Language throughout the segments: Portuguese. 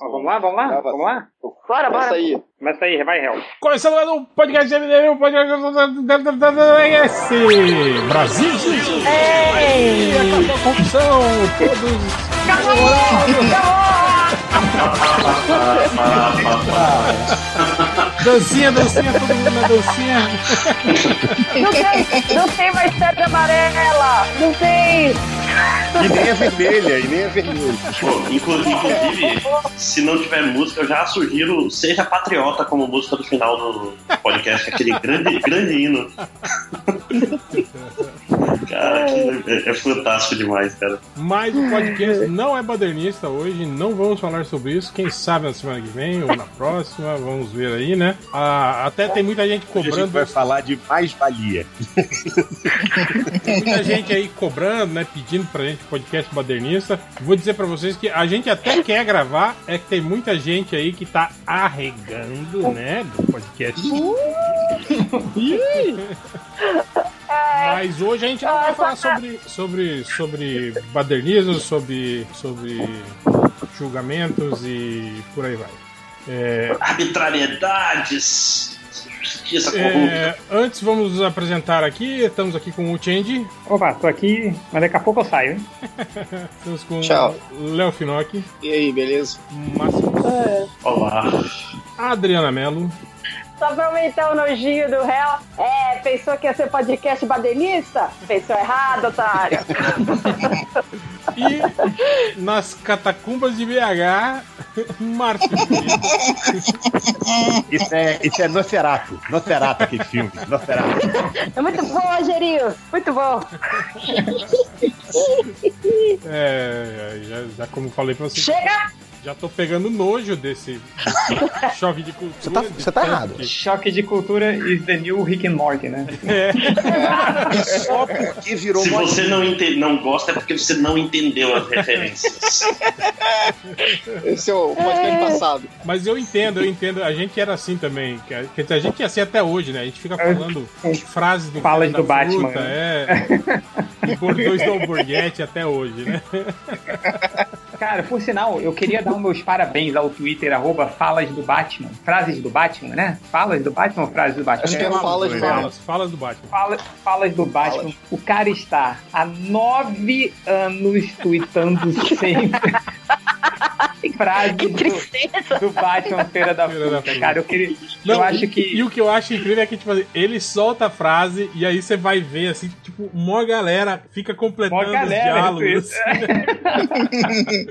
vamos lá, vamos lá, vamos lá? Bora, bora. aí. Começa aí, vai, Hel. Começando mais um podcast MDM, um podcast esse Brasil. Ei! Acabou a corrupção, todos. Dancinha, dancinha, todo mundo na dancinha. Não tem, não tem mais pedra amarela! Não tem! E nem é vermelha, e nem é vermelha. Pô, inclu- inclusive, se não tiver música, eu já sugiro Seja Patriota como música do final do podcast, aquele grande, grande hino. Cara, é, é fantástico demais, cara. Mas o podcast não é badernista hoje, não vamos falar sobre isso. Quem sabe na semana que vem ou na próxima, vamos ver aí, né? Ah, até tem muita gente Hoje a gente cobrando. vai falar de mais-valia. Tem muita gente aí cobrando, né? Pedindo pra gente podcast badernista. Vou dizer pra vocês que a gente até quer gravar, é que tem muita gente aí que tá arregando, né? Do podcast. Mas hoje a gente não vai falar sobre, sobre, sobre badernismo, sobre, sobre julgamentos e por aí vai. É, Arbitrariedades, justiça corrupta. é, antes vamos nos apresentar aqui. Estamos aqui com o Change, Opa, tô aqui, mas daqui a pouco eu saio, hein? estamos com Tchau. o Léo Finocchi, E aí, beleza? Máximo, Olá. Adriana Mello. Só pra aumentar o nojinho do réu. É, pensou que ia ser podcast badenista? Pensou errado, otário. E nas catacumbas de BH, Marcos. Isso é, isso é Nosferatu. Nosferatu, aquele filme. Nosferatu. É muito bom, Rogerinho. Muito bom. É, já, já como falei pra vocês, Chega! Já tô pegando nojo desse choque de cultura. Você tá- você tá errado. que- Choque de cultura is the new Rick and Morty, né? Só porque virou Se você não, ente- não gosta, é porque você não entendeu as referências. Esse é o podcast passado. Mas eu entendo, eu entendo. A gente era assim também. que a- gente é assim até hoje, né? A gente fica falando frases do Falas da do Batman, fruta, É. E bordões do alborguete até hoje, né? Cara, por sinal, eu queria dar os meus parabéns ao Twitter, arroba Falas do Batman. Frases do Batman, né? Falas do Batman ou frases do Batman? Acho que é falas do Batman. Falas, falas do Batman. Fala- falas do Batman. O cara está há nove anos tweetando sempre frases Que do, tristeza. do Batman Feira da Feira da Fruta. Cara, eu queria. Não, eu acho e, que. E o que eu acho incrível é que, tipo assim, ele solta a frase e aí você vai ver, assim, tipo, uma galera fica completando Mó galera, os diálogos.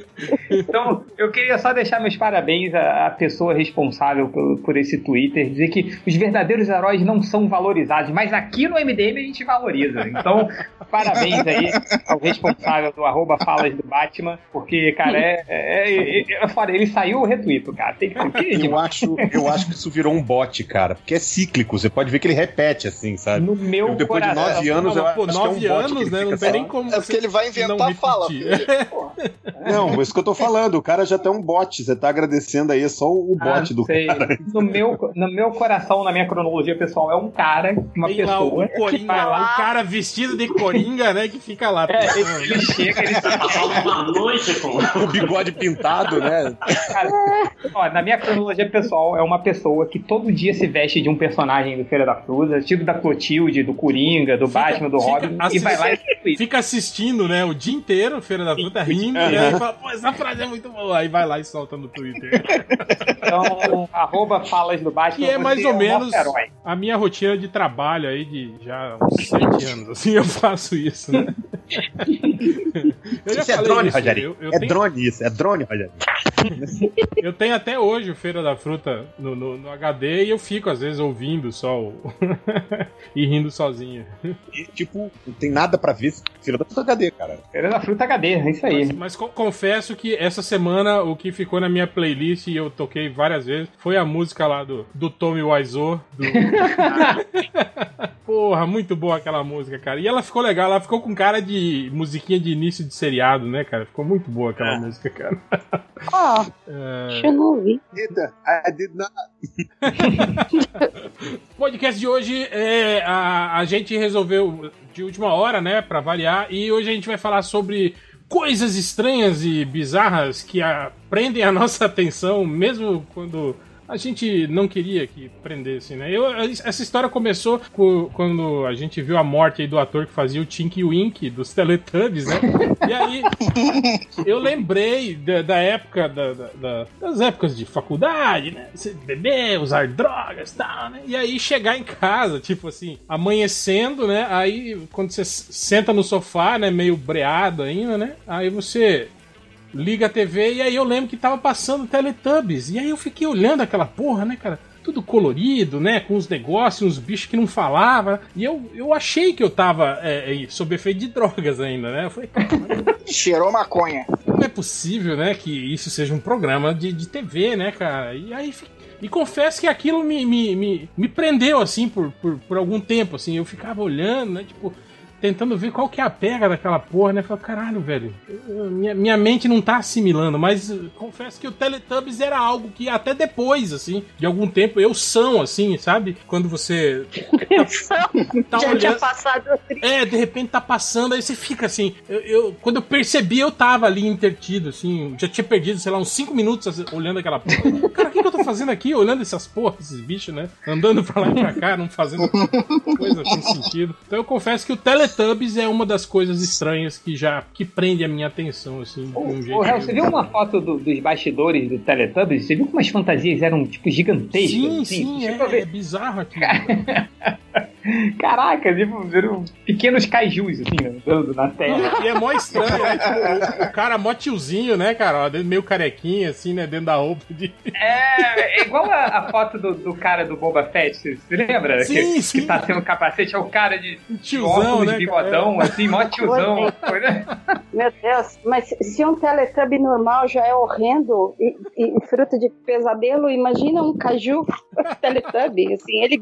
Então, eu queria só deixar meus parabéns à, à pessoa responsável por, por esse Twitter, dizer que os verdadeiros heróis não são valorizados, mas aqui no MDM a gente valoriza. Então, parabéns aí ao responsável do arroba falas do Batman, porque, cara, é, é, é, é foda, ele saiu o retuito, cara. Tem que que Eu acho, eu acho que isso virou um bot, cara. Porque é cíclico. Você pode ver que ele repete, assim, sabe? no meu Eu, depois de coração. nove anos, eu pô, acho que é um bot anos, ele né? fica Não tem nem como. É porque ele vai inventar a fala. repetir. Não, isso que eu tô falando. O cara já tem um bot. Você tá agradecendo aí, é só o Ah, bot do sei. No meu, no meu coração, na minha cronologia pessoal, é um cara, uma Tem lá pessoa. o que Coringa, vai lá, o cara vestido de Coringa, né? Que fica lá. É, ele, chega, ele Passar uma noite com. O bigode pintado, né? cara, ó, Na minha cronologia pessoal, é uma pessoa que todo dia se veste de um personagem do Feira da Fruta, tipo da Clotilde, do Coringa, do Fica- Batman, do fica Robin, e vai lá e. Fica assistindo, né? O dia inteiro, Feira da Fruta, rindo, né? E fala, pô, essa frase é muito boa. Aí vai lá e solta no Twitter. Então, arroba falas do Batman. Que é mais ou o menos a minha rotina de trabalho aí de já uns sete anos. Assim, eu faço isso, né? Isso é drone, isso, Rogério. Eu, eu É tenho, drone isso, é drone, Rogério. eu tenho até hoje o Feira da Fruta no, no, no HD e eu fico, às vezes, ouvindo só o... e rindo sozinho. E, tipo, não tem nada pra ver. Filha da puta HD, cara. Feira da Fruta HD, é isso aí. Mas, mas co- confesso que essa semana o que ficou na minha playlist e eu toquei várias vezes foi a música lá do, do Tommy Wiseau. Do... Porra, muito boa aquela música, cara. E ela ficou legal, ela ficou com cara de musiquinha de início de seriado, né, cara? Ficou muito boa aquela música, cara. Ó, É, deixa eu não. Eita, I did not. podcast de hoje é a, a gente resolveu de última hora, né, Pra variar, e hoje a gente vai falar sobre coisas estranhas e bizarras que prendem a nossa atenção, mesmo quando a gente não queria que prendesse, né? Eu, essa história começou com, quando a gente viu a morte aí do ator que fazia o Tinky Wink dos Teletubbies, né? E aí eu lembrei da, da época da, da, das épocas de faculdade, né? Você beber, usar drogas e tal, né? E aí chegar em casa, tipo assim, amanhecendo, né? Aí quando você senta no sofá, né? Meio breado ainda, né? Aí você liga a TV e aí eu lembro que tava passando Teletubbies. E aí eu fiquei olhando aquela porra, né, cara? Tudo colorido, né? Com os negócios, uns bichos que não falavam. E eu, eu achei que eu tava é, é sob efeito de drogas ainda, né? Eu falei, Cheirou maconha. Não é possível, né? Que isso seja um programa de, de TV, né, cara? E aí e confesso que aquilo me, me, me, me prendeu, assim, por, por, por algum tempo, assim. Eu ficava olhando, né? Tipo, tentando ver qual que é a pega daquela porra, né? Falei, caralho, velho, minha, minha mente não tá assimilando, mas uh, confesso que o Teletubbies era algo que até depois, assim, de algum tempo, eu são, assim, sabe? Quando você tá, tá Já olhando, tinha passado. É, de repente tá passando, aí você fica assim, eu, eu, quando eu percebi, eu tava ali intertido, assim, já tinha perdido, sei lá, uns 5 minutos assim, olhando aquela porra. Cara, o que, que eu tô fazendo aqui? Olhando essas porras, esses bichos, né? Andando pra lá e pra cá, não fazendo coisa com sentido. Então eu confesso que o Teletubbies Teletubbies é uma das coisas estranhas que já que prende a minha atenção, assim, de um jeito. Hel, você viu uma foto do, dos bastidores do Teletubbies? Você viu como as fantasias eram, tipo, gigantescas? Sim, assim? sim, é, é, bizarro aqui. Caraca, tipo, viram pequenos kaijus, assim, andando na terra. E é mó estranho, né? Tipo, o, o, cara mó tiozinho, né, cara? Meio carequinha, assim, né? Dentro da roupa de. É, é igual a, a foto do, do, cara do Boba Fett, você lembra? Sim, que, sim. que tá sem um capacete, é o cara de tiozão, óculos, né? bigodão, é. assim, mó tiozão. Meu Deus, mas se um Teletubby normal já é horrendo e, e, fruto de pesadelo, imagina um caju Teletubby, assim, ele.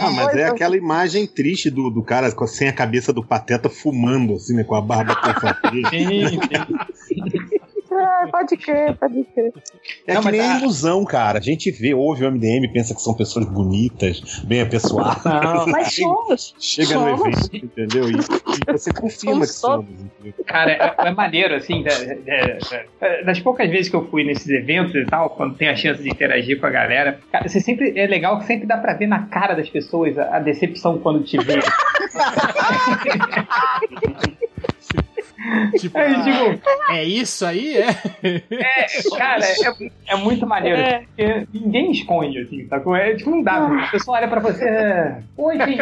Ah, mas é aquela imagem triste do, do cara sem a cabeça do pateta fumando, assim, né? Com a barba com Sim, sim. É, pode crer, pode crer. É não, que nem a... ilusão, cara. A gente vê, ouve o MDM, pensa que são pessoas bonitas, bem apessoadas. Não, mas somos. Chega somos. no evento, entendeu? E, e você confirma somos que somos. Entendeu? Cara, é, é maneiro, assim, das poucas vezes que eu fui nesses eventos e tal, quando tem a chance de interagir com a galera, cara, você sempre, é legal que sempre dá pra ver na cara das pessoas a, a decepção quando te vê. tipo, é, tipo, é isso aí? É, é cara, é, é muito maneiro. É. Porque ninguém esconde, assim, tá? É tipo um dado. A pessoa olha pra você. É, Oi, gente,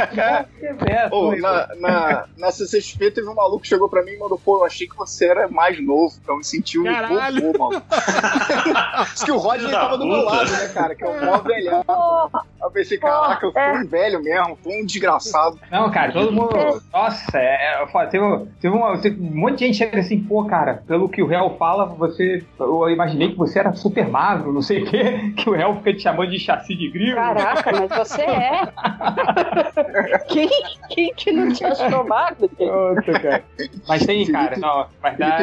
oh, na, na, na CCXP teve um maluco que chegou pra mim e mandou: pô, eu achei que você era mais novo, então me senti um vovô, mano. Diz que o Rodney tava do meu lado, né, cara? Que é o mó velhão. Eu pensei, caraca, eu fui um velho mesmo, fui um desgraçado. Não, cara, todo mundo. Nossa, é, é, teve, teve, uma, teve um monte de gente chega assim, pô, cara, pelo que o réu fala, você. Eu imaginei que você era super magro, não sei o quê, que o réu fica te chamando de chassi de grilo. Caraca, mas você é. quem, quem que não te achou magro? Cara. Mas tem, cara, não, mas dá,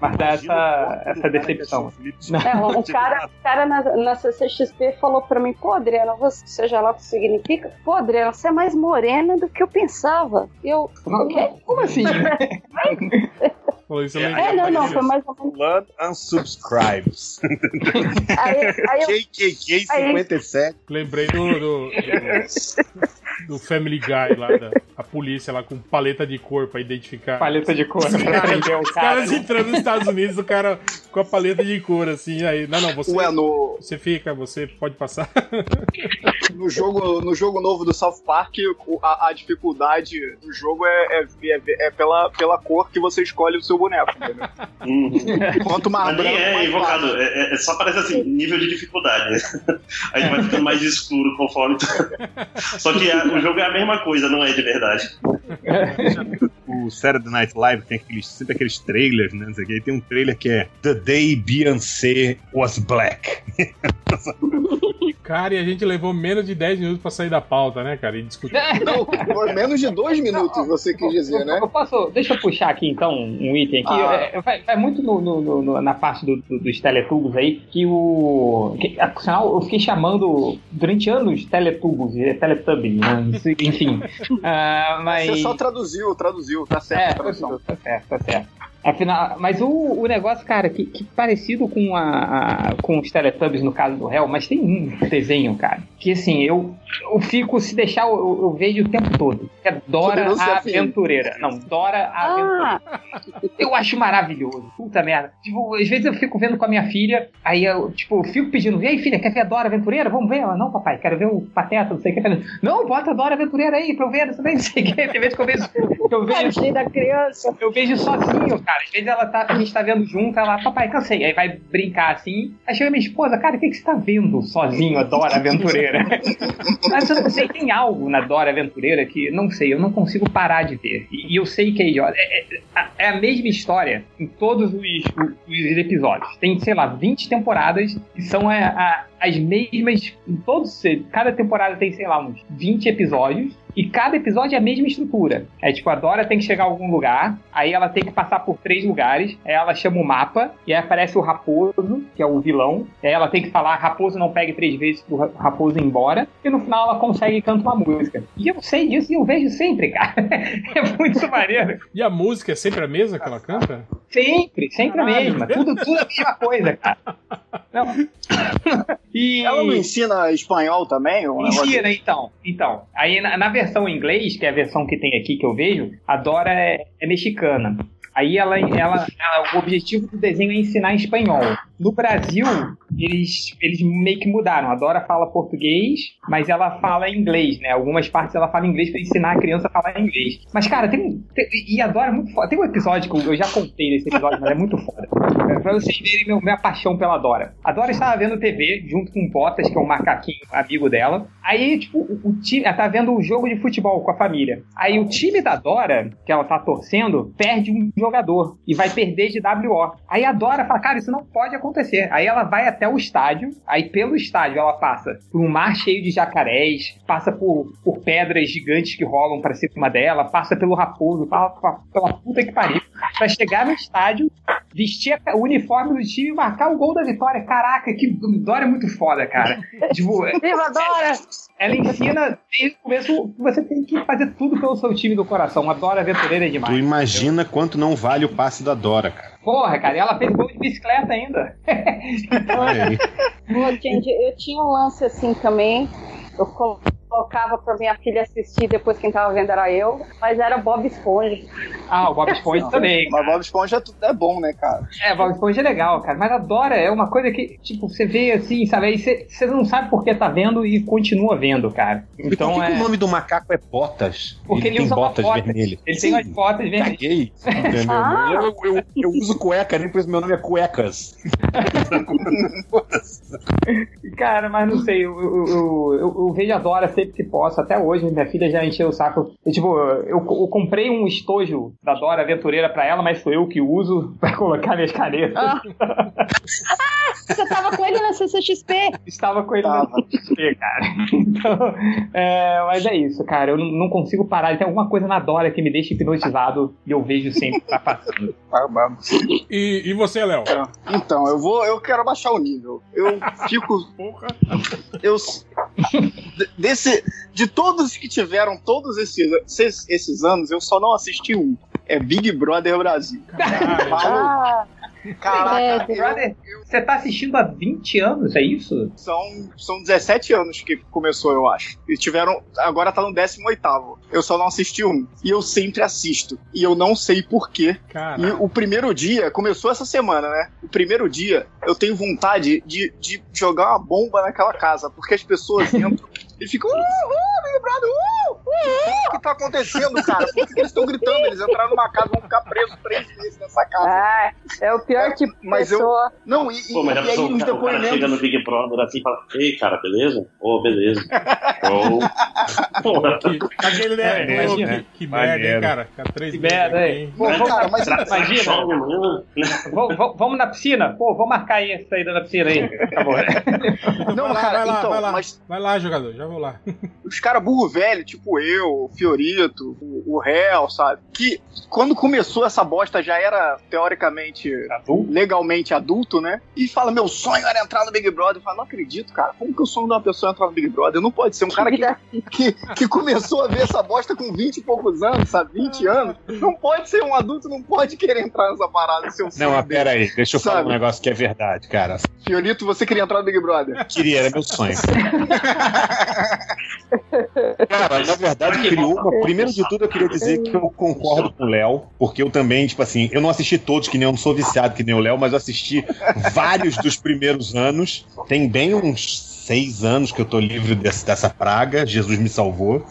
mas dá essa, essa decepção. É, um cara, cara na, na CCXP falou pra mim, pô, Adriana, você, seja lá o que significa, pô, Adriana, você é mais morena do que eu pensava. Eu, o quê? Como assim? Falou isso é, não, não, foi mais ou menos. Blood unsubscribes. aí, aí eu, KKK 57. Aí... Lembrei do, do, do, do, Family Guy lá, da a polícia lá com paleta de cor pra identificar. Paleta de cor, né? Cara, os caras entrando nos Estados Unidos, o cara com a paleta de cor, assim, aí. Não, não, você. Ué, no... Você fica, você pode passar. no, jogo, no jogo novo do South Park, a, a dificuldade do jogo é, é, é, é, pela, pela cor que você escolhe o seu boneco, entendeu? Uhum. Quanto mais branco, é mais invocado, é, é, só parece assim, nível de dificuldade. Né? Aí vai ficando mais escuro conforme. Só que a, o jogo é a mesma coisa, não é de verdade. o Saturday Night Live tem aqueles, sempre aqueles trailers, né? Não tem um trailer que é The Day Beyoncé Was Black. Cara, e a gente levou menos de 10 minutos pra sair da pauta, né, cara? E discutir. Não, menos de 2 minutos, você quis dizer, né? Eu posso, deixa eu puxar aqui então um item aqui. Ah. É, vai, vai, muito no, no, no, na parte do, do, dos teletubos aí, que o. Que, afinal, eu fiquei chamando durante anos teletubos, é teletubbies, né? enfim. Ah, mas. Você só traduziu, traduziu, tá É, certo tradução. tá certo, tá certo. Afinal, mas o, o negócio, cara, que, que parecido com, a, a- com os Teletubbies no caso do réu, mas tem um desenho, cara, que assim, eu, eu fico, se deixar, eu, eu vejo o tempo todo. É Dora a. Aventureira. Não, Dora a Aventureira. Ah, Eu acho maravilhoso. Puta merda. Tipo, às vezes eu fico vendo com a minha filha, aí eu, tipo, eu fico pedindo, e aí, filha, quer ver a Dora Aventureira? Vamos ver? Ela, não, papai, quero ver o Pateta, não sei o que. Não, bota a Dora Aventureira aí pra eu ver, não sei não sei o que. Tem vezes que eu vejo, que eu vejo da criança. eu vejo sozinho, cara. Às vezes ela tá, a gente tá vendo junto, ela, papai, cansei. Aí vai brincar assim. Aí chega minha esposa, cara, o que, que você tá vendo sozinho a Dora Aventureira? Mas eu não sei, tem algo na Dora Aventureira que, não sei, eu não consigo parar de ver. E, e eu sei que é. É, é- é a mesma história em todos os, os episódios. Tem, sei lá, 20 temporadas e são a- a- as mesmas. Em todos. Cada temporada tem, sei lá, uns 20 episódios. E cada episódio é a mesma estrutura. É tipo, a Dora tem que chegar a algum lugar, aí ela tem que passar por três lugares, aí ela chama o mapa, e aí aparece o Raposo, que é o vilão, e aí ela tem que falar, Raposo não pegue três vezes pro Ra- Raposo ir embora, e no final ela consegue cantar uma música. E eu sei disso e eu vejo sempre, cara. É muito maneiro. E a música é sempre a mesma que ela canta? Sempre, sempre a Caralho. mesma. Tudo, tudo a mesma coisa, cara. Não. E... Ela não ensina espanhol também? Negócio- Ensina, então. Então, aí na, na versão em inglês, que é a versão que tem aqui que eu vejo, a Dora é, é mexicana. Aí ela, ela, ela- o objetivo do desenho é ensinar espanhol. No Brasil, eles, eles meio que mudaram. A Dora fala português, mas ela fala inglês, né? Algumas partes ela fala inglês pra ensinar a criança a falar inglês. Mas, cara, tem, tem e a Dora é muito foda. Tem um episódio que eu, já contei nesse episódio, mas é muito foda. É, pra vocês verem meu, minha paixão pela Dora. A Dora estava vendo TV junto com o Botas, que é um macaquinho amigo dela. Aí, tipo, o, o time. Ela tá vendo um jogo de futebol com a família. Aí o time da Dora, que ela tá torcendo, perde um jogador e vai perder de WO. Aí a Dora fala, cara, isso não pode acontecer. Aí ela vai até o estádio, aí pelo estádio ela passa por um mar cheio de jacarés, passa por, por pedras gigantes que rolam pra cima dela, passa pelo raposo, pela, pela puta que pariu, pra chegar no estádio, vestir o uniforme do time e marcar o gol da vitória. Caraca, que Dora é muito foda, cara. tipo, Viva Dora! ela ensina desde o começo que você tem que fazer tudo pelo seu time do coração. A Dora aventureira é Tu demais. imagina quanto não vale o passe da Dora, cara. Porra, cara, e ela fez gol de bicicleta ainda. Pô, gente, eu tinha um lance assim também. Eu colocava pra minha filha assistir, depois quem tava vendo era eu, mas era Bob Esponja. Ah, o Bob Esponja também. Mas Bob Esponja tudo é bom, né, cara? É, Bob Esponja é legal, cara. Mas a Dora é uma coisa que, tipo, você vê assim, sabe? Aí você, você não sabe por que tá vendo e continua vendo, cara. E Então por que, que é. o nome do macaco é Botas? Porque ele, tem usa botas bota. vermelhas. Ele tem umas botas vermelhas. Caguei, entendeu? Ah. Eu, eu- eu uso cueca, nem por isso meu nome é Cuecas. Cara, mas não sei, eu, eu, eu, eu- vejo a Dora sempre que posso, até hoje, minha filha já encheu o saco. Eu, tipo, eu, eu comprei um estojo da Dora Aventureira pra ela, mas sou eu que uso pra colocar minhas canetas. Ah. Você tava com ele na CCXP? Estava com ele Tava. no XP, cara. Então, é, mas é isso, cara. Eu não, não consigo parar. Tem alguma coisa na Dora que me deixa hipnotizado e eu vejo sempre que tá passando. E, e você, Léo? Então, eu vou. Eu quero baixar o nível. Eu fico. Porra. Eu. De- Desse. De todos que tiveram todos esses, esses, esses anos, eu só não assisti um. É Big Brother Brasil. Caralho. Falo, Ah, caraca, É, Brother, você tá assistindo há 20 anos, é isso? são, são 17 anos que começou, eu acho. E tiveram. Agora tá no 18. Eu só não assisti um. E eu sempre assisto. E eu não sei porquê. E o primeiro dia, começou essa semana, né? O primeiro dia, eu tenho vontade de, de jogar uma bomba naquela casa, porque as pessoas entram e ficam. Uh, uh, Big Brother, uh, uh, uh, o que tá acontecendo, cara? Por que, que eles estão gritando? Eles entraram numa casa, vão ficar presos três meses nessa casa. ah, é o pior tipo de Mas eu- pessoa. Não, e, Pô, mas e aí pensou, os o cara, o cara chega no. Big Brother assim e fala, ei, cara, beleza? Ô, beleza. Ô. Porra. que, aquele, né? É, Pô, imagina. que, que merda, hein, cara? Ficar três Que merda, hein? Pô, vamos, cara, mas imagina. Vamos, na piscina? Pô, vamos marcar aí essa saída da piscina aí. Acabou. Não, vai lá, cara, vai lá, então, vai lá. mas Vai lá, jogador, já vou lá. os caras burro velho, tipo eu, o Fiorito, o, o Réu, sabe? Que quando começou essa bosta já era, teoricamente, Adulto? legalmente adulto, né? E fala, meu sonho era entrar no Big Brother. Eu falo, não acredito, cara. Como que o sonho de uma pessoa é entrar no Big Brother? Não pode ser um cara que, que, que começou a ver essa bosta com 20 e poucos anos, sabe? 20 anos. Não pode ser um adulto, não pode querer entrar nessa parada. Seu sonho Não, mas pera aí, deixa eu falar Sabe? um negócio que é verdade, cara. Fiorito, você queria entrar no Big Brother? Queria, era meu sonho. Cara, na verdade, criou uma. Primeiro de tudo, eu queria dizer que eu concordo com o Léo, porque eu também, tipo assim, eu não assisti todos, que nem eu não sou viciado que nem o Léo, mas eu assisti vários dos primeiros anos. Tem bem uns seis anos que eu tô livre desse- dessa praga. Jesus me salvou.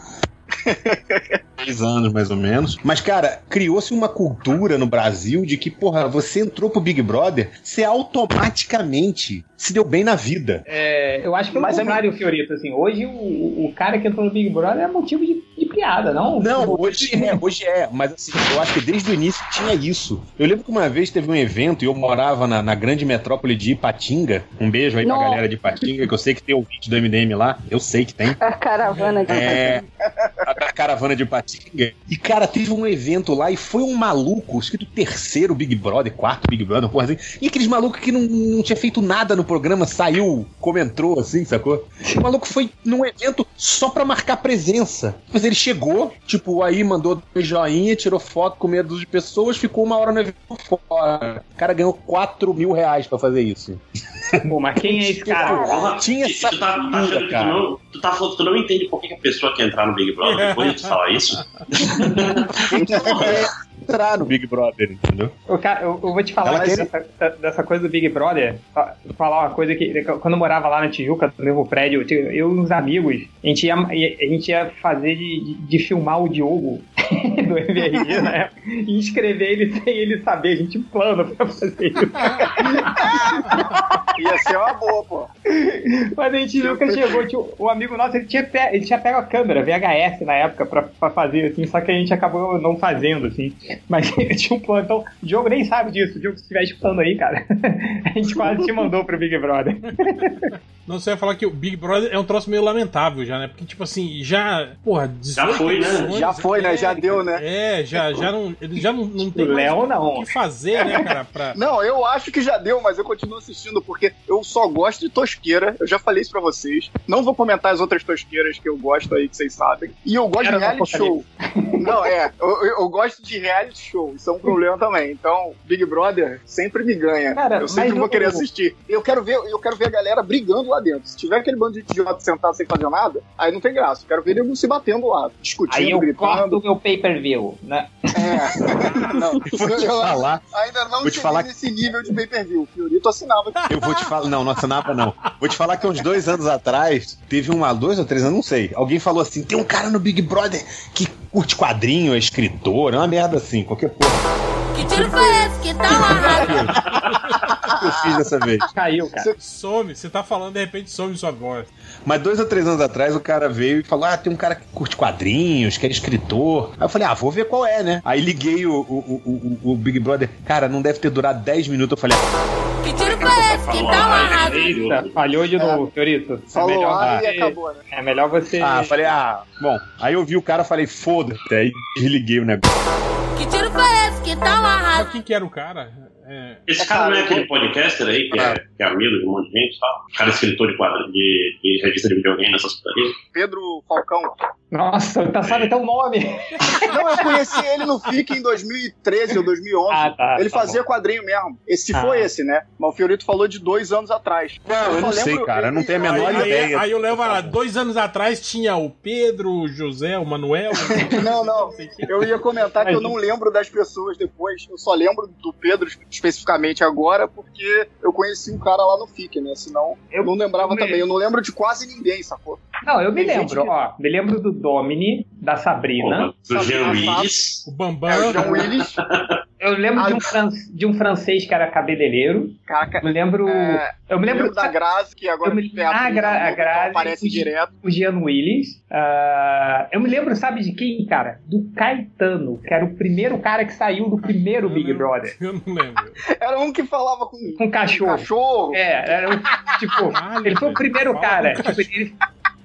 Seis anos, mais ou menos. Mas, cara, criou-se uma cultura no Brasil de que, porra, você entrou pro Big Brother, você automaticamente se deu bem na vida. É, eu acho que é o Mas a contrário, Fiorito. Assim, hoje o, o cara que entrou no Big Brother é motivo de, de piada, não? Não, hoje é, hoje é, mas assim, eu acho que desde o início tinha isso. Eu lembro que uma vez teve um evento e eu morava na, na grande metrópole de Ipatinga. Um beijo aí pra Nossa. galera de Ipatinga, que eu sei que tem ouvinte do MDM lá. Eu sei que tem. A caravana de É, a, a caravana de Ipatinga. E, cara, teve um evento lá e foi um maluco, escrito terceiro Big Brother, quarto Big Brother, porra assim. E aqueles malucos que não, não tinha feito nada no programa, saiu, comentou assim, sacou? O maluco foi num evento só pra marcar presença. Mas ele chegou, tipo, aí mandou um joinha, tirou foto com dúzia de pessoas, ficou uma hora no evento fora. O cara ganhou 4 mil reais pra fazer isso. Pô, mas quem é esse cara? Porra, Tinha tu essa tá, tá cara. Tu tá falando que tu não entende por que que a pessoa quer entrar no Big Brother depois de falar isso? Entrar no Big Brother, entendeu? O cara, eu, eu vou te falar quer- dessa, dessa coisa do Big Brother. fa- Falar uma coisa que. Quando eu morava lá na Tijuca, no mesmo prédio, eu e uns amigos, a gente ia, a gente ia fazer de, de, de filmar o Diogo do MRG, né? E escrever ele sem ele saber. A gente tinha um plano pra fazer isso. Ia ser uma boa, pô. Mas a gente nunca chegou. Tinha, o amigo nosso, ele tinha, pe- ele tinha pego a câmera, VHS na época, pra, pra fazer, assim, só que a gente acabou não fazendo, assim. Mas tinha um plano. Então, o Diogo nem sabe disso. O Diogo, se estiver escutando aí, cara, a gente quase te mandou pro Big Brother. Não, você vai falar que o Big Brother é um troço meio lamentável já, né? Porque, tipo assim, já. Porra, 18 foi, né? Já foi, né? Já deu, né? É, já, já não. Ele já não, não tem Léo, não. o que fazer, né, cara? Pra... Não, eu acho que já deu, mas eu continuo assistindo porque eu só gosto de tosqueira. Eu já falei isso pra vocês. Não vou comentar as outras tosqueiras que eu gosto aí, que vocês sabem. E eu gosto Era de reality show. Não, é. Eu, eu- eu gosto de reality show. Isso é um problema também. Então, Big Brother sempre me ganha. Cara, eu sempre vou o- querer assistir. Eu quero ver, eu quero ver a galera brigando lá dentro. Se tiver aquele bando de idiota sentado sem fazer nada, aí não tem graça. Eu quero ver eles se batendo lá, discutindo, Aí eu corto gritando. o meu pay-per-view, né? É. Não, Vou te eu falar, ainda não vou te falar- nesse nível de pay-per-view. O Fiorito assinava. eu vou te falar. Não, não assinava, não. Vou te falar que uns dois anos atrás, teve um, há dois ou três anos, não sei. Alguém falou assim: tem um cara no Big Brother que curte quadrinho, é escritor, é uma merda assim, qualquer porra Que tiro foi esse que tá amarrado? que eu fiz dessa vez. Caiu, cara. Some, você tá falando, de repente some sua voz. Mas dois ou três anos atrás o cara veio e falou: Ah, tem um cara que curte quadrinhos, que é escritor. Aí eu falei: Ah, vou ver qual é, né? Aí liguei o, o, o, o- Big Brother. Cara, não deve ter durado 10 minutos. Eu falei: Que tiro foi esse que tá amarrado? Eita, falhou de novo, Fiorito. É Falou melhor, lá e você, acabou, né? é melhor você. Ah, falei: Ah, bom. Aí eu vi o cara falei: Foda-se. Aí desliguei o negócio. Que tiro foi esse que tá amarrado? Mas quem que era o cara? É, Esse cara não é aquele podcaster aí, que é, que é amigo de um monte de gente e tal? O cara é escritor de quadro de, de revista de videogame, essas putarias. Pedro Falcão. Nossa, tá sabe até o nome. Não, eu conheci ele no FIC em 2013 ou 2011. Ah, tá, ele tá fazia quadrinho mesmo. Esse Ah. foi esse, né? Mas o Fiorito falou de dois anos atrás. Não, eu só não sei, lembro- cara. Eu não tenho a menor aí, aí, ideia. aí o Léo vai lá, dois anos atrás tinha o Pedro, o José, o Manuel. Não, não. Eu ia comentar que eu não lembro das pessoas depois. Eu só lembro do Pedro especificamente agora porque eu conheci um cara lá no FIC, né? Senão eu não lembrava eu também. Eu não lembro de quase ninguém, sacou? Não, eu me Tem lembro, gente ó. Me lembro do Domini, da Sabrina. Do Jean Willis. O Bambam. É, o John Willis. Eu lembro de, Ah, um fran- de um francês que era cabeleireiro. Caraca. Eu me lembro. É, eu me lembro da Grazi, que agora me- é a Ah, Gra- a então Grazi, aparece o- direto. o Gian Willis. Ah, eu me lembro, sabe de quem, cara? Do Caetano, que era o primeiro cara que saiu do primeiro Big Brother. Eu não lembro. Era um que falava com Com cachorro. cachorro. É, era um, tipo, Caralho, ele foi o primeiro cara. Tipo, ele,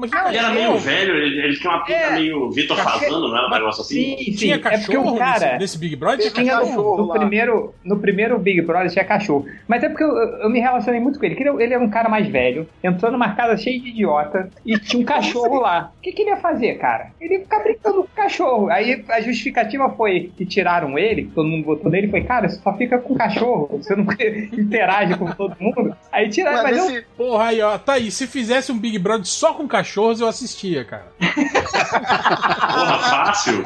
Mas Ah, Ele era cachorro? meio velho, ele, ele tinha uma pinta É. meio Vitor Cachorro. Fazano, não era um negócio assim? Sim, sim. Tinha é cachorro o cara. nesse, nesse Big Brother? Tinha Tinha cachorro? cachorro no, no primeiro, no primeiro Big Brother tinha cachorro. Mas é porque eu, eu me relacionei muito com ele. Ele, ele era um cara mais velho, entrou numa casa cheia de idiota e tinha um cachorro lá. O que, que ele ia fazer, cara? Ele ia ficar brincando com o cachorro. Aí a justificativa foi que tiraram ele, que todo mundo votou nele, foi, cara, você só fica com o cachorro, você não interage com todo mundo. Aí tiraram, Mas mas eu, esse, Porra, aí, ó. Tá aí. Se fizesse um Big Brother só com cachorros, eu assistia, cara. Porra, fácil.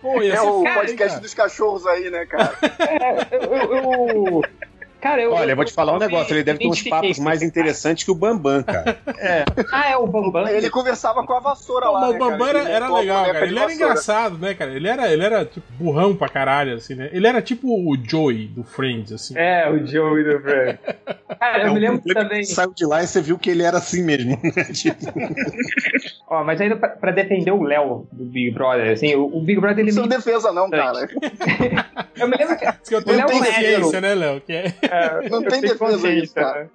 Pô, é o podcast cara. dos cachorros aí, né, cara? eu, eu- eu- Cara, eu. Olha, eu vou te falar um negócio, ele deve ter uns papos mais interessantes que o Bambam, cara. Ah, é o Bambam. Ele conversava com a vassoura Não, lá. mas né, o Bambam era, era legal, cara. Ele era engraçado, né, cara? Ele era, ele era tipo burrão pra caralho, assim, né? Ele era tipo o Joey do Friends, assim. É, o Joey do Friends. Cara, eu É, me o lembro é também. você Saiu de lá e você viu que ele era assim mesmo. né? Tipo, Ó, mas ainda pra, pra defender o Léo do Big Brother, assim, o, o Big Brother ele Isso não me. é defesa, não, cara. Eu me lembro que. Que eu tenho Léo consciência, né, Léo? Que é... é, Não tem defesa isso, cara.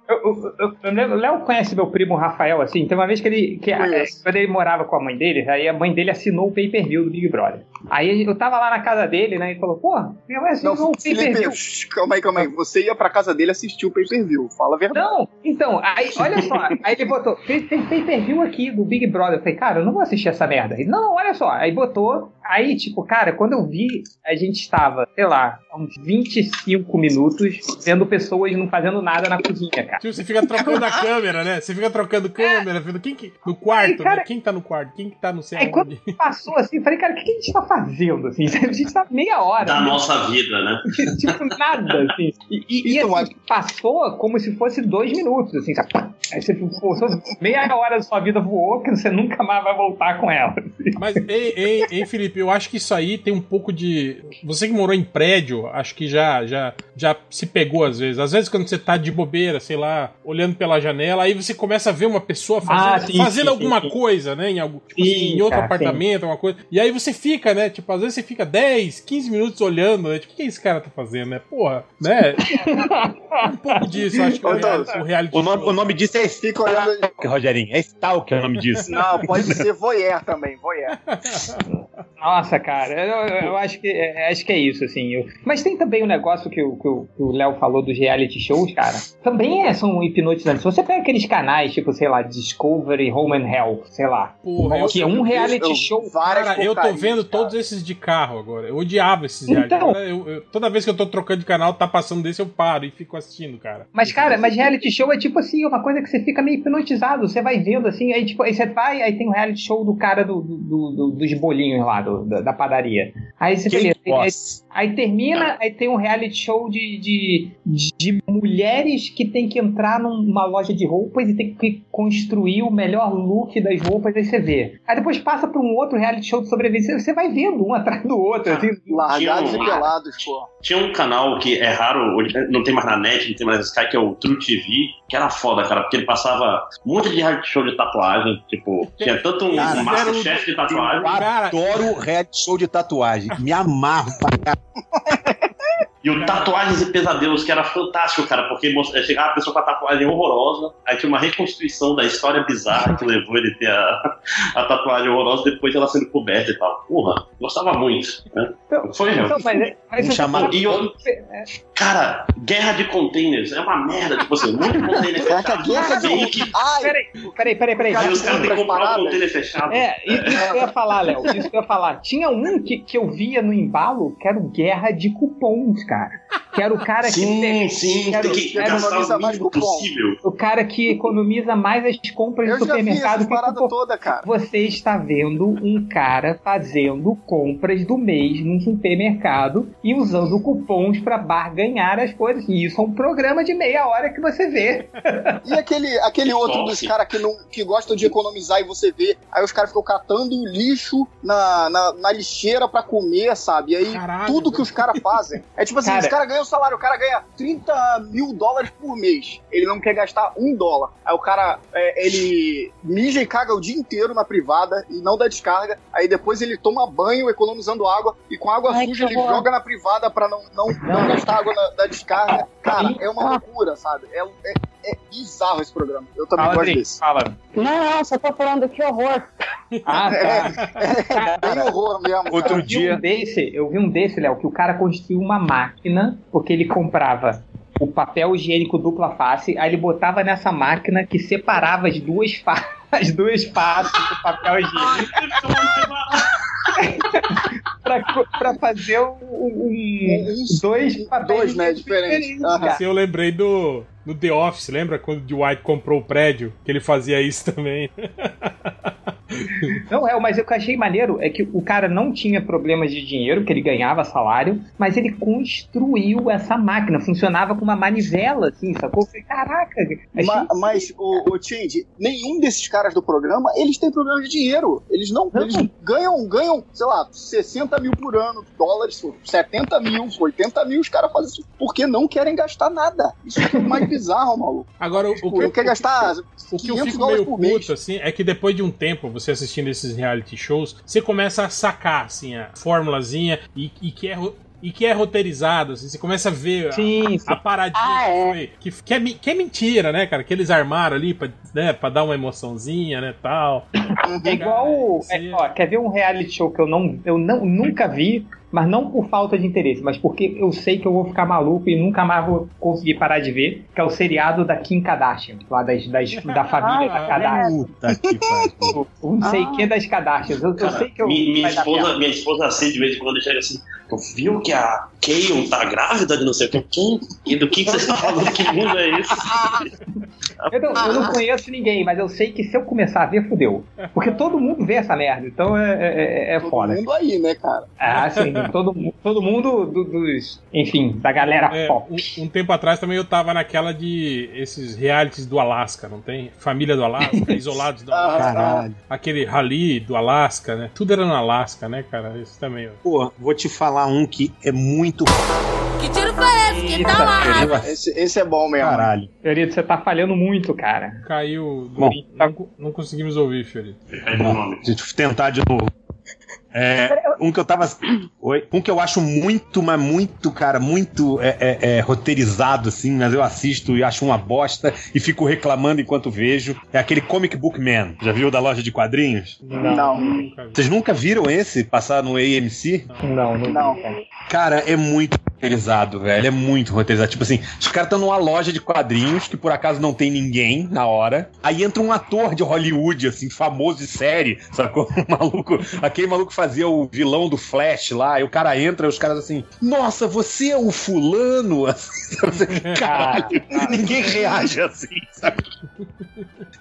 né? O Léo conhece meu primo Rafael, assim, tem uma vez que ele. Que, é, quando ele morava com a mãe dele, aí a mãe dele assinou o pay-per-view do Big Brother. Aí eu tava lá na casa dele, né? E falou, pô, minha mãe assinou Não, o pay-per-view. Felipe, shh, calma aí, calma aí. Você ia pra casa dele assistir o pay-per-view. Fala a verdade. Não, então, aí, olha só, aí ele botou, tem, tem pay-per-view aqui do Big Brother. Eu falei, cara, eu não vou assistir essa merda. Ele, não, olha só, aí botou, aí, tipo, cara, quando eu vi, a gente estava, sei lá, uns 25 minutos vendo pessoas não fazendo nada na cozinha, cara. Tipo, você fica trocando a câmera, né? Você fica trocando câmera, vendo quem que. No quarto, Aí, cara- né? Quem tá no quarto? Quem que tá no sei Aí quando passou assim, eu falei, cara, o que que a gente tá fazendo, assim? A gente tá meia hora. Da né? nossa vida, né? tipo, nada, assim. E, e, e, assim, passou como se fosse dois minutos, assim, sabe? Aí você ficou, meia hora da sua vida voou que você nunca mais vai voltar com ela. Mas, ei, ei, ei, Felipe, eu acho que isso aí tem um pouco de. Você que morou em prédio, acho que já, já, já se pegou às vezes. Às vezes, quando você tá de bobeira, sei lá, olhando pela janela, aí você começa a ver uma pessoa fazendo, Ah, sim, fazendo sim, alguma sim, sim. coisa, né? Em, algum, tipo Sim, assim, em outro cara, apartamento, alguma coisa. E aí você fica, né? Tipo, às vezes você fica 10, 15 minutos olhando, né? Tipo, o que, esse cara tá fazendo, né? Porra, né? um pouco disso, acho que é o, Então, real- o reality o, nome, show. o nome disso é Fica olhando. Rogerinho. É Stalker o nome disso. Não, pode ser voyeur também, voyeur. Nossa, cara, eu, eu- acho que é, acho que é isso, assim. eu- Mas tem também o negócio que o que o que o Léo falou dos reality shows, cara. Também é, são hipnotizantes. Se você pega aqueles canais, tipo, sei lá, Discovery, Home and Hell, sei lá. Porra, eu, que é um reality Eu- show. Cara, eu tô vendo cara. todos esses de carro agora. Eu odiava esses reality. Então- eu- eu- toda vez que eu tô trocando de canal, tá passando desse, eu paro e fico assistindo, cara. Mas, cara, mas reality show é tipo assim, uma coisa que você fica meio hipnotizado. Você vai vendo assim, aí tipo, aí você vai, aí tem um reality show do cara do, do- do- dos bolinhos lá, do- da, da padaria. Aí você beleza, aí, aí termina, aí tem um reality show de, de, de mulheres que tem que entrar numa loja de roupas e tem que construir o melhor look das roupas, aí você vê. Aí depois passa pra um outro reality show de sobrevivência, você vai vendo um atrás do outro, assim. Largados Tinha e um- pelados, pô. Tinha um canal que é raro, hoje não tem mais na net, não tem mais na Sky, que é o True TV, que era foda, cara, porque ele passava um monte de reality show de tatuagem, tipo, tinha tanto um Cara, Masterchef de tatuagem, Eu Cara- adoro reality show de tatuagem. Me amarro pra caralho. e o Tatuagens e Pesadelos, que era fantástico, cara, porque mostra- chegava a pessoa com a tatuagem horrorosa, aí tinha uma reconstrução da história bizarra que levou ele a ter a, a tatuagem horrorosa, depois ela sendo coberta e tal. Porra, gostava muito, né? Então, Foi, então, mas, mas Um chamado- E eu- Cara, guerra de containers é uma merda, tipo assim, de container fechado, guerra de- Ai, Peraí, peraí, peraí, peraí. aí os caras têm que comprar um container fechado. É, isso que eu ia falar, Léo. Isso que eu ia falar. Tinha um que, que eu via no embalo que era o Guerra de Cupons, cara. Que era o cara Sim, que. sim, Quero- tem que quero gastar o mais mínimo cupom. possível. O cara que economiza mais as compras eu do supermercado que cupom. todas, cara. Você está vendo um cara fazendo compras do mês num supermercado e usando cupons para barganhar as coisas. E isso é um programa de meia hora que você vê. E aquele, aquele outro dos caras que, não- que gostam de economizar e você vê, aí os caras ficam catando lixo na, na, na lixeira pra comer, sabe? E aí Caralho, tudo que os caras fazem. É tipo assim, Cara. os caras ganham salário. O cara ganha 30 mil dólares por mês. Ele não quer gastar um dólar. Aí o cara, é, ele mija e caga o dia inteiro na privada e não dá descarga. Aí depois ele toma banho economizando água e com água Ai, suja ele horror. joga na privada pra não, não, não gastar água na, da descarga. Cara, é uma loucura, sabe? É, é, é bizarro esse programa. Eu também Fala, gosto Adri, desse. fala. Não, não, só tô falando que horror. Ah, tá. É bem horror mesmo. Outro cara. Eu vi dia. um desse, eu vi um desse, Léo, que o cara construiu uma máquina porque ele comprava o papel higiênico dupla face, aí ele botava nessa máquina que separava as duas fa as duas faces do papel higiênico pra, pra fazer um, um- Um- dois papéis dois, né, diferentes. Aham. cara. Assim, eu lembrei do, do The Office, lembra quando o Dwight comprou o prédio? Que ele fazia isso também. Não, é, mas o que eu achei maneiro é que o cara não tinha problemas de dinheiro, que ele ganhava salário, mas ele construiu essa máquina, funcionava com uma manivela, assim, sacou? Eu falei, caraca, Ma- mas, o, o Change, nenhum desses caras do programa, eles têm problema de dinheiro. Eles não, Não. eles ganham, ganham, sei lá, 60 mil por ano, dólares, 70 mil, 80 mil, os caras fazem isso porque não querem gastar nada. Isso é o mais bizarro, maluco. Agora, o, o Tipo, que, não quer gastar o que eu 500 fico meio mês. puto, assim, é que depois de um tempo, você assistindo esses reality shows, você começa a sacar, assim, a formulazinha e, e que é... E que é roteirizado, assim, você começa a ver a- Sim, sim. a paradinha Ah, que é. foi. Que, que, é, que é mentira, né, cara? Que eles armaram ali pra, né, pra dar uma emoçãozinha, né, tal. É igual. É, ó, quer ver um reality show que eu, não, eu não, nunca vi, mas não por falta de interesse, mas porque eu sei que eu vou ficar maluco e nunca mais vou conseguir parar de ver, que é o seriado da Kim Kardashian, lá das, das, da família da Ah, Kardashian. Puta que pariu. O Não sei Ah. que das Kardashians. Eu, eu Cara, sei que eu. minha, minha esposa, minha esposa assim, de vez em quando chega assim, tu viu que a Kayle tá grávida de não sei o que? Quem? E do que, que você está falando? Que mundo é esse? Eu não, eu não conheço ninguém, mas eu sei que se eu começar a ver, fudeu. Porque todo mundo vê essa merda, então é, é, é Todo foda. mundo aí, né, cara? Ah, sim, todo, todo mundo do- dos. Enfim, da galera É, pop. um, um tempo atrás também eu tava naquela de esses realities do Alasca, não tem? Família do Alasca, Isolados do Alasca. Caralho. Aquele rally do Alasca, né? Tudo era no Alasca, né, cara? Isso também. ó. Pô, vou te falar um que é muito Que tiro foi esse? Que tá lá? Esse, esse é bom mesmo. caralho. Fiorito, você tá falhando muito, cara. Caiu. Bom. não, não conseguimos ouvir, Fiorito. Nome. Deixa eu tentar de novo. É, um que eu tava. Oi? Um que eu acho muito, mas muito, cara, muito é, é, é, roteirizado, assim, mas eu assisto e acho uma bosta e fico reclamando enquanto vejo. É aquele Comic Book Man. Já viu da loja de quadrinhos? Não, Nunca vi. Vocês nunca viram esse passar no AMC? Não, não. não. Cara, é muito roteirizado, velho. É muito roteirizado. Tipo assim, os caras estão numa loja de quadrinhos que por acaso não tem ninguém na hora. Aí entra um ator de Hollywood, assim, famoso de série, sacou? Um maluco, aquele maluco que fazia o vilão do Flash lá. Aí o cara entra e os caras assim, nossa, você é o fulano? Caralho, ninguém reage assim, sabe?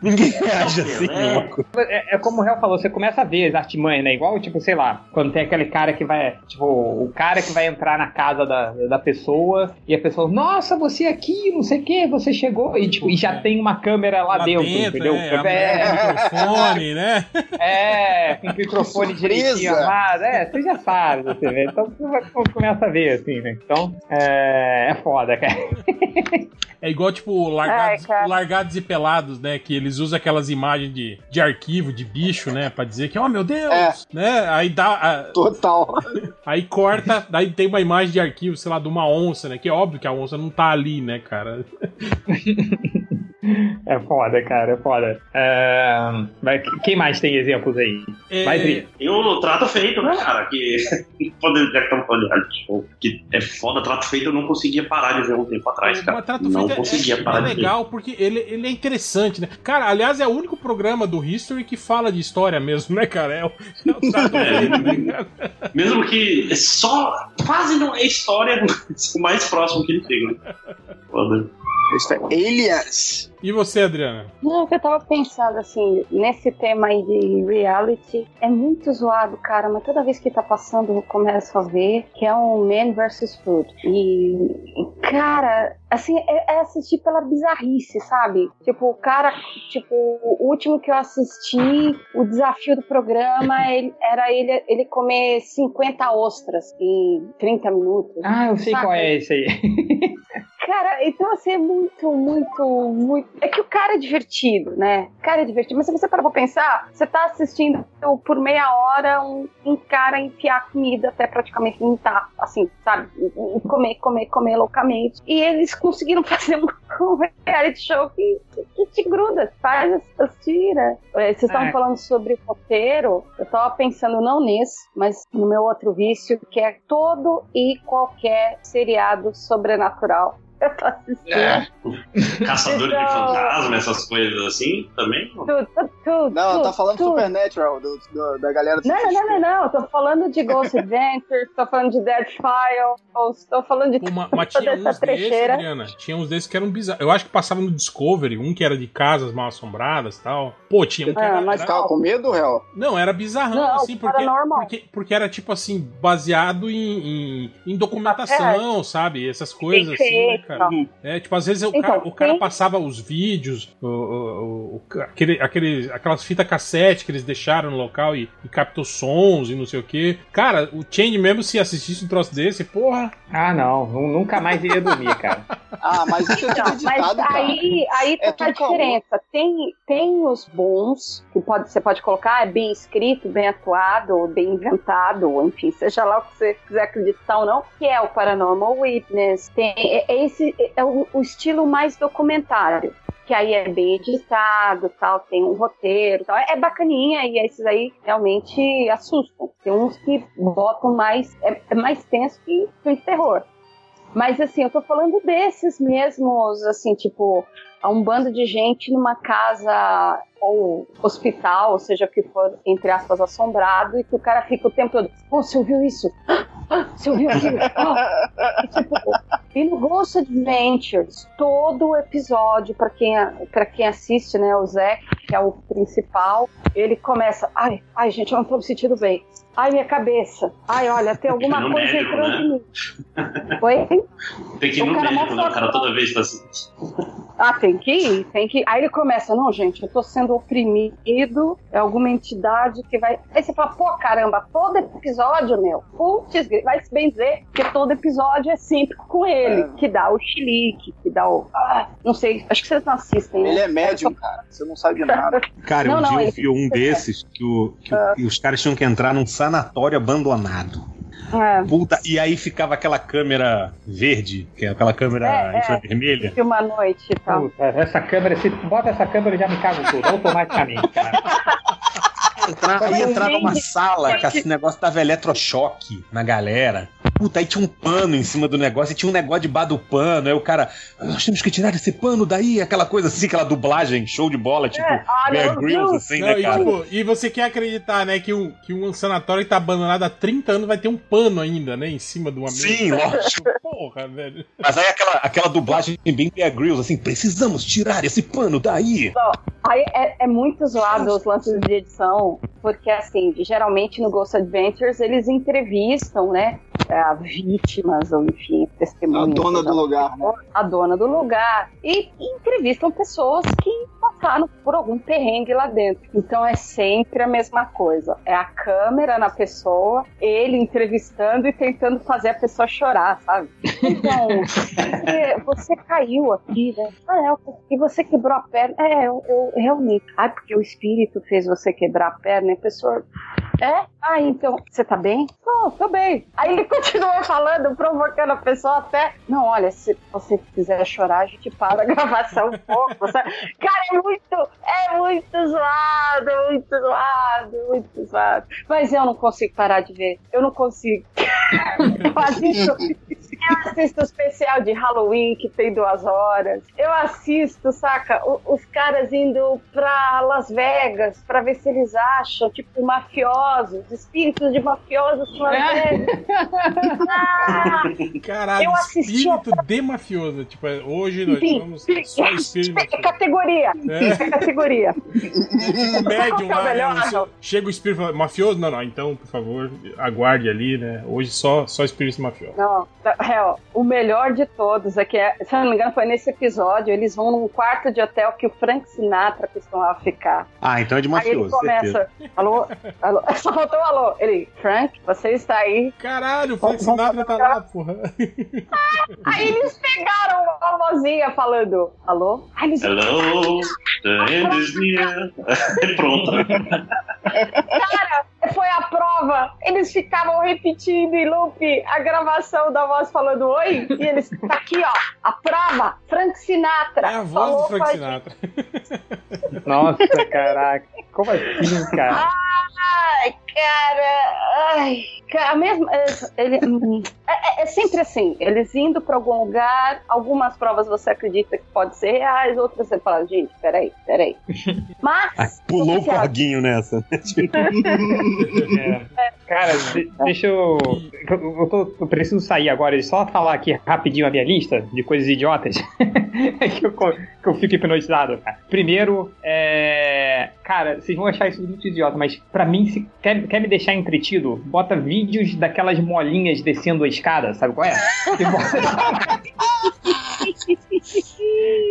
Ninguém reage assim, É. louco. É, é como o Real falou, você começa a ver as artimanhas, né? Igual, tipo, sei lá, quando tem aquele cara que vai. Tipo, o cara que vai entrar na casa da, da pessoa e a pessoa, nossa, você aqui, não sei o que, você chegou. E, tipo, e já tem uma câmera lá, dentro, entendeu? é, É, o microfone, né? é, com microfone direitinho Surpresa. armado. É, você já sabe, você vê. Então você vai- começa a ver, assim, né? Então, é, é foda, cara. É igual, tipo, largados, Ai, largados e pelados, né? Que eles usam aquelas imagens de, de arquivo, de bicho, né? Pra dizer que, oh meu Deus! É. Né? Aí dá. a- Total. aí corta, daí tem uma imagem de arquivo, sei lá, de uma onça, né? Que é óbvio que a onça não tá ali, né, cara? É foda, cara, é foda. É, mas quem mais tem exemplos aí? É, Mais. E o Trato Feito, né, cara? Que. Poder, já que estamos falando é foda, Trato Feito eu não conseguia parar de ver um tempo atrás, cara. Mas Trato não Feito é- conseguia é, parar é de ver. legal porque ele, ele é interessante, né? Cara, aliás, é o único programa do History que fala de história mesmo, né, cara? É o, é o Trato. Feito, né, cara? Mesmo que é só. Quase não é história o mais próximo que ele chega. né? Foda. Alias. E você, Adriana? Não, o que eu tava pensando, assim, nesse tema aí de reality, é muito zoado, cara, mas toda vez que tá passando eu começo a ver que é um Man vs Food. E, cara, assim, é, é assistir pela bizarrice, sabe? Tipo, o cara, tipo, o último que eu assisti, o desafio do programa ele, era ele, ele comer 50 ostras em 30 minutos. Ah, eu sei Saca? qual é esse aí. Cara, então assim, é muito, muito, muito. É que o cara é divertido, né? O cara é divertido. Mas se você parar pra pensar, você tá assistindo por meia hora um, um cara enfiar comida até praticamente não tá, assim, sabe? E- Comer, comer, comer loucamente. E eles conseguiram fazer um, um reality show que, que te gruda, faz as, as tira. É, Vocês estavam É. falando sobre roteiro, eu tava pensando não nesse, mas no meu outro vício, que é todo e qualquer seriado sobrenatural. Eu tô assistindo. É. Caçadores de Então- fantasma, essas coisas assim também? Tudo, tudo, tudo. Não, tudo, tá falando tudo. Supernatural, do, do- da galera do Não, não, não, não, não. Tô falando de Ghost Adventures, tô falando de Dead Files, tô falando de Pô, ma- toda mas tinha essa uns desses, trecheira. Adriana. Tinha uns desses que eram bizarros. Eu acho que passava no Discovery, um que era de casas mal assombradas e tal. Pô, tinha um que Ah, era, mas era- Ficava com medo, réu? Não, era bizarrão, Não, assim, porque, paranormal. porque, porque era tipo assim, baseado em, em, em documentação, sabe? Essas coisas assim, né, Perfeito. Cara? É, tipo, às vezes o, Então, cara, o cara tem- passava os vídeos, o, o- o- aquele, aquele, aquelas fitas cassete que eles deixaram no local e, e captou sons e não sei o que. Cara, o Change mesmo, se assistisse um troço desse, porra. Ah, não. nu- Nunca mais iria dormir, cara. Ah, mas isso é Não, mas editado, cara. aí, aí É tá a tudo caô. diferença. Tem, tem os bons, que pode, você pode colocar, é bem escrito, bem atuado, bem inventado, enfim, seja lá o que você quiser acreditar ou não, que é o Paranormal Witness. Tem, é, é esse, é o, o estilo mais documentário. Que aí é bem editado, tal, tem um roteiro, tal. É bacaninha e esses aí realmente assustam. Tem uns que botam mais, é, é mais tenso que filme de terror. Mas assim, eu tô falando desses mesmos, assim, tipo, a um bando de gente numa casa ou hospital, ou seja que for, entre aspas, assombrado, e que o cara fica o tempo todo, pô, você ouviu isso? Ah, Você ouviu aquilo? Ah. E, tipo, e no Ghost Adventures, todo o episódio, pra quem, pra quem assiste, né, o Zé, que é o principal, ele começa, ai, ai, gente, eu não tô me sentindo bem. Ai, minha cabeça. Ai, olha, tem alguma no coisa médico, entrando né? em mim. Oi? Tem que ir O no cara médico, né? O cara toda vez tá assim. Ah, tem que ir, tem que ir. Aí ele começa, não, gente, eu tô sendo oprimido, é alguma entidade que vai. Aí você fala, pô, caramba, todo episódio, meu, putz, vai se bem dizer que todo episódio é sempre com ele, É. que dá o chilique, que dá o. Ah, não sei, acho que vocês não assistem, né? Ele é médium, cara. Você não sabe de nada. Cara, Não, um não, dia eu vi um desses que, o- que o- e os caras tinham que entrar num sanatório abandonado. É, Puta, e aí ficava aquela câmera verde, que é aquela câmera É, é. infravermelha. filma à noite e tal. Puta, essa câmera, se bota essa câmera, eu já me cago tudo, automaticamente, cara. Entrar, aí entrar numa sala que esse negócio tava eletrochoque na galera. Puta, aí tinha um pano em cima do negócio e tinha um negócio debaixo do pano. Aí o cara, nós temos que tirar esse pano daí, aquela coisa assim, aquela dublagem, show de bola, tipo ah, Bear não, Grylls, não. assim, Não, né, e, cara? tipo, e você quer acreditar, né, que um, que um sanatório que tá abandonado há 30 anos vai ter um pano ainda, né, em cima de uma mesa. Sim, lógico. Porra, velho. Mas aí aquela, aquela dublagem bem Bear Grylls, assim, precisamos tirar esse pano daí. Aí é, é muito zoado os lances de edição, porque assim, geralmente no Ghost Adventures eles entrevistam, né? É, vítimas, ou enfim, A testemunhas. dona do lugar, né? a dona do lugar e entrevistam pessoas que passaram por algum perrengue lá dentro. Então é sempre a mesma coisa. É a câmera na pessoa, ele entrevistando e tentando fazer a pessoa chorar, sabe? Então, você, você caiu aqui, né? Ah, é, e você quebrou a perna. É, eu, eu realmente. Ah, porque o espírito fez você quebrar a perna. E a pessoa. É? Ah, então, você tá bem? Não, tô bem. Aí ele continua falando, provocando a pessoa até. Não, olha, se você quiser chorar, a gente para a gravação um pouco. sabe? Cara, é muito, é muito zoado, é muito zoado, muito zoado. Mas eu não consigo parar de ver. Eu não consigo. Faz isso. Eu assisto o especial de Halloween que tem duas horas. Eu assisto, saca, o- os caras indo pra Las Vegas pra ver se eles acham, tipo, mafiosos, espíritos de mafiosos em Las É. Vegas. Ah, Caralho, Eu assisti espírito de mafioso. Tipo, é, hoje nós Sim. vamos só espírito é categoria. É. É categoria. Tipo, médium é o lá, né? melhor? Chega o espírito e fala, mafioso? Não, não, então, por favor, aguarde ali, né? Hoje só, só espírito mafioso. Não, na o melhor de todos é que, é- se eu não me engano, foi nesse episódio, eles vão num quarto de hotel que o Frank Sinatra costumava ficar. Ah, então é de Aí ele mafioso, certeza. começa, alô, alô, só faltou um alô. Ele, Frank, você está aí? Caralho, o Frank Sinatra tá lá, porra. Aí eles pegaram uma vozinha falando, alô? Aí eles, Hello, the end is near. Pronto. cara, foi a prova. Eles ficavam repetindo em loop a gravação da voz falando oi. E eles, tá aqui, ó, a prova, Frank Sinatra. É a voz falou do Frank Sinatra. Nossa, caraca. Como assim, cara? Ai, cara. Ai, cara, mesmo. é, Ele, é, é- é sempre assim. Eles indo pra algum lugar, algumas provas você acredita que pode ser reais, outras você fala, gente, peraí, peraí. Ah, Mas. pulou o oficial, corguinho nessa. É. Cara, de- deixa eu. Eu, tô, eu preciso sair agora e só falar aqui rapidinho a minha lista de coisas idiotas É que, eu, que eu fico hipnotizado. Cara. Primeiro, é. Cara, vocês vão achar isso muito idiota, mas pra mim, se quer, quer me deixar entretido, bota vídeos daquelas molinhas descendo a escada, sabe qual é? Que bota-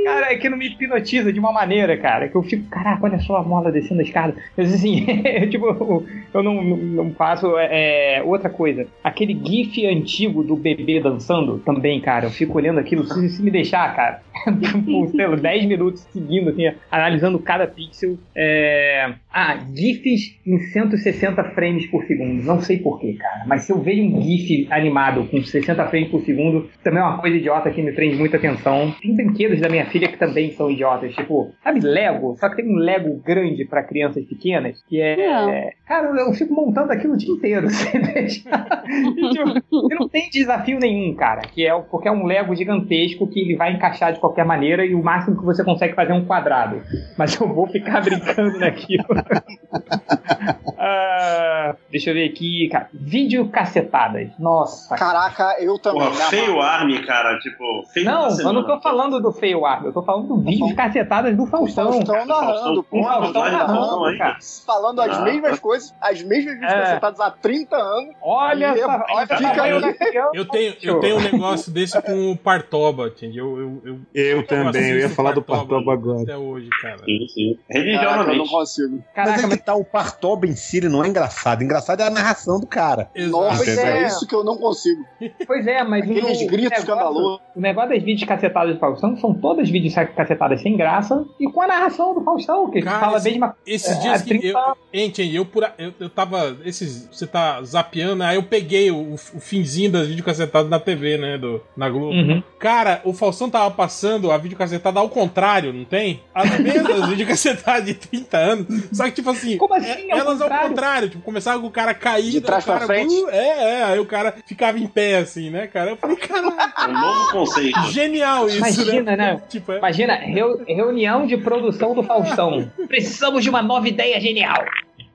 Cara, é que não me hipnotiza de uma maneira, cara, que eu fico, caraca, olha só a mola descendo a escada. Mas assim, tipo, eu- eu não, não, faço. É, outra coisa, aquele GIF antigo do bebê dançando também, cara, eu fico olhando aquilo, se, se me deixar, cara, por, sei lá, 10 minutos seguindo, assim, analisando cada pixel. É... Ah, GIFs em 160 frames por segundo. Não sei porquê, cara, mas se eu vejo um GIF animado com 60 frames por segundo, também é uma coisa idiota que me prende muita atenção. Tem brinquedos da minha filha que também são idiotas, tipo, sabe Lego? Só que tem um Lego grande pra crianças pequenas, que é. Não. Cara, eu fico montando aquilo o dia inteiro. Você deixa... E, tipo, não tem desafio nenhum, cara, que é porque é um Lego gigantesco que ele vai encaixar de qualquer maneira e o máximo que você consegue fazer é um quadrado. Mas eu vou ficar brincando naquilo. Ah, deixa eu ver aqui, cara. Vídeo cacetadas. Nossa. Caraca, eu também. Porra, feio Army, cara. Tipo, feio Não, eu não tô falando do feio ar, eu tô falando do vídeo cacetadas do Faustão. Faustão narrando, pô. O Faustão narrando, cara. Falando as Ah. mesmas coisas, as mesmas vídeos É. cacetadas há 30 anos. Olha Aí, essa, olha fica eu, né? Eu tenho, eu tenho um negócio desse com o Partoba, entendeu? Eu, eu, Eu também, eu ia falar do Partoba agora. Até hoje, cara. Sim, sim. Caraca, eu não Religiosamente. consigo. Caraca, mas é tá, o Partoba em si ele não é engraçado. Engraçado é a narração do cara. Nossa, é isso que eu não consigo. Pois é, mas Aqueles o, gritos o negócio, escandalosos. O negócio das vídeos cacetadas do Faustão são todas vídeos cacetadas sem graça e com a narração do Faustão, que Cara, fala esse- uma Esses É, dias que 30 eu, Entende, eu, por, a- eu, eu tava. Esses, você tá zapeando, aí eu peguei o, o finzinho das videocassetadas na TV, né? Do, na Globo. Uhum. Cara, o Faustão tava passando a videocassetada ao contrário, não tem? As mesmas videocassetadas de 30 anos. Só que, tipo assim, Como assim, é- ao elas ao contrário? contrário. Tipo, começava com o cara caído. De trás o cara, pra frente? uh, é, é. Aí o cara ficava em pé, assim, né, cara? Eu falei, caralho, É um novo conceito. genial isso, Imagina, né? Tipo, é, Imagina, reu- reunião de produção do Faustão. Precisamos de uma nova ideia genial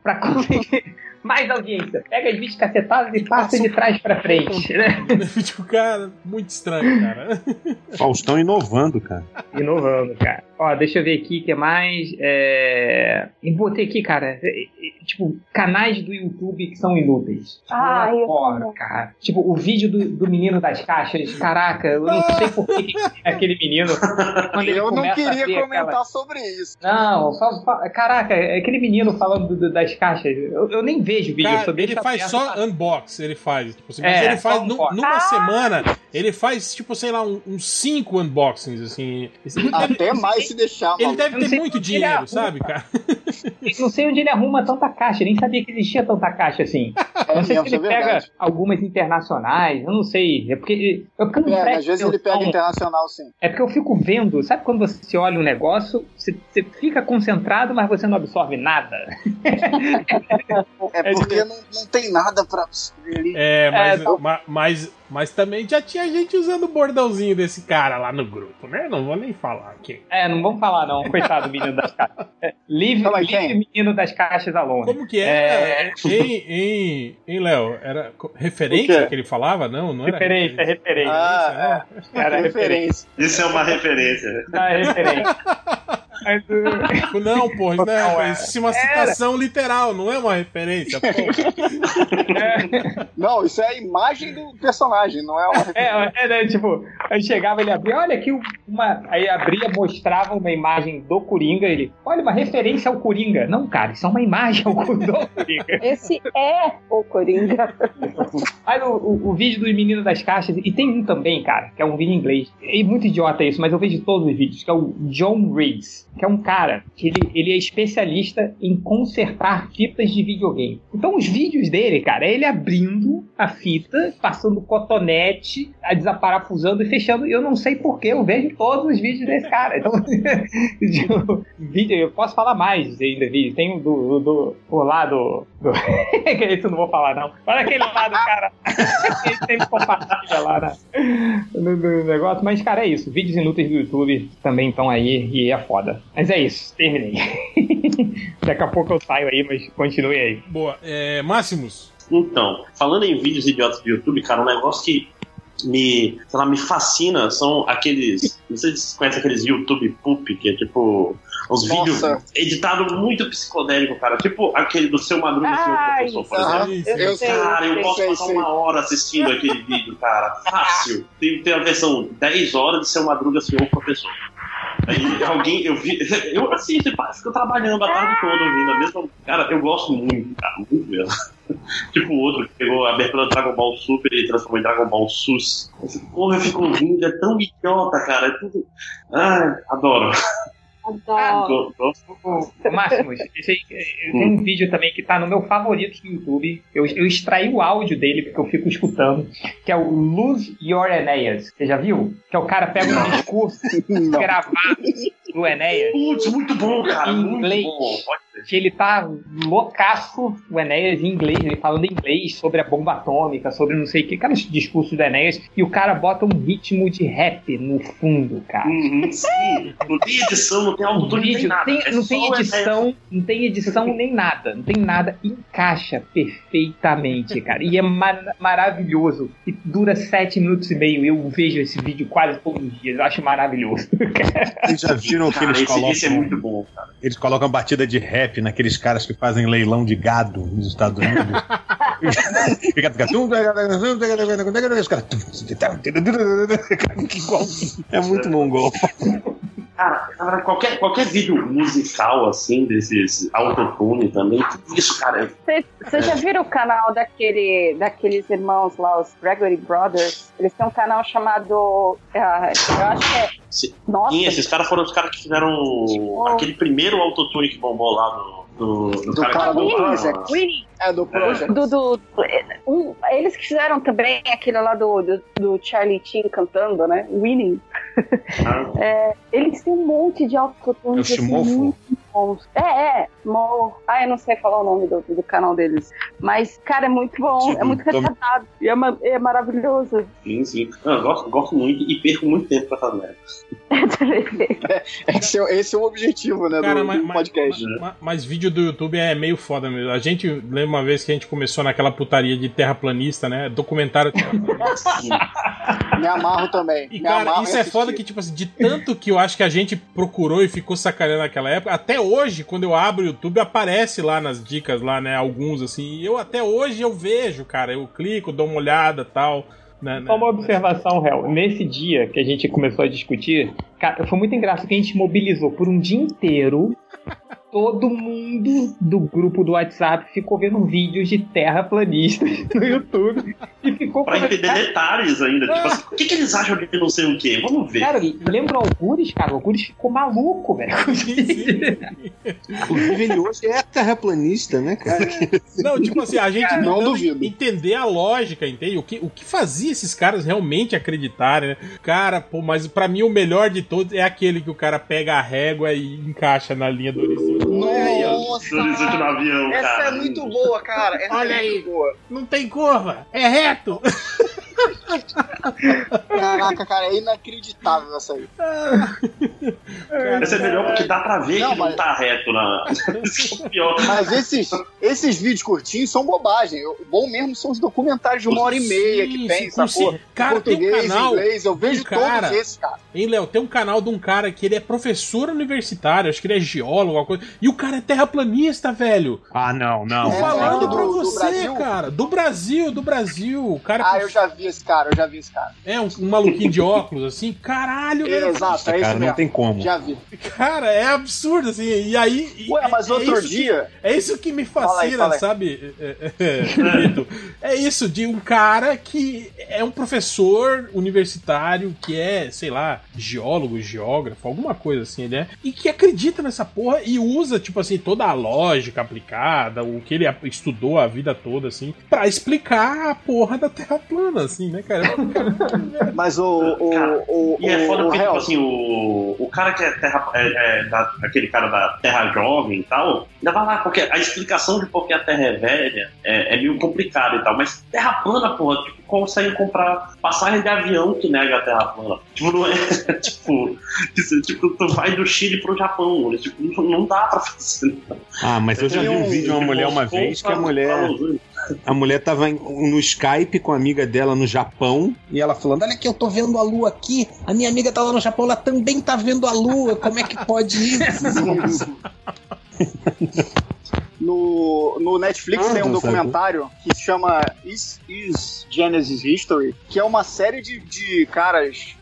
pra conseguir mais audiência. Pega as vídeos cacetadas e passa de trás pra frente, né? tipo, cara, muito estranho, cara. Faustão inovando, cara. Inovando, cara. Ó, deixa eu ver aqui o que mais. É... E botei aqui, cara. é, é, Tipo, canais do YouTube que são inúteis. Tipo, Ah, eu cara. Tipo, o vídeo do, do menino das caixas. Caraca, eu não sei por que que aquele menino. Quando ele Eu não queria comentar aquela- sobre isso. Não, só, só- caraca, é aquele menino falando do- do- das caixas. Eu, eu nem vejo vídeo, eu Cara, deixo ele faz só pra- unbox, ele faz. Tipo, assim, É, mas ele faz numa semana, ele faz, tipo, sei lá, um- uns cinco unboxings, assim. Ele deve, Até mais se deixar, ele maluco. deve Eu ter muito dinheiro, arruma. sabe, cara? Não sei onde ele arruma tanta caixa, nem sabia que existia tanta caixa assim. Eu não sei mesmo, se ele é pega verdade. algumas internacionais, eu não sei. É porque, é porque eu não É, às vezes ele pega internacional, sim. É porque eu fico vendo, sabe quando você olha um negócio, você, você fica concentrado, mas você não absorve nada. É É porque não, não tem nada pra absorver ali. É, mas, É, não. ma- mas Mas também já tinha gente usando o bordãozinho desse cara lá no grupo, né? Não vou nem falar aqui. É, não vamos falar não, coitado do menino das caixas. É, Livre, Fala livre menino das caixas alone. Como que é? Em, em, em Léo, era referência que ele falava? Não, não era Referência, referência. Ah, é. Era referência. Isso é uma referência. Ah, referência. Mas, uh, Não, porra, isso não é referência. Isso é uma citação literal, não é uma referência. porra. Não, isso é a imagem do personagem, não é uma É, é, né, tipo, aí chegava, ele abria, olha aqui uma. Aí abria, mostrava uma imagem do Coringa, ele, olha, uma referência ao Coringa. Não, cara, isso é uma imagem ao do Coringa. Esse é o Coringa. Aí o, o, o vídeo do Menino das Caixas, e tem um também, cara, que é um vídeo em inglês. É muito idiota isso, mas eu vejo todos os vídeos, que é o John Reeves, que é um cara que ele, ele é especialista em consertar fitas de videogame. Então os vídeos dele, cara, é ele abrindo a fita, passando cotonete, desaparafusando e fechando. Eu não sei porquê, eu vejo todos os vídeos desse cara. Então, tipo, vídeo, eu posso falar mais ainda, vídeo. Tem o do, do, do, lá do. do esse eu não vou falar, não. Olha aquele lá do cara. Ele sempre compartilha lá na- no, no negócio. Mas, cara, é isso. Vídeos inúteis do YouTube também estão aí e é foda. Mas é isso, terminei. Daqui a pouco eu saio aí, mas continue aí. Boa. É, Máximos. Então, falando em vídeos idiotas do YouTube, cara, um negócio que me, sei lá, me fascina são aqueles. Não sei se vocês conhecem aqueles YouTube poop, que é tipo. Os Nossa. vídeos editados muito psicodélico, cara. Tipo aquele do seu Madruga, seu Ai, professor, por exemplo. Eu sei, Cara, eu sei. posso sei, passar sei. uma hora assistindo aquele vídeo, cara. Fácil. Tem, tem a versão 10 horas de seu Madruga, senhor professor. Aí alguém, eu vi, eu assisto, pá, fico trabalhando a tarde toda ouvindo a mesma. Cara, eu gosto muito, cara, muito mesmo. tipo o outro que pegou a abertura do Dragon Ball Super e transformou em Dragon Ball SUS. Porra, eu fico ouvindo, é tão idiota, cara. É tudo. Ai, adoro. Ô, Máximos, esse aí, eh, tem um vídeo também que tá no meu favorito do YouTube. Eu, eu extraí o áudio dele porque eu fico escutando, que é o Lose Your Enéas. Você já viu? Que é o cara pega um discurso gravado do Enéas. Putz, muito bom, cara. Em Muito inglês. bom. Pode. Que ele tá loucaço, o Enéas, em inglês, ele falando em inglês sobre a bomba atômica, sobre não sei o que, cara, esse discurso do Enéas, e o cara bota um ritmo de rap no fundo, cara. Uhum, sim. Não tem edição, não tem autotune, não tem nada. tem- É não tem edição, não tem edição nem nada, não tem nada, encaixa perfeitamente, cara, e é mar- maravilhoso, e dura sete minutos e meio, eu vejo esse vídeo quase todos os dias, eu acho maravilhoso. Vocês já viram que Cara, eles esse, colocam, esse é muito bom, cara. eles colocam batida de rap naqueles caras que fazem leilão de gado nos Estados Unidos? É muito mongol. Cara, cara, qualquer, qualquer vídeo musical, assim, desses autotune também, tudo isso, cara, Vocês já viram o canal daquele, daqueles irmãos lá, os Gregory Brothers? Eles têm um canal chamado. ah, eu acho que é. Nossa, Sim, esses caras foram os caras que fizeram aquele primeiro autotune que bombou lá do, do, do Do cara cara do. É do Project. do, do, do- um- eles que fizeram também aquele lá do, do, do Charlie Chin cantando, né? Winning. Ah, Eles têm um monte de autotunes É o assim, Shimofo? muito bons. É, é. Mo... Ah, eu não sei falar o nome do, do canal deles. Mas, cara, é muito bom. É muito Tom- retratado. E é, ma- é maravilhoso. sim, sim. Não, eu gosto, gosto muito e perco muito tempo pra fazer merda. Esse, é, esse é o objetivo, né, Cara, do, mas, do mas- podcast. mas- mas vídeo do YouTube é meio foda mesmo. A gente lembra uma vez que a gente começou naquela putaria de terraplanista, né? Documentário terraplanista. Me amarro também. E, Me cara, isso é assistir. foda que, tipo assim, de tanto que eu acho que a gente procurou e ficou sacaneando naquela época, até hoje, quando eu abro o YouTube, aparece lá nas dicas, lá, né, alguns, assim, e eu até hoje eu vejo, cara, eu clico, dou uma olhada tal, né, né. Só uma observação, Réu. Nesse dia que a gente começou a discutir, cara, foi muito engraçado que a gente mobilizou por um dia inteiro. Todo mundo do grupo do WhatsApp ficou vendo vídeos de terraplanistas no YouTube e ficou Pra entender cara, detalhes ainda. Tipo assim, o que, que eles acham de não sei o quê? Vamos ver. cara, lembra o Algures, cara? O Algures ficou maluco, velho. Inclusive, ele hoje é terraplanista, né, cara? Não, tipo assim, a gente Não tentando duvido. entender a lógica, entende? O que, o que fazia esses caras realmente acreditarem, né? Cara, pô, mas pra mim o melhor de todos é aquele que o cara pega a régua e encaixa na linha do horizonte. Nossa! No avião, Essa cara. é muito boa, cara. Essa Olha é aí. muito boa. Não tem curva, é reto. Caraca, cara, é inacreditável essa aí. Essa é melhor porque dá pra ver Não, que não mas- tá reto na. É. Mas esses, esses vídeos curtinhos são bobagem. O bom mesmo são os documentários de uma hora e meia que Sim, tem, sim, sacou? sim. Cara, tem um Português, canal inglês, eu vejo cara- todos esses, cara. Hein, Léo? Tem um canal de um cara que ele é professor universitário, acho que ele é geólogo, alguma coisa. E o cara é terraplanista, velho. Ah, não, não. Tô É, falando do- pra do você, Brasil? cara. Do Brasil, do Brasil. O cara Ah, eu já vi esse cara, eu já vi esse cara. É um, um maluquinho de óculos, assim. Caralho, velho. Exato, é isso Cara, não mesmo. tem como. Já vi. Cara, é absurdo, assim. E aí. Ué, mas é outro isso que- dia. É isso que me Fala aí, fascina, fala aí. sabe? É, é, é, Vitor? É isso, de um cara que é um professor universitário, que é, sei lá, geólogo, geógrafo, alguma coisa assim, né? E que acredita nessa porra e usa, tipo assim, toda a lógica aplicada, o que ele estudou a vida toda, assim, pra explicar a porra da Terra plana, assim, né, cara? Mas o. o, Cara, o, E é o- foda o porque, tipo assim, o, o cara que é, terra, é, é da- aquele cara da Terra Jovem e tal, ainda vai lá, porque a explicação de por que a Terra é velha é, é meio complicada e tal, mas Terra plana, porra, tipo, consegue comprar passagem de avião que nega a Terra plana. Tipo, não é, tipo, você, tipo, tu vai do Chile pro Japão, tipo, não, não dá pra fazer. Ah, mas eu já vi um vídeo de uma mulher uma vez que a mulher. A mulher tava no Skype com a amiga dela no Japão e ela falando: Olha que eu tô vendo a lua aqui. A minha amiga tá lá no Japão, ela também tá vendo a lua. Como é que pode isso? No, no Netflix Ah, tem um documentário que se chama Is, Is Genesis History, que é uma série de, de caras,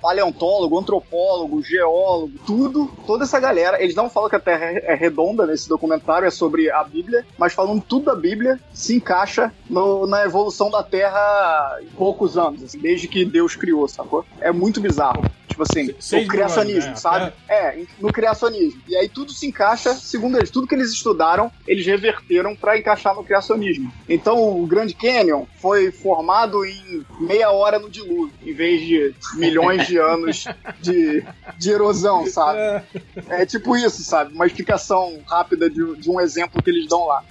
paleontólogo, antropólogo, geólogo, tudo, toda essa galera. Eles não falam que a Terra é é redonda nesse documentário, é sobre a Bíblia, mas falando tudo da Bíblia, se encaixa no- na evolução da Terra em poucos anos, assim, desde que Deus criou, sacou? É muito bizarro. Tipo assim, Seis o criacionismo, anos, né? sabe? É, no criacionismo. E aí tudo se encaixa, segundo eles, tudo que eles estudaram, eles reverteram pra encaixar no criacionismo. Então o Grand Canyon foi formado em meia hora no dilúvio, em vez de milhões de anos de, de erosão, sabe? É tipo isso, sabe? Uma explicação rápida de, de um exemplo que eles dão lá.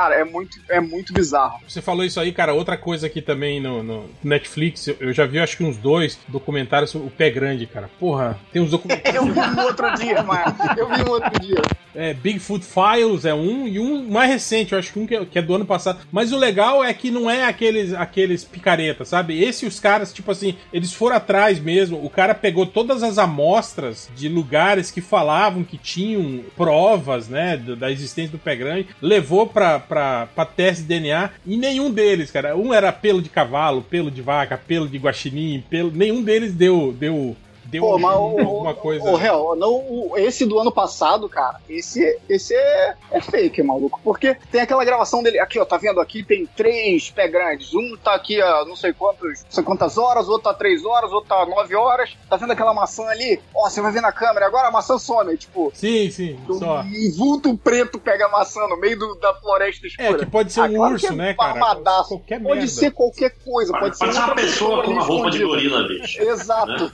Cara, é muito, é muito bizarro. Você falou isso aí, cara. Outra coisa aqui também no, no Netflix, eu- já vi acho que uns dois documentários sobre o pé grande, cara. Porra, tem uns documentários. Eu vi um outro dia, mano. Eu vi um outro dia. É, Bigfoot Files é um, e um mais recente, eu acho que um que é, que é do ano passado. Mas o legal é que não é aqueles, aqueles picareta, sabe? Esse os caras, tipo assim, eles foram atrás mesmo. O cara pegou todas as amostras de lugares que falavam que tinham provas, né, da existência do pé grande, levou pra, pra, pra teste de DNA e nenhum deles, cara. Um era pelo de cavalo, pelo de vaca, pelo de guaxinim, pelo. Nenhum deles deu. deu Deu Pô, mas o, alguma coisa. o, real, não, o- esse do ano passado, cara, esse, esse é, é fake, maluco. Porque tem aquela gravação dele. Aqui, ó, tá vendo aqui? Tem três pé grandes. Um tá aqui a não sei quantos, não sei quantas horas, outro tá três horas, outro tá nove horas. Tá vendo aquela maçã ali? Ó, você vai ver na câmera, agora a maçã some. Tipo, Sim, sim, só. um vulto preto pega a maçã no meio do- da floresta É, escura. que pode ser Ah, um claro urso, é né, cara? Qualquer Pode merda. ser qualquer coisa, pode, Pode, pode ser uma pessoa com uma roupa de gorila, bicho. Exato.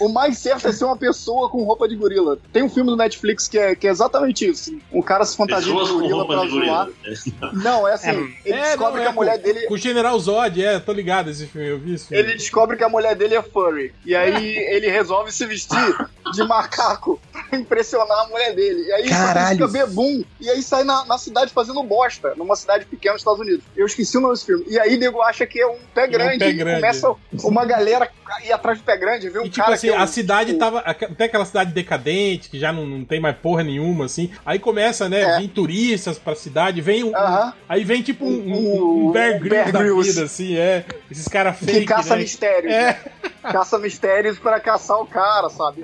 O mais certo é ser uma pessoa com roupa de gorila. Tem um filme do Netflix que é, que é exatamente isso. Um cara se fantasia Pessoas de gorila pra zoar. gorila. Não, é assim. ele É, descobre não, que é a mulher com, dele. Com o General Zod, é, tô ligado esse filme, eu vi esse filme. Ele descobre que a mulher dele é furry. E aí ele resolve se vestir de macaco pra impressionar a mulher dele. E aí Caralho. ele fica bebum. E aí sai na, na cidade fazendo bosta, numa cidade pequena nos Estados Unidos. Eu esqueci o nome desse filme. E aí nego acha que é um pé grande. pé e grande. começa uma galera ir atrás do pé grande, ver um E tipo cara assim, que é um- a cidade tava. Até aquela cidade decadente, que já não, não tem mais porra nenhuma, assim. Aí começa, né? É. Vir turistas pra cidade, vem um. Aham. Aí vem tipo um, um, Um- um Bear Grylls Bear da vida, assim, é. Esses caras que fake. caça né? mistérios. É. né? Caça mistérios pra caçar o cara, sabe?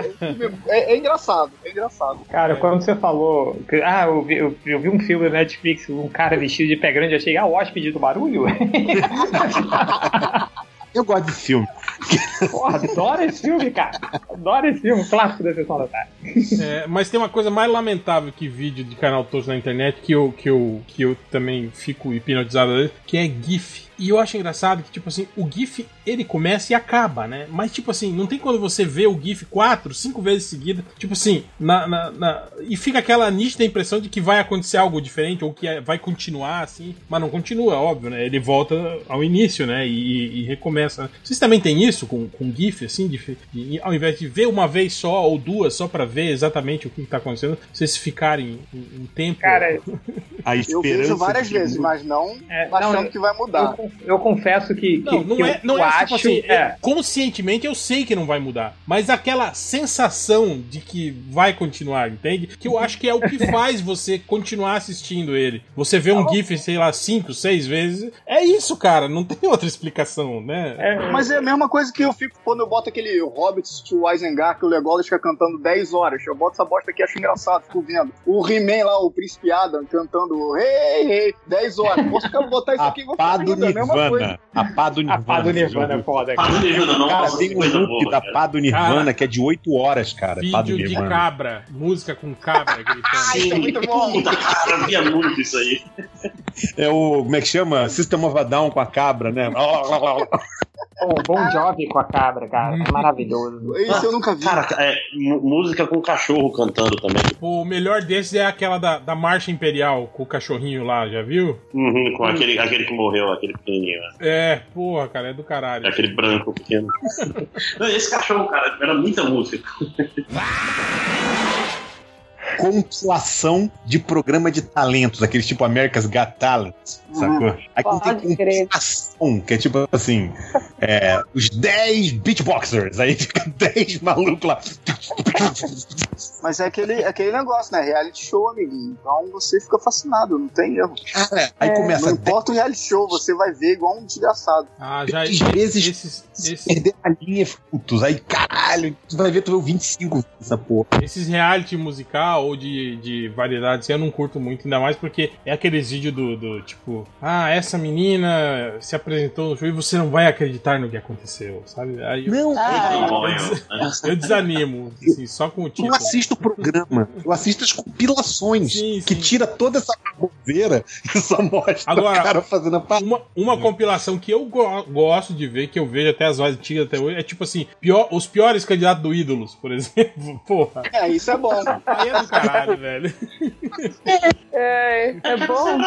É, é engraçado, é engraçado. Cara, quando você falou. que- ah, eu vi, eu, eu vi um filme do Netflix, um cara vestido de pé grande, eu achei, ah, o hóspede do barulho? Eu gosto de filme. Porra, adoro esse filme, cara. Adoro esse filme, clássico da sessão da tarde. É, mas tem uma coisa mais lamentável que vídeo de canal tosco na internet que eu, que eu, que eu também fico hipnotizado, que é GIF. E eu acho engraçado que, tipo assim, o GIF ele começa e acaba, né? Mas, tipo assim, não tem quando você vê o GIF quatro, cinco vezes seguida, tipo assim, na, na, na- e fica aquela nítida impressão de que vai acontecer algo diferente ou que é- vai continuar assim, mas não continua, óbvio, né? Ele volta ao início, né? E, e recomeça. Vocês também têm isso com, com GIF, assim, de, de- ao invés de ver uma vez só ou duas só pra ver exatamente o que tá acontecendo, vocês ficarem um, um tempo. Cara, A Eu esperança vejo várias vezes, mas não É, achando não, que vai eu, mudar. con- eu confesso que, que, Não, não que é, eu, não eu é acho. tipo assim, é, conscientemente eu sei que não vai mudar, mas aquela sensação de que vai continuar, entende? Que eu acho que é o que faz você continuar assistindo ele. Você vê um GIF, sei lá, cinco, seis vezes, é isso, cara, não tem outra explicação, né? é, Mas é a mesma coisa que eu fico quando eu boto aquele Hobbit to Isengard, que o Legolas fica cantando 10 horas. Eu boto essa bosta aqui, acho engraçado, fico vendo. O He-Man lá, o Príncipe Adam, cantando Hey, hey, 10 horas. Posso ficar- botar isso aqui vou ficar do rindo, é coisa. Nirvana. A pá do a Nirvana. pá do Nirvana é foda. Pá do Nirvana, Cara, tem um loop boa. da pá do Nirvana Cara. que é de 8 horas, cara. Pá do Vídeo de Nirvana. cabra, música com cabra gritando. Isso é muito bom. Puta, cara, via muito isso aí. É o. Como é que chama? System of a Down com a cabra, né? O Bon Jovi com a cabra, cara. É maravilhoso. Isso eu nunca vi. Cara, é, música com cachorro cantando também. O melhor desses é aquela da, da Marcha Imperial, com o cachorrinho lá, já viu? Uhum, com aquele, aquele que morreu, aquele pequenininho. né? É, porra, cara, é do caralho. Aquele branco pequeno. Não, esse cachorro, cara, era muita música. compilação de programa de talentos, aqueles tipo America's Got Talent, sacou? Aqui Pode tem crer. compilação, que é tipo assim, é, os 10 beatboxers, aí fica 10 malucos lá. Mas é aquele, é aquele negócio, né? Reality show, amiguinho. Então você fica fascinado, não tem erro. Cara, aí começa Não a importa o reality show, você vai ver igual um desgraçado. Ah, já Às vezes- esses, esses, perder a linha frutos. Aí, caralho, tu vai ver, tu viu 25 essa porra. esses reality musical ou de, de variedade, assim, eu não curto muito, ainda mais porque é aqueles vídeos do, do tipo, ah, essa menina se apresentou no show e você não vai acreditar no que aconteceu, sabe? Aí eu, Não, Ah, Não, é. bom, eu- né? eu desanimo, assim, só com o eu título. assisto o programa, eu assisto as compilações Sim, que sim. tira toda essa baboseira e só mostra Agora, o cara fazendo a parada. Uma, uma compilação que eu go- gosto de ver, que eu vejo até as antigas até hoje, é tipo assim, pior, os piores candidatos do Ídolos, por exemplo. Porra, É, isso é bom. aí é do caralho, velho. É, é bom.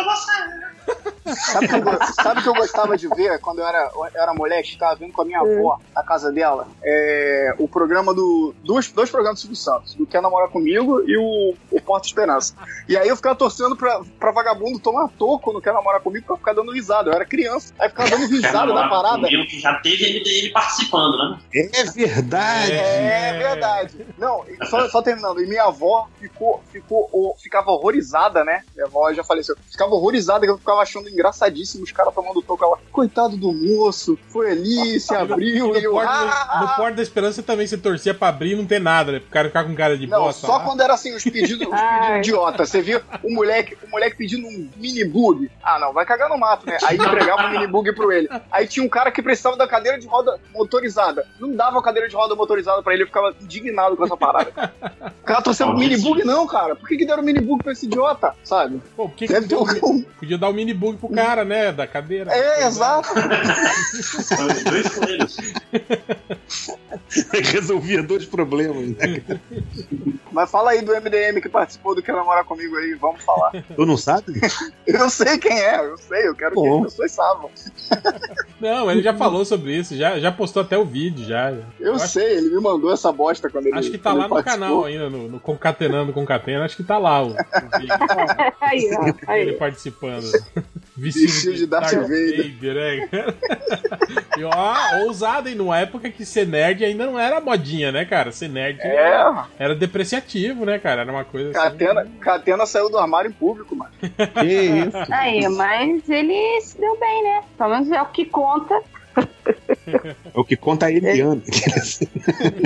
Sabe o que, eu sabe que eu gostava de ver quando eu era, eu era moleque? Ficava vendo com a minha avó na casa dela. É, o programa do. Dois, dois programas do Silvio Santos: do Quer Namorar Comigo e o, o Porta Esperança. E aí eu ficava torcendo pra, pra vagabundo tomar toco no Quer Namorar Comigo pra ficar dando risada. Eu era criança. Aí ficava dando risada da parada. Comigo, que já teve ele, ele participando, né? É verdade. É verdade. Não, só, só terminando. E minha avó ficou, ficou, ficava horrorizada, né? Minha avó já faleceu. Ficava horrorizada que eu ficava achando engraçadíssimo os caras tomando toco. Ela, coitado do moço, foi ali, se abriu no, e eu. Porta, "Ah!" no Porta da Esperança também você torcia pra abrir e não ter nada, né? Pro cara ficar com cara de Não, bosta. só lá. quando era assim, os pedidos, os pedidos idiota. Você viu o moleque, o moleque pedindo um mini bug. Ah, não, vai cagar no mato, né? Aí entregava um mini bug pro ele. Aí tinha um cara que precisava da cadeira de roda motorizada. Não dava a cadeira de roda motorizada pra ele, eu ficava indignado com essa parada. O cara torcendo mini bug, não, cara. Por que, que deram mini bug pra esse idiota? Sabe? Pô, por que que ter deu- um. Podia dar um mini bug pro cara, né? Da cadeira. É, exato. Dois coelhos. Resolvia dois problemas. né? Mas fala aí do MDM que participou do Quer Namorar Comigo aí, vamos falar. Tu não sabe? Eu sei quem é, eu sei, eu quero que Bom. as pessoas saibam. Não, ele já falou sobre isso, já, já postou até o vídeo, já. Eu, acho, sei, ele me mandou essa bosta quando ele. acho que tá lá ele no participou. canal ainda, no, no Concatenando Concatena, acho que tá lá o, o vídeo. Aí, ó. ele Aí. participando. Vestido de Darth Vader. né? e ó, ousado, hein? Numa época que ser nerd ainda não era modinha, né, cara? Ser nerd É, era depreciativo, né, cara? Era uma coisa assim. Catena, Catena saiu do armário em público, mano. Que isso? Aí, mas ele se deu bem, né? Pelo menos é o que conta. É o que conta a Eliana.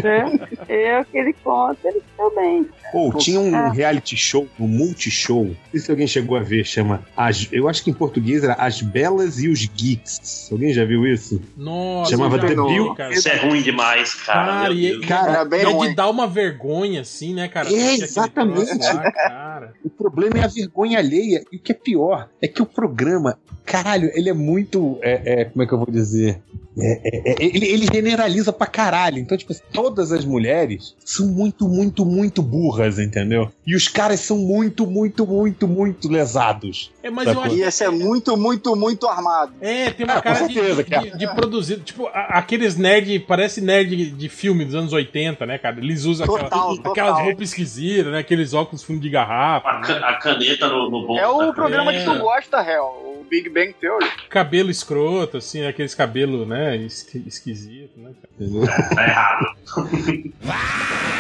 né? É o que ele conta, ele também. Ou tinha um Ah. reality show, um multishow. Não sei se alguém chegou a ver, chama. As, eu acho que em português era As Belas e os Geeks. Alguém já viu isso? Nossa, Chamava The vi, Bill. cara. Isso é ruim demais, cara. Cara, e. Cara, Era bem e é ruim. de dar uma vergonha, assim, né, cara? É, exatamente. lá, cara. O problema é a vergonha alheia. E o que é pior é que o programa, caralho, ele é muito. é, é, como é que eu vou dizer? É, é, é, ele, ele generaliza pra caralho. Então, tipo, todas as mulheres são muito, muito, muito burras, entendeu? E os caras são muito, muito, muito, muito lesados. É, mas eu acho E esse é muito, muito, muito armado. É, tem uma com cara de, certeza, de, de, de produzido. Tipo, a- aqueles nerd, parece nerd de filme dos anos 80, né, cara? Eles usam aquela- Total, total. aquelas roupas esquisitas, né? Aqueles óculos fundo de garrafa, A, ca- a caneta no, no bolso. É o programa que tu É. gosta, Hell. O Big Bang Theory. cabelo escroto, assim, aqueles cabelos, né, esqui- esquisitos, né, cara? Tá errado.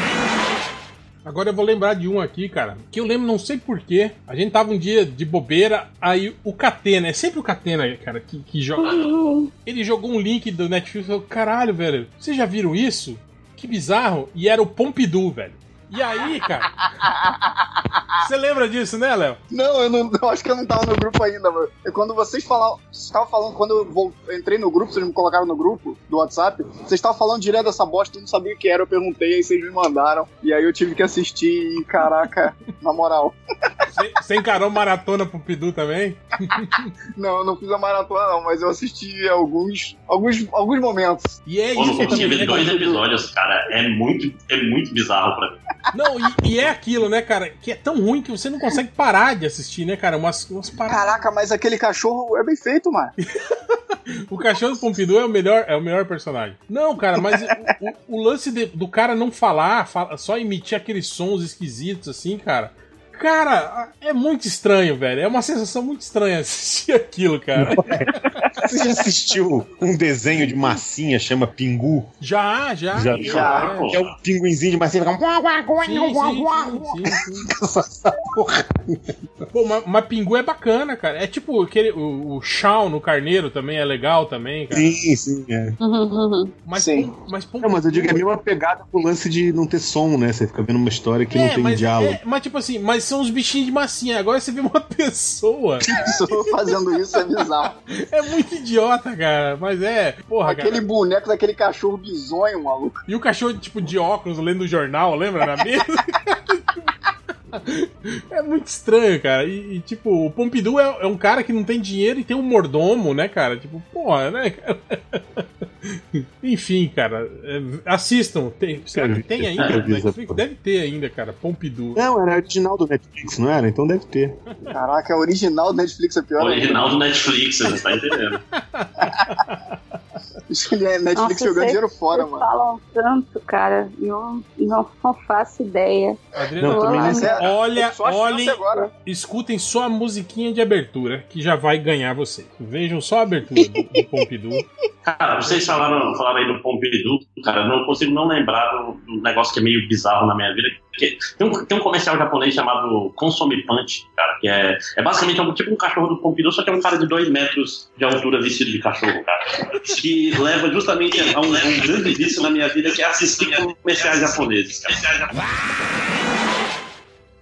Agora eu vou lembrar de um aqui, cara, que eu lembro, não sei porquê. A gente tava um dia de bobeira, aí o Catena, é sempre o Catena, cara, que, que joga. Ele jogou um link do Netflix e falou: caralho, velho, vocês já viram isso? Que bizarro. E era o Pompidou, velho. E aí, cara. Você lembra disso, né, Léo? Não, eu não eu acho que eu não tava no grupo ainda, mano. E quando vocês falaram. Vocês estavam falando, quando eu entrei no grupo, vocês me colocaram no grupo do WhatsApp, vocês estavam falando direto dessa bosta, eu não sabia o que era, eu perguntei, aí vocês me mandaram. E aí eu tive que assistir e, caraca, na moral. Você- Você encarou maratona Pompidou também? Não, eu não fiz a maratona, não, mas eu assisti alguns. alguns, alguns momentos. E é isso também, ver né, dois episódios, cara. É muito, é muito bizarro pra mim. Não, e, e é aquilo, né, cara? Que é tão ruim que você não consegue parar de assistir, né, cara? Umas, umas paradas. Caraca, mas aquele cachorro é bem feito, mano. O cachorro do Pompidou é o melhor, é o melhor personagem. Não, cara, mas o, o- o lance de- do cara não falar, fala- só emitir aqueles sons esquisitos assim, cara. Cara, é muito estranho, velho. É uma sensação muito estranha assistir aquilo, cara. Você já assistiu um desenho de massinha chama Pingu? Já, já. Já. Já, é. Que é um pinguinzinho de massinha fica. Pô, mas, mas Pingu é bacana, cara. É tipo aquele. O, o Shaun no Carneiro também é legal também, cara. Sim, sim, é. Mas, Sim. Pom- mas Não, mas eu digo, é a mesma pegada com o lance de não ter som, né? Você fica vendo uma história que não tem mas, diálogo. é, mas tipo assim, mas são os bichinhos de massinha. Agora você vê uma pessoa. Pessoa fazendo isso é bizarro. É muito idiota, cara. Mas é. Porra, Aquele cara. boneco daquele cachorro bizonho, maluco. E o cachorro, tipo, de óculos lendo o jornal, lembra? Na mesa. É muito estranho, cara. E, e, tipo, o Pompidou é, é um cara que não tem dinheiro e tem um mordomo, né, cara? Tipo, porra, né, cara? Enfim, cara. é, assistam. Tem, será que tem ainda? Vi essa Netflix? Deve ter ainda, cara. Pompidou. Não, era original do Netflix, não era? Então deve ter. Caraca, a original do Netflix é pior. ainda. Original do Netflix, você não tá entendendo. Netflix Nossa, jogando dinheiro fora, vocês mano. falam tanto, cara. e Eu não, não faço ideia. Adriano, Não, também Mas é- olha, olhem, agora. escutem só a musiquinha de abertura, que já vai ganhar vocês. Vejam só a abertura do, do Pompidou. Cara, vocês falaram, falaram aí do Pompidou, cara, não consigo não lembrar do, do negócio que é meio bizarro na minha vida. tem, um, tem um comercial japonês chamado Consome Punch, cara, que é, é basicamente um, tipo um cachorro do Pompidou, só que é um cara de dois metros de altura vestido de cachorro, cara. Que leva justamente a um, um grande vício na minha vida, que é assistir comerciais japoneses, cara.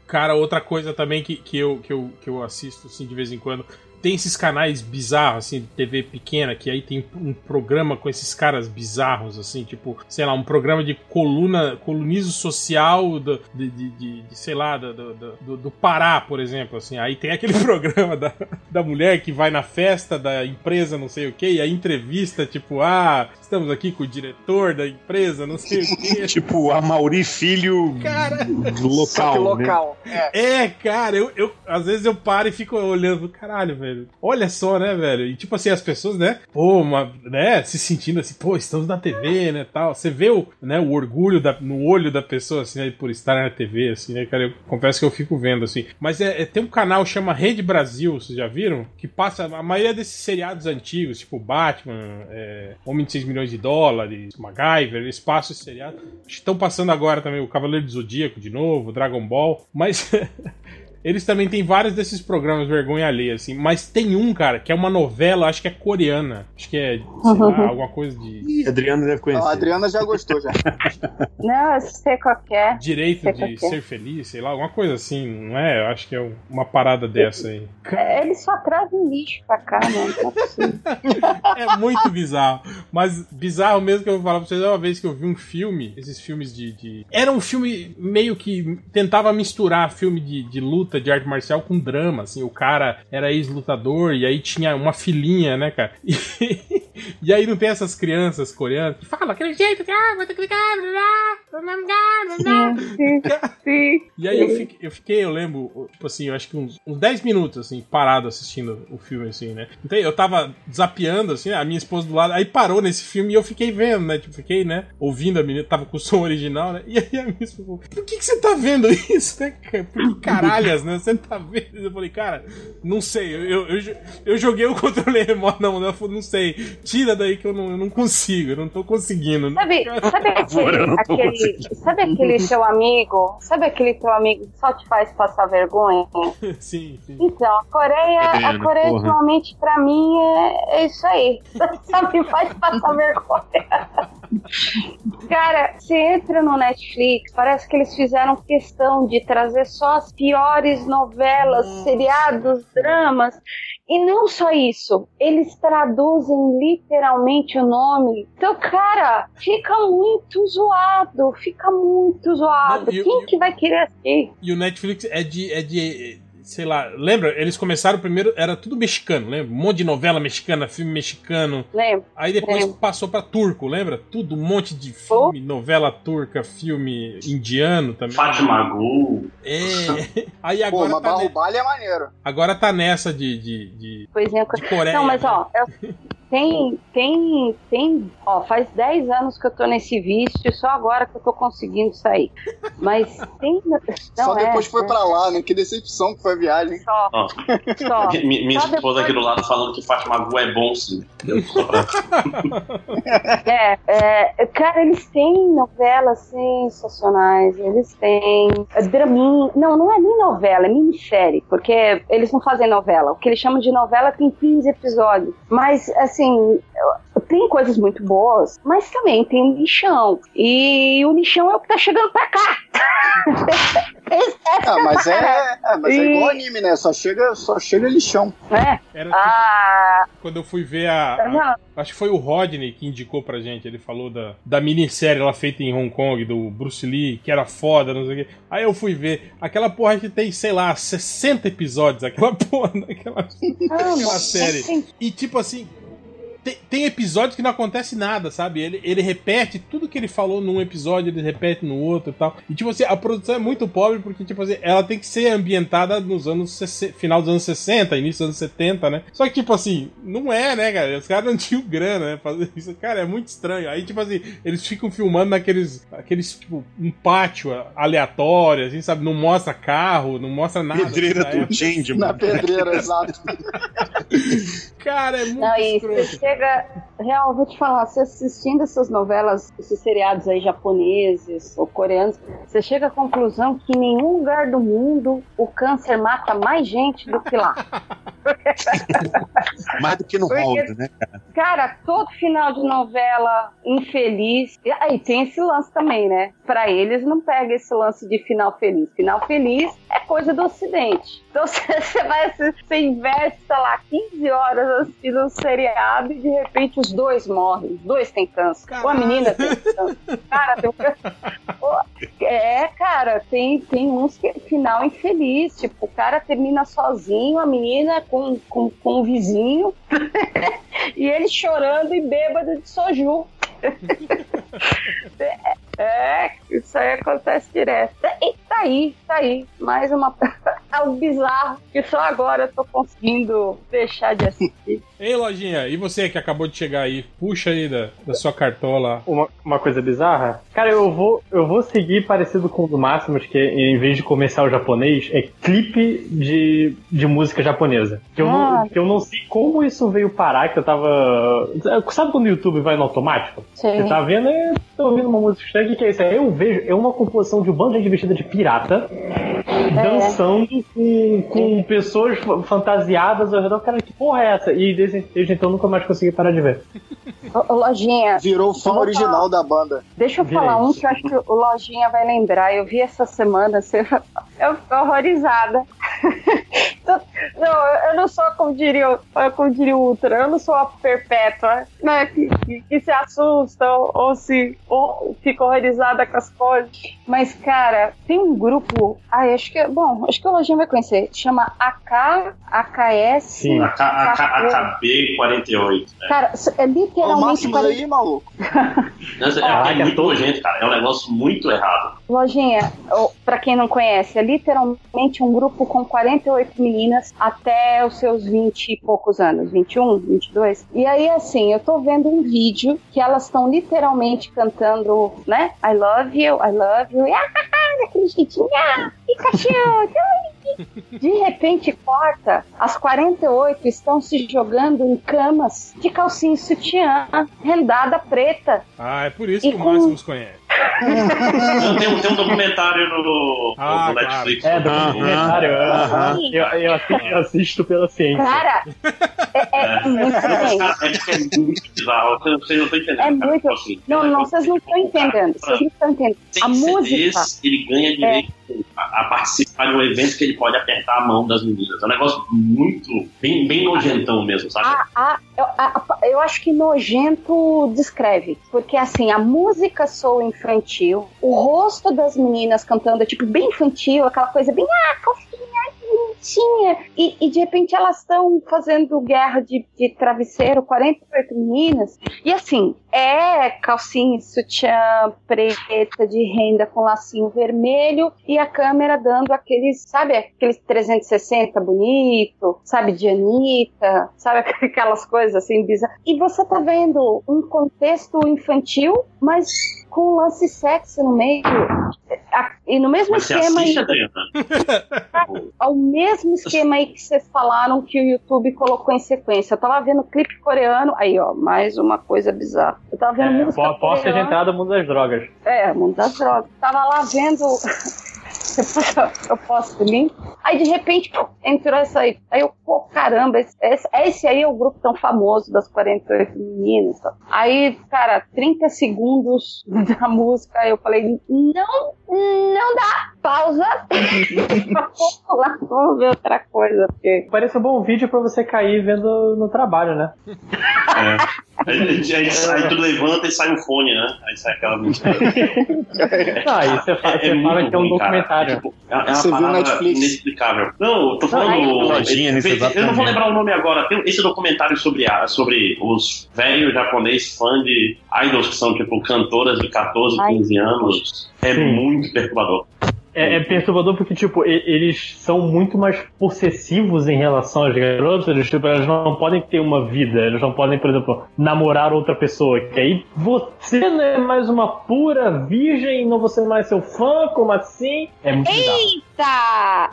Cara, outra coisa também que, que, eu, que, eu, que eu assisto assim, de vez em quando. Tem esses canais bizarros, assim, de TV pequena, que aí tem um programa com esses caras bizarros, assim, tipo, sei lá, um programa de coluna, colunismo social do, de, de, de- de, sei lá, do, do, do- do Pará, por exemplo, assim. Aí tem aquele programa da, da mulher que vai na festa da empresa, não sei o que, e a entrevista, tipo, ah, estamos aqui com o diretor da empresa, não sei o que. Tipo, a Mauri Filho Cara. local. né? local. É. É, cara, eu, eu às vezes eu paro e fico olhando, caralho, velho. Olha só, né, velho? E tipo assim, as pessoas, né, pô, uma, né, se sentindo assim, pô, estamos na TV, né, tal. Você vê o, né, o orgulho da- no olho da pessoa, assim, né, por estar na TV, assim, né, cara? Eu confesso que eu fico vendo, assim. Mas é, é- tem um canal chama Rede Brasil, vocês já viram? Que passa a maioria desses seriados antigos, tipo Batman, é, Homem de 6 milhões de dólares, MacGyver, eles passam seriado. Estão passando agora também o Cavaleiro do Zodíaco de novo, Dragon Ball. Mas Eles também têm vários desses programas vergonha alheia, assim. Mas tem um, cara, que é uma novela, acho que é coreana. Acho que é, sei lá, alguma coisa de Ih, Adriano deve conhecer. A Adriana já gostou já. Não, eu sei qual é. direito Sei de é. ser feliz, sei lá, alguma coisa assim, não é? Eu acho que é uma parada dessa aí. É, Eles só trazem lixo pra cá, mano. Não é. É muito bizarro. Mas bizarro mesmo que eu vou falar pra vocês é uma vez que eu vi um filme, esses filmes de. de- Era um filme meio que tentava misturar filme de, de luta, de arte marcial com drama. Assim, o cara era ex-lutador e aí tinha uma filhinha, né, cara? E, e aí não tem essas crianças coreanas que falam aquele jeito. Sim. E aí eu fiquei, eu fiquei, eu lembro, tipo assim, eu acho que uns, uns 10 minutos, assim, parado assistindo o filme, assim, né? Então eu tava zapeando, assim, a minha esposa do lado, aí parou nesse filme e eu fiquei vendo, né? Tipo, fiquei, né? Ouvindo a menina, tava com o som original, né? E aí a minha esposa falou, por que, que você tá vendo isso, né? Por que caralhas, né? Você tá vendo? Eu falei, cara, não sei, eu, eu, eu, eu joguei o controle remoto na mão, ela falou, não sei, tira daí que eu não, eu não consigo, eu não tô conseguindo. né? Sabe, sabe aquele, aquele- sabe aquele seu amigo? Sabe aquele teu amigo que só te faz passar vergonha? sim, sim. Então, a Coreia, a Adriana, Coreia porra. ultimamente pra mim é, é isso aí. Só me faz passar vergonha. Cara, você entra no Netflix, parece que eles fizeram questão de trazer só as piores novelas, seriados, dramas. E não só isso, eles traduzem literalmente o nome. Então, cara, fica muito zoado, fica muito zoado. Não, e- Quem e- que vai querer assistir? E o Netflix é de, é de. Sei lá, lembra? Eles começaram primeiro, era tudo mexicano, lembra? Um monte de novela mexicana, filme mexicano. Lembra? Aí depois Lembro. passou pra turco, lembra? Tudo, um monte de filme, novela turca, filme indiano também. Fátima Gul. É. Aí Pô, agora mas tá, ne- é maneiro. agora tá nessa de, de, de, Coisinha de Coreia. Não, mas né? ó, eu- tem, tem, tem, ó, faz 10 anos que eu tô nesse vício, só agora que eu tô conseguindo sair. Mas tem. Não, Só é, depois foi é, pra lá, né? Que decepção que foi a viagem. Só, Ó, só. mi- minha Só esposa aqui do depois- lado falando que Fátima Gul é bom, sim. É, é, cara, eles têm novelas sensacionais, eles têm é, draminha. Não, não é nem novela, é minissérie, porque eles não fazem novela. O que eles chamam de novela tem 15 episódios. Mas, assim, tem coisas muito boas, mas também tem lixão. E o lixão é o que tá chegando pra cá. Essa Ah, mas é é, é, mas é igual anime, né? Só chega, só chega lixão. né? Era tipo, Ah, quando eu fui ver a, a- Acho que foi o Rodney que indicou pra gente. Ele falou da, da minissérie lá feita em Hong Kong, do Bruce Lee, que era foda, não sei o quê. Aí eu fui ver. Aquela porra que tem, sei lá, 60 episódios, aquela porra daquela, ah, série. tem- E tipo assim. Tem, tem episódios que não acontece nada, sabe? Ele, ele repete tudo que ele falou num episódio, ele repete no outro e tal. E tipo assim, a produção é muito pobre porque, tipo assim, ela tem que ser ambientada nos anos 60, final dos anos 60, início dos anos 70, né? Só que, tipo assim, não é, né, cara? Os caras não tinham grana, né? Fazer isso. Cara, é muito estranho. Aí, tipo assim, eles ficam filmando naqueles. Aqueles, tipo, um pátio aleatório, assim, sabe? Não mostra carro, não mostra nada. Pedreira assim, do Change, Na mano. pedreira, exato. Cara, é muito Não, escroto. você chega. Real, vou te falar, você assistindo essas novelas, esses seriados aí japoneses ou coreanos, você chega à conclusão que em nenhum lugar do mundo o câncer mata mais gente do que lá. Mais do que no Hollywood, né? Cara, todo final de novela infeliz. E aí tem esse lance também, né? Pra eles não pega esse lance de final feliz. Final feliz é coisa do ocidente. Então você vai você investe, sei lá, 15 horas assistindo um seriado e de repente os dois morrem. Os dois têm câncer. Ou a menina tem câncer. Cara, tem um câncer. É, cara, tem, tem uns que é final infeliz. Tipo, o cara termina sozinho, a menina com, com, com o vizinho. E ele chorando e bêbado de soju. é, isso aí acontece direto. E tá aí, tá aí. Mais uma. Algo bizarro que só agora eu tô conseguindo deixar de assistir. Ei, Lojinha, e você que acabou de chegar aí? Puxa aí da, da sua cartola. Uma, uma coisa bizarra? Cara, eu vou, eu vou seguir parecido com o do Máximos, que em vez de comercial japonês, é clipe de, de música japonesa. Que eu, Ah. não, que eu não sei como isso veio parar, que eu tava. Sabe quando o YouTube vai no automático? Sim. Você tá vendo e tô ouvindo uma música estranha, o que, é isso? Aí eu vejo, é uma composição de um bando de gente vestida de pirata, dançando com, com pessoas fa- fantasiadas ao redor. Cara, que porra é essa? E desde, desde então nunca mais consegui parar de ver. Ô, ô, Lojinha, Virou fã Eu vou original da banda. deixa eu falar um que eu acho que o Lojinha vai lembrar. Eu vi essa semana, você- eu fico horrorizada. Não, eu não sou como diria, como diria o Ultra, eu não sou a perpétua, né? Que, que- que se assusta ou, se ou fica horrorizada com as coisas. Mas, cara, tem um grupo. Ai, acho que. Bom, acho que o Lojinha vai conhecer. Chama AK, AKS. Sim. A, K- a, K- a KB48. né? Cara, é literalmente Máximo 40 aí, maluco. É, Caraca, é muito nojento, cara. É um negócio muito errado. Lojinha, pra quem não conhece, é literalmente um grupo com 48 meninas até os seus 20 e poucos anos, 21, 22. E aí, assim, eu tô vendo um vídeo que elas estão literalmente cantando, né? I love you, I love you, ah, daquele jeitinho, ah, Pikachu, de repente corta, as 48 estão se jogando em camas de calcinha e sutiã, rendada preta. Ah, é por isso E que o com- Máximos conhece. Não, tem, um- tem um documentário no, Ah, no. Netflix. É, sobre o- documentário. Aham. Eu, eu, assisto, eu assisto pela ciência. Cara, é, é muito bem. cara, é é muito bizarro. Vocês não estão entendendo. É cara. muito. Assim, Não, é não, vocês não estão entendendo. Vocês não estão entendendo. A música. Ele ganha direito a, a participar de um evento que ele pode apertar a mão das meninas. É um negócio muito, bem, bem nojentão mesmo, sabe? A, a, eu, a- a- eu acho que nojento descreve. Porque, assim, a música soa infantil, o rosto das meninas cantando é, tipo, bem infantil, aquela coisa bem, ah, bonitinha. E, e, de repente elas estão fazendo guerra de, de travesseiro, 48 meninas. E, assim, é calcinha, sutiã preta de renda com lacinho vermelho e a câmera dando aqueles, sabe, aqueles 360 bonito, sabe, de Anitta, sabe, aquelas coisas assim bizarras. E você tá vendo um contexto infantil, mas com um lance sexy no meio. A- E no mesmo Mas você esquema assiste, aí, ao mesmo esquema aí que vocês falaram que o YouTube colocou em sequência. Eu tava vendo clipe coreano, aí ó, mais uma coisa bizarra. Eu tava vendo É, música de coreana. entrada no mundo das drogas. É, mundo das drogas. Tava lá vendo. Eu- eu posto o link. Aí de repente pô, entrou essa aí. Aí eu, pô, caramba, esse, esse, esse aí é o grupo tão famoso das 48 meninas. tá? Aí, cara, 30 segundos da música, aí eu falei, não, não dá, pausa. Vamos lá, vamos ver outra coisa. Porque... Parece um bom vídeo pra você cair vendo no trabalho, né? É. Aí, aí, aí, tu levanta e sai um fone, né? Aí sai aquela música. Aí você, fa- você fala muito que é um ruim, documentário. É, tipo, é, é uma Você viu parada Netflix? inexplicável. Não, eu tô falando. Lojinha nesse eu, eu não vou lembrar o nome agora. Tem esse documentário sobre, a, sobre os velhos japoneses fã de idols que são tipo cantoras de 14, Ai. 15 anos. É Sim. muito perturbador. É, é perturbador porque, tipo, eles são muito mais possessivos em relação às garotas. Eles, tipo, elas não podem ter uma vida. Eles não podem, por exemplo, namorar outra pessoa. Que aí você não é mais uma pura virgem, não você mais seu fã, como assim? É muito bizarro.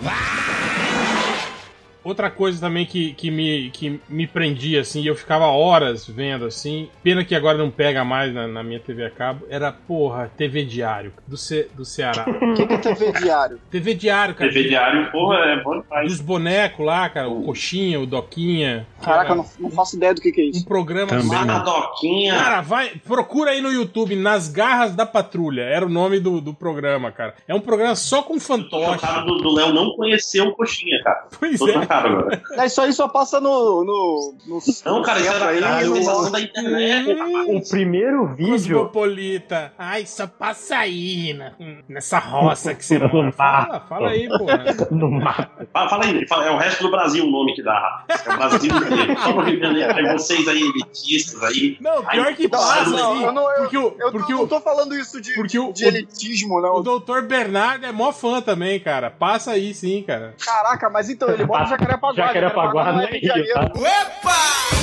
Outra coisa também que, que, me, que me prendia, assim, e eu ficava horas vendo, assim, pena que agora não pega mais na, na minha TV a cabo, era, porra, TV Diário, do, Ce, do Ceará. O que, que é TV diário? TV Diário, cara. TV Diário, porra, é bom demais. Dos bonecos lá, cara, o Coxinha, o Doquinha. Caraca, eu era não, não faço ideia do que, que é Um isso. programa Também não. Madoquinha. Cara, vai, procura aí no YouTube, Nas Garras da Patrulha, era o nome do, do programa, cara. É um programa só com Tô fantoche. chocado do do Léo não conhecer o Coxinha, cara. Pois Tô é. Chocado agora. É, Isso aí só passa no. no, no Não, cara, isso era aí, a no- sensação da internet. O primeiro vídeo. Cosmopolita. Ai, só passa aí na- nessa roça que você mora. Fala, fala aí, pô. No mapa. Fala, fala aí, fala, é o resto do Brasil o nome que dá. É o Brasil inteiro. Só no Rio de Janeiro. Aí vocês aí, elitistas aí. Não, pior que Não, passa, não, assim. eu não- eu- porque o, Eu porque tô- o, não tô falando isso de, porque o- de elitismo, não. o doutor Bernardo é mó fã também, cara. Passa aí sim, cara. Caraca, mas então, ele mora em Jacarepaguá. Jacarepaguá é é Janeiro. tá?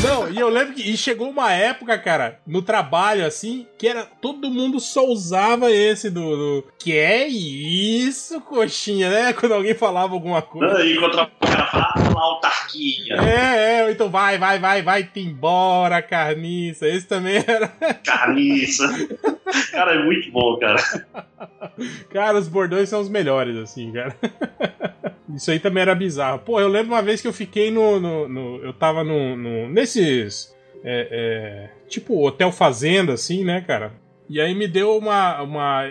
Não, e eu lembro que e chegou uma época, cara, no trabalho, assim, que era todo mundo só usava esse do, do- que é isso, coxinha, né? Quando alguém falava alguma coisa. E enquanto o cara fala, "Ah, autarquia, É, é, então vai, vai, vai, vai-te embora, carniça. Esse também era. carniça. Cara, é muito bom, cara. Cara, os bordões são os melhores, assim, cara. Isso aí também era bizarro. Pô, eu lembro uma vez que eu fiquei no. no- no- eu tava no, no- nesses. é, é, tipo, hotel fazenda, assim, né, cara? E aí me deu uma. uma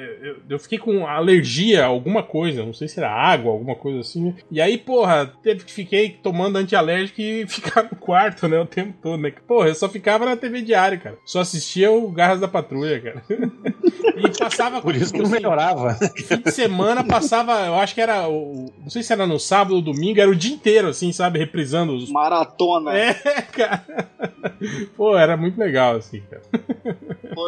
eu, fiquei com alergia a alguma coisa, não sei se era água, alguma coisa assim. E aí, porra, teve que fiquei tomando antialérgico e ficar no quarto, né, o tempo todo, né? Porra, eu só ficava na TV diário, cara. Só assistia o Garras da Patrulha, cara. e passava Por isso que não melhorava. fim de semana passava, eu acho que era. Não sei se era no sábado ou domingo, era o dia inteiro, assim, sabe? Reprisando os. Maratona. É, cara. Pô, era muito legal, assim, cara.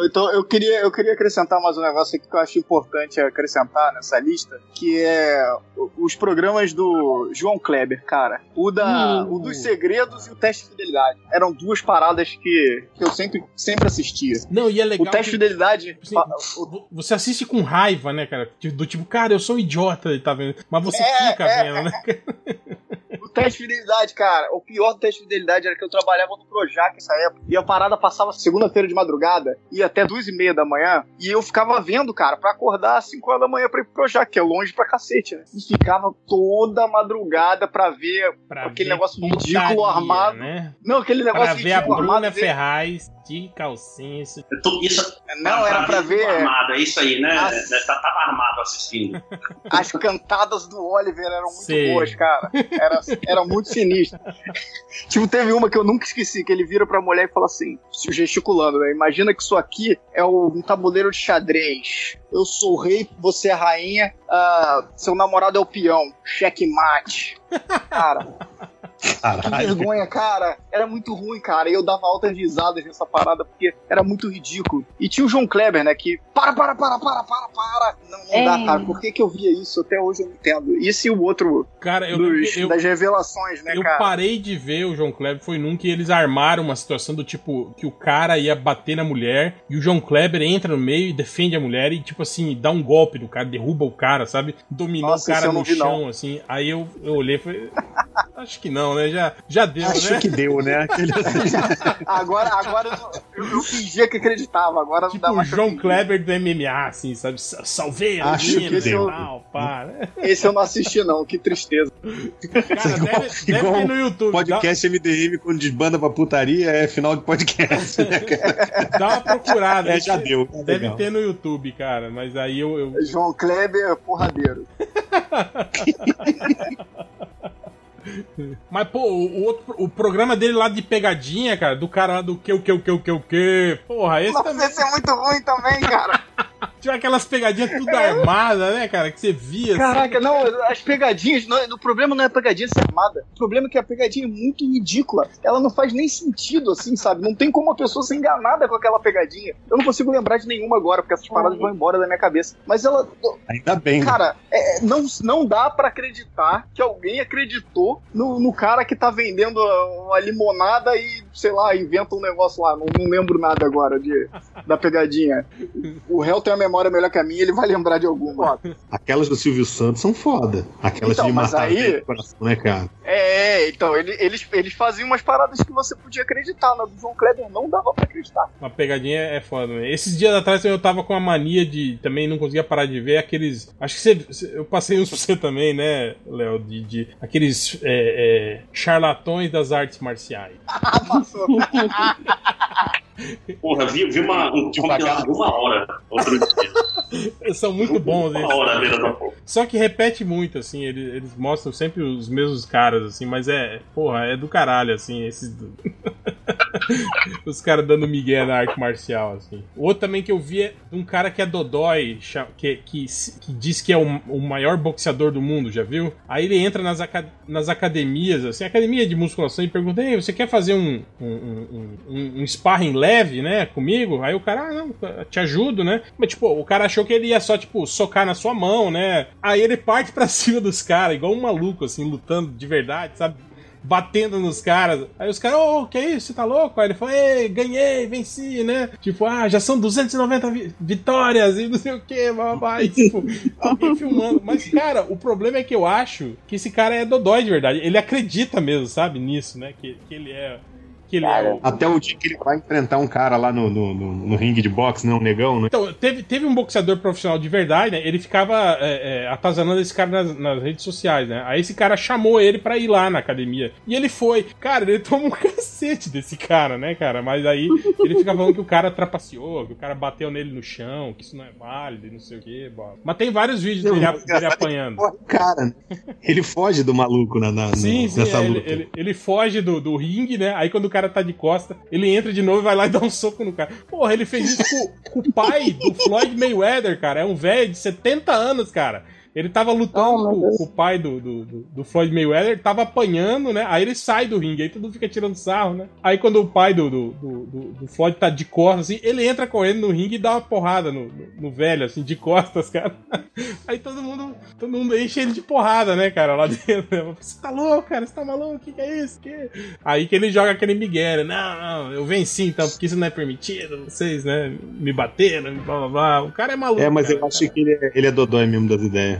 Então eu queria, eu queria acrescentar mais um negócio aqui que eu acho importante acrescentar nessa lista, que é o- os programas do João Kleber, cara. O, da, Hum. o dos segredos e o teste de fidelidade. Eram duas paradas que, que eu sempre, sempre assistia. Não, e é legal. O teste de fidelidade. assim, vo- Você assiste com raiva, né, cara? Do tipo, cara, eu sou um idiota, tá vendo? Mas você É, fica é, vendo, né? Teste de fidelidade, cara, o pior do teste de fidelidade era que eu trabalhava no Projac nessa época. E a parada passava segunda-feira de madrugada, ia até duas e meia da manhã. E eu ficava vendo, cara, pra acordar às 5 horas da manhã pra ir pro Projac, que é longe pra cacete, né? E ficava toda madrugada pra ver Pra aquele ver negócio putaria, ridículo armado. Né? Não, aquele negócio Pra ver a ridículo armado. Bruna ver- Ferraz de calcinha. Isso... Tudo Isso, Não, era pra ver Armado, é isso aí, né? As- tá- Tava armado assistindo. as cantadas do Oliver eram muito Sei. boas, cara. Era, era muito sinistro. tipo, teve uma que eu nunca esqueci, que ele vira pra mulher e fala assim, se gesticulando, né? Imagina que isso aqui é um tabuleiro de xadrez. Eu sou o rei, você é a rainha, ah, seu namorado é o peão. Checkmate. Cara, que Caralho. vergonha, cara. Era muito ruim, cara. E eu dava altas risadas nessa parada, porque era muito ridículo. E tinha o João Kleber, né? Que. Para, para, para, para, para, para. Não, não dá, É. cara. Por que, que eu via isso? Até hoje eu não entendo. Isso e o outro Cara, eu, dos- eu, das revelações, né, eu cara? parei de ver o João Kleber foi num que eles armaram uma situação do tipo que o cara ia bater na mulher e o João Kleber entra no meio e defende a mulher e tipo assim, dá um golpe no cara, derruba o cara, sabe? Dominou Nossa, o cara eu no vi, chão, não. assim. Aí eu, eu olhei falei, acho que não, né? Já, já deu, Acho né? que deu, né? Aquele... Agora, agora eu, não- eu, eu fingia que acreditava. Agora não Tipo dá o mais pra João. Kleber do MMA, assim, sabe? Sa- Salvei a Acho menina, que deu. tal, pá, né? Esse eu não assisti, não. Que tristeza. Cara, Igual- deve, deve igual ter no YouTube. Dá, Podcast MDM quando desbanda pra putaria é final de podcast, né, dá uma procurada. É, já deu. tá Deve legal. ter no YouTube, cara. Mas aí eu, eu, João Kleber, porradeiro. Mas, pô, o, o outro, o programa dele lá de pegadinha, cara, do cara lá do que, o que, o que, o que, o que. Porra, esse Nossa, também esse é muito ruim também, cara. tinha aquelas pegadinhas tudo armadas, né, cara? Que você via. assim. Caraca, não, as pegadinhas. Não, o problema não é a pegadinha ser armada. O problema é que a pegadinha é muito ridícula. Ela não faz nem sentido, assim, sabe? Não tem como a pessoa ser enganada com aquela pegadinha. Eu não consigo lembrar de nenhuma agora, porque essas paradas vão embora da minha cabeça. Mas ela. Ainda bem. né? Cara, é, não, não dá pra acreditar que alguém acreditou no, no cara que tá vendendo a, a limonada e, sei lá, inventa um negócio lá. Não, não lembro nada agora de, da pegadinha. O réu tem a memória melhor que a minha, ele vai lembrar de alguma. Aquelas do Silvio Santos são foda. Aquelas Então, de mas matar aí- coração, né, cara? É, então, ele- eles, eles faziam umas paradas que você podia acreditar. Na do João Kleber não dava pra acreditar. Uma pegadinha é foda, né? Esses dias atrás eu tava com a mania de. Também não conseguia parar de ver aqueles. Acho que você- Eu passei uns pra você também, né, Léo? De, de aqueles é, é, charlatões das artes marciais. Ah, passou. Porra, vi, vi uma, um compilado de uma hora outro dia. São muito bons Uma hora a beira da porra. Só que repete muito, assim, eles, eles mostram sempre os mesmos caras, assim, mas é, porra, é do caralho, assim, esses. os caras dando migué na arte marcial, assim. O outro também que eu vi é um cara que é Dodói, que, que, que diz que é o, o maior boxeador do mundo, já viu? Aí ele entra nas, aca- nas academias, assim, academia de musculação, e pergunta: Ei, você quer fazer um, um, um, um, um sparring leve, né, comigo? Aí o cara, ah, não, te ajudo, né? Mas, tipo, o cara achou que ele ia só, tipo, socar na sua mão, né? Aí ele parte pra cima dos caras, igual um maluco, assim, lutando de verdade, sabe? batendo nos caras. Aí os caras, ô, que é isso? Você tá louco? Aí ele falou, ei, ganhei, venci, né? Tipo, ah, já são 290 vi- vitórias e não sei o que, babá. Tipo, alguém filmando. Mas, cara, o problema é que eu acho que esse cara é dodói de verdade. Ele acredita mesmo, sabe, nisso, né? Que, que ele é. Que ele é o- Até o dia que ele vai enfrentar um cara lá no, no, no- no ringue de boxe, não, um negão, né? Então, teve, teve um boxeador profissional de verdade, né? Ele ficava é, é, atazanando esse cara nas, nas redes sociais, né? Aí esse cara chamou ele pra ir lá na academia. E ele foi. Cara, ele tomou um cacete desse cara, né, cara? Mas aí ele fica falando que o cara trapaceou, que o cara bateu nele no chão, que isso não é válido e não sei o quê. bola. Mas tem vários vídeos Não, dele, dele engraçado apanhando. Porra, cara, né? Ele foge do maluco na, na- Sim, no- sim, nessa é, ele, luta. ele, ele foge do, do ringue, né? Aí quando o cara tá de costa, ele entra de novo e vai lá e dá um soco no cara. Porra, ele fez isso com, com o pai do Floyd Mayweather, cara. É um velho de 70 anos, cara. Ele tava lutando Oh, com, o pai do, do, do- Floyd Mayweather, tava apanhando, né? Aí ele sai do ringue, aí todo mundo fica tirando sarro, né? Aí quando o pai do, do, do, do- Floyd tá de costas, assim, ele entra correndo no ringue e dá uma porrada no, no, no velho, assim, de costas, cara. Aí todo mundo, todo mundo enche ele de porrada, né, cara, lá dentro. né? Você tá louco, cara? Você tá maluco? O que, que é isso? Que... Aí que ele joga aquele Miguel, né? não, não, eu venci então, porque isso não é permitido, vocês, né, me bateram, blá blá blá. O cara é maluco. É, mas cara. eu acho que ele é, ele é dodói mesmo das ideias.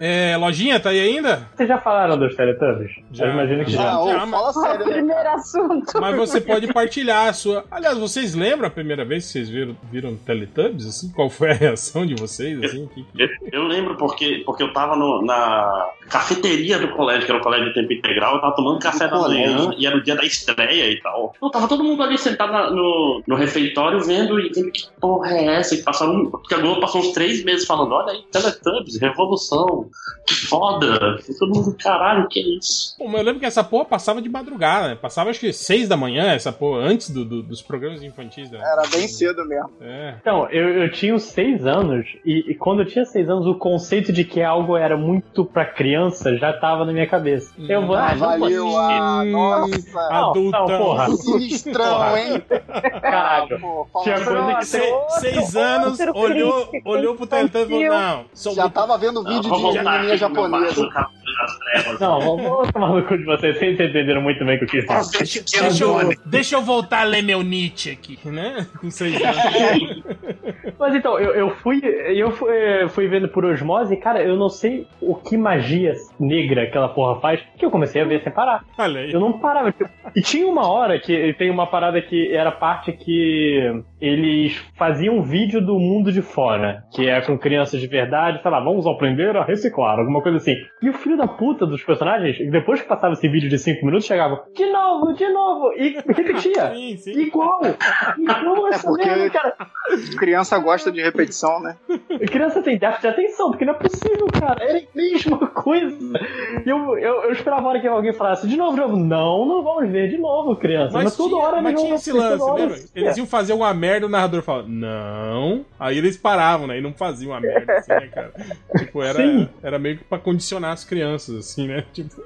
É, lojinha, tá aí ainda? Vocês já falaram dos Teletubbies? Já. Eu imagino que Já. já. Já, mas- fala sério, né? primeiro assunto. Mas você pode partilhar a sua. Aliás, vocês lembram a primeira vez que vocês viram, viram Teletubbies? Assim? Qual foi a reação de vocês? Assim? Que- Eu, eu lembro porque, porque eu tava no- na cafeteria do colégio, que era o colégio de tempo integral, eu tava tomando café da manhã e era o dia da estreia e tal. Então tava todo mundo ali sentado na- no, no refeitório vendo e vendo que porra é essa? E passaram. Porque a Globo passou uns três meses falando: olha aí, Teletubbies, revolução, que foda. E todo mundo, caralho, que é isso? Pô, mas eu lembro que essa porra passava de madrugada, né? Passava acho que seis da manhã, essa porra, antes do- do- dos programas infantis. Né? Era bem cedo mesmo. É. Então, eu, eu tinha uns seis anos, e, e quando eu tinha seis anos, o conceito de que algo era muito pra criança já tava na minha cabeça. Eu vou, Ah, ah, não valeu, ah, nossa. Não, Adultão. não, porra. Sinistrão, hein? Caralho. Ah, Tinha coisa que Se- seis anos, olhou, olhou pro Teletubbies e falou: Não, sou Já muito tava vendo vídeo de menininha meu japonesa. Das Trevas. Não, vamos tomar no cu de vocês, vocês entenderam muito bem o que eu quis dizer. Deixa eu, deixa eu voltar a ler meu Nietzsche aqui, né? Com seis anos. Mas então, eu, eu fui eu fui, fui vendo por osmose e, cara, eu não sei o que magia negra aquela porra faz, que eu comecei a ver sem parar. Olha aí. Eu não parava. tipo, E tinha uma hora que tem uma parada que era parte que eles faziam um vídeo do mundo de fora, que é com crianças de verdade, sei lá, vamos aprender a reciclar, alguma coisa assim. E o filho da puta dos personagens, depois que passava esse vídeo de 5 minutos, chegava, de novo, de novo, e repetia. Sim, sim. Igual! Igual É essa porque- merda, cara. Criança gosta de repetição, né? Criança tem déficit de atenção, porque não é possível, cara. Era a mesma coisa. Eu, eu, eu esperava a hora que alguém falasse, de novo, de novo. Não, não vamos ver de novo, criança. Mas, Mas, toda tinha, hora mas tinha esse lance, lembra? Eles iam fazer uma merda, o narrador falava, não. Aí eles paravam, né? E não faziam a merda, assim, né, cara? Tipo, era, Sim. era meio que pra condicionar as crianças, assim, né? Tipo,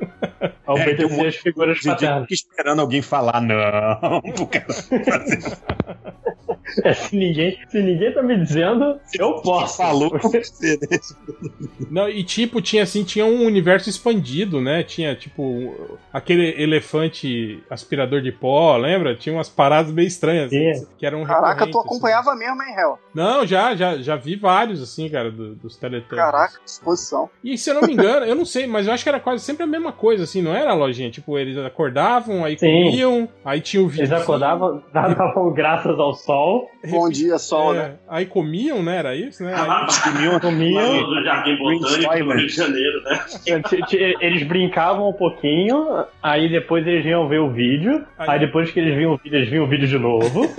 Ao É, tem um as figuras paternas. esperando alguém falar, não. É, se, ninguém, se ninguém tá me dizendo, eu posso. Falou com você, né? Não, e tipo, tinha assim, tinha um universo expandido, né? Tinha, tipo, aquele elefante aspirador de pó, lembra? Tinha umas paradas meio estranhas, É. assim, que eram Caraca, tu assim. acompanhava mesmo, hein, Hel? Não, já, já, já vi vários, assim, cara, do- dos Teletubbies. Caraca, disposição. E se eu não me engano, eu não sei, mas eu acho que era quase sempre a mesma coisa, assim, não era, lojinha? Tipo, eles acordavam, aí Sim. comiam, aí tinha o vídeo. Eles acordavam, davam graças ao sol, Bom dia, sol, né? Aí comiam, né? Era isso, né? Aí- Ah, Comiam, comiam, do Jardim Botânico do Rio de Janeiro, né? eles brincavam um pouquinho, aí depois eles iam ver o vídeo, Aí- aí depois que eles viam o vídeo, eles viam o vídeo de novo.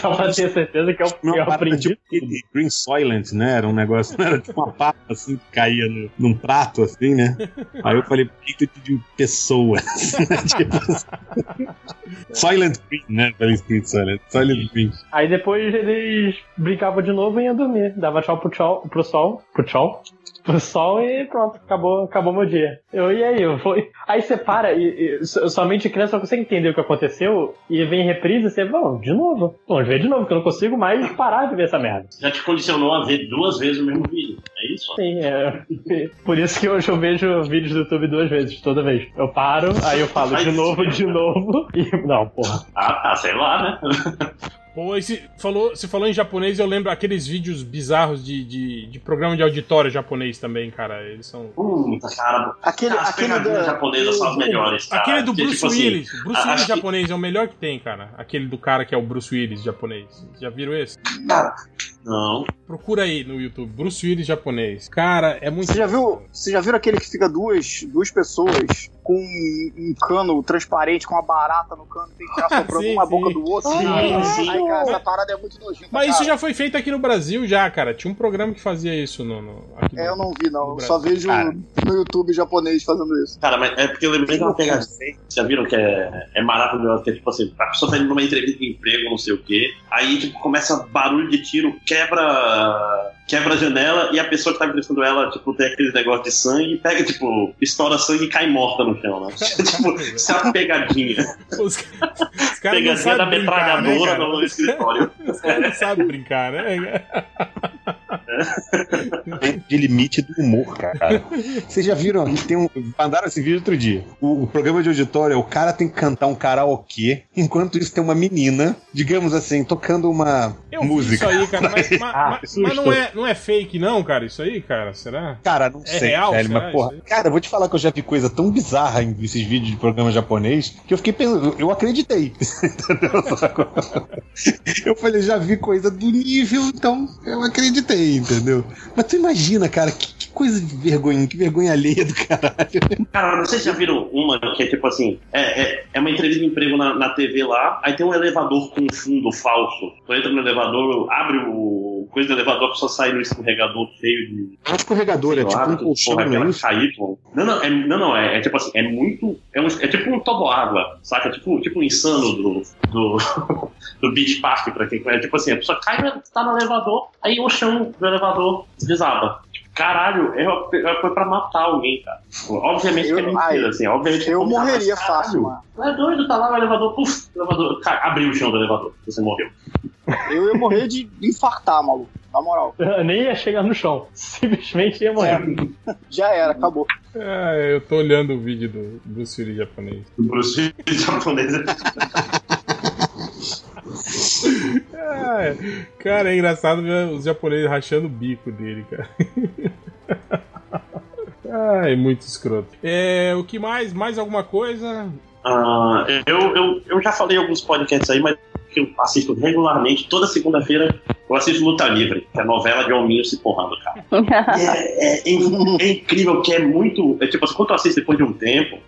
Só pra ter certeza que eu, Não, eu parada aprendi tipo Green Soylent, né? Era um negócio, era tipo uma papa assim que caía no, num prato, assim, né? Aí eu falei, peito de pessoas. tipo, assim. Soylent Green, né? Pelo escrito Soylent. Soylent Green. Aí depois eles brincavam de novo e iam dormir. Dava tchau pro, tchau, pro sol. Pro tchau. Pro sol e pronto, acabou, acabou meu dia. Eu, e aí? Eu fui... Aí você para e, e so- somente criança só consegue entender o que aconteceu e vem em reprise e você, vamos, de novo. Vamos ver de novo, porque eu não consigo mais parar de ver essa merda. Já te condicionou a ver duas vezes o mesmo vídeo. É isso? Sim, é. Por isso que hoje eu vejo vídeos do YouTube duas vezes, toda vez. Eu paro, aí eu falo de novo, de novo, e. Não, porra. Ah, tá, sei lá, né? Pô, esse, falou, você falou em japonês, eu lembro aqueles vídeos bizarros de, de, de programa de auditório japonês também, cara. Eles são. Puta, cara. Aquele, As aquele pegadinhas da- japonesas são as melhores, cara. Aquele do Porque, Bruce tipo assim, Willis. Bruce a- Willis que- japonês é o melhor que tem, cara. Aquele do cara que é o Bruce Willis japonês. Já viram esse? Não. Procura aí no YouTube. Bruce Willis japonês. Cara, é muito. Você já viu? Você já viu aquele que fica duas, duas pessoas com um, um cano transparente com uma barata no cano tem que ficar soprando Sim, uma sim. boca do outro? Sim, sim. Aí, cara, essa parada é muito nojenta. Mas isso cara. já foi feito aqui no Brasil, já, cara. Tinha um programa que fazia isso no. no- aqui É, eu não vi, não. só vejo Cara. no YouTube japonês fazendo isso. Cara, mas é porque eu lembrei de uma. Vocês já viram que é, é maravilhoso? Que é tipo assim, a pessoa tá indo numa entrevista de emprego, não sei o quê. Aí, tipo, começa barulho de tiro, quebra. Quebra a janela e a pessoa que tá entrevistando ela, tipo, tem aquele negócio de sangue, pega, tipo, estoura sangue e cai morta no chão, né? tipo, isso é uma pegadinha. Os, os Pegadinha da né, metralhadora no escritório. Não sabem brincar, né? De limite do humor, cara. Vocês já viram? Tem um, mandaram esse vídeo outro dia. O, o programa de auditório, o cara tem que cantar um karaokê, enquanto isso tem uma menina, digamos assim, tocando uma Eu música. isso aí, cara. Mas, mas- Ah, mas- não, é, não é fake, não, cara, isso aí, cara? Será? Cara, não É sei, real, velho, será mas porra. Cara, eu vou te falar que eu já vi coisa tão bizarra em esses vídeos de programa japonês que eu fiquei pensando, eu acreditei. Entendeu? eu falei, já vi coisa do nível, então eu acreditei, entendeu? Mas tu imagina, cara, que, que coisa de vergonha, que vergonha alheia do caralho. Cara, se já viram uma que é tipo assim: é, é, é uma entrevista de emprego na, na TV lá, aí tem um elevador com fundo falso. Tu entra no elevador, abre o coisa do elevador, a pessoa sai no escorregador cheio de. É um escorregador, é tipo um colchão, não é isso? Não, não, é, não, não, é, é tipo assim, é muito. É, um, é tipo um toboágua, saca? Tipo, tipo um insano do, do, do Beach Park, pra quem conhece. Tipo assim, a pessoa cai, tá no elevador, aí o chão do elevador desaba. Caralho, é uma- é- foi pra matar alguém, cara. Obviamente que é Eu- mentira, ai, assim. Obviamente que Eu é morreria mas, fácil, mano. É doido, tá lá no elevador, puf, o elevador, cara, abriu o chão do elevador, você morreu. Eu ia morrer de infartar, maluco. Na moral. Eu nem ia chegar no chão. Simplesmente ia morrer. Já era, acabou. Ah, eu tô olhando o vídeo do Bruce Willis japonês. O Bruce Willis japonês. É. cara, é engraçado ver os japoneses rachando o bico dele, cara. É muito escroto. É, o que mais? Mais alguma coisa? Ah, eu, eu, eu já falei alguns podcasts aí, mas que eu assisto regularmente, toda segunda-feira eu assisto Luta Livre, que é a novela de hominho se porrando, cara. É, é- é- é incrível que é muito. É tipo assim, quando eu assisto depois de um tempo,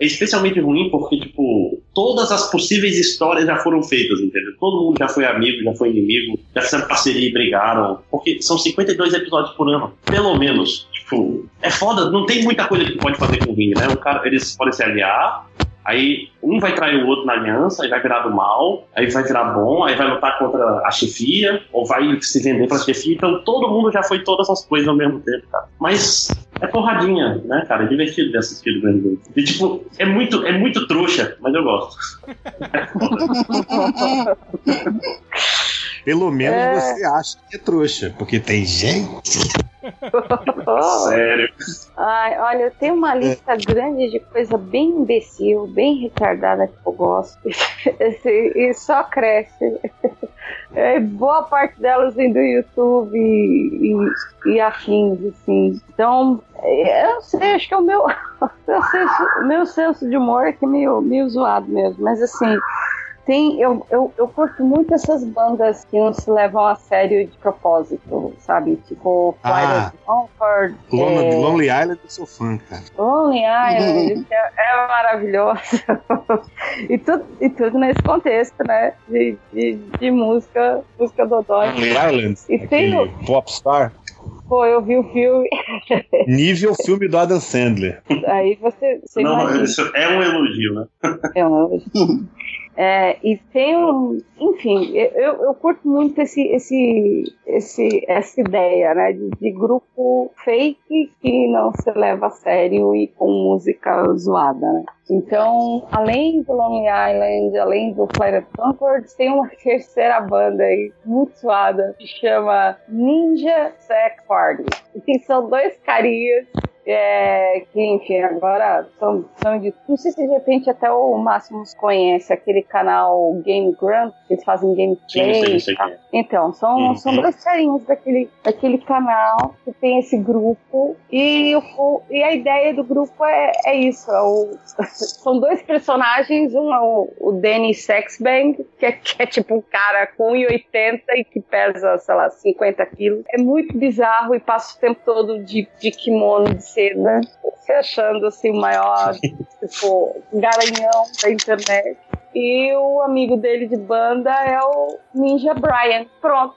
é especialmente ruim porque, tipo, todas as possíveis histórias já foram feitas, entendeu? Todo mundo já foi amigo, já foi inimigo, já fizeram parceria e brigaram. Porque são 52 episódios por ano, pelo menos. Tipo, é foda, não tem muita coisa que pode fazer com o ringue, né? O cara, eles podem se aliar, Aí um vai trair o outro na aliança, aí vai virar do mal, aí vai virar bom, aí vai lutar contra a chefia, ou vai se vender pra chefia. Então todo mundo já foi todas as coisas ao mesmo tempo, cara. Mas é porradinha, né, cara? É divertido de assistir do jeito. E tipo, é muito, é muito trouxa, mas eu gosto. Pelo menos É. você acha que é trouxa, porque tem gente. Sério. Ai, olha, eu tenho uma lista grande de coisa bem imbecil, bem retardada que eu gosto. E só cresce. É, boa parte delas vem do YouTube e, e, e afins, assim. Então, é, eu não sei, acho que é o meu, meu, senso, o meu senso de humor é que é meio, meio zoado mesmo. Mas assim, tem, eu, eu, eu curto muito essas bandas que não se levam a sério de propósito, sabe? Tipo, Ah. Flight of Comfort, Lonely, é, Lonely Island eu sou fã, cara. Lonely Island é, é maravilhoso. e, tudo, e tudo nesse contexto, né? De, de, de música, música dodói. Lonely Island, E tem o- popstar. Pô, eu vi o filme, Nível filme do Adam Sandler. aí você, você Não, imagina. isso é um elogio, né? É, um- É, e tem um. Enfim, eu, eu curto muito esse, esse, esse, essa ideia, né? De, de grupo fake que não se leva a sério e com música zoada, né? Então, além do Lonely Island, além do Planet Concord, tem uma terceira banda aí, muito suada, que chama Ninja Sex Party. E são dois carinhas é, que, enfim, agora são, são de. Não sei se de repente até o Máximos conhece aquele canal Game Grump, que eles fazem gameplay. Sim, sim, sim. tá? Então, são, Uhum. são dois carinhos daquele, daquele canal que tem esse grupo. E, o, e a ideia do grupo é, é isso: é o- são dois personagens, um é o, o Danny Sexbang, que é, que é tipo um cara com 1,80 e que pesa, sei lá, 50 quilos. É muito bizarro e passa o tempo todo de, de kimono de seda, se achando assim o maior, tipo, garanhão da internet. E o amigo dele de banda é o Ninja Brian. Pronto.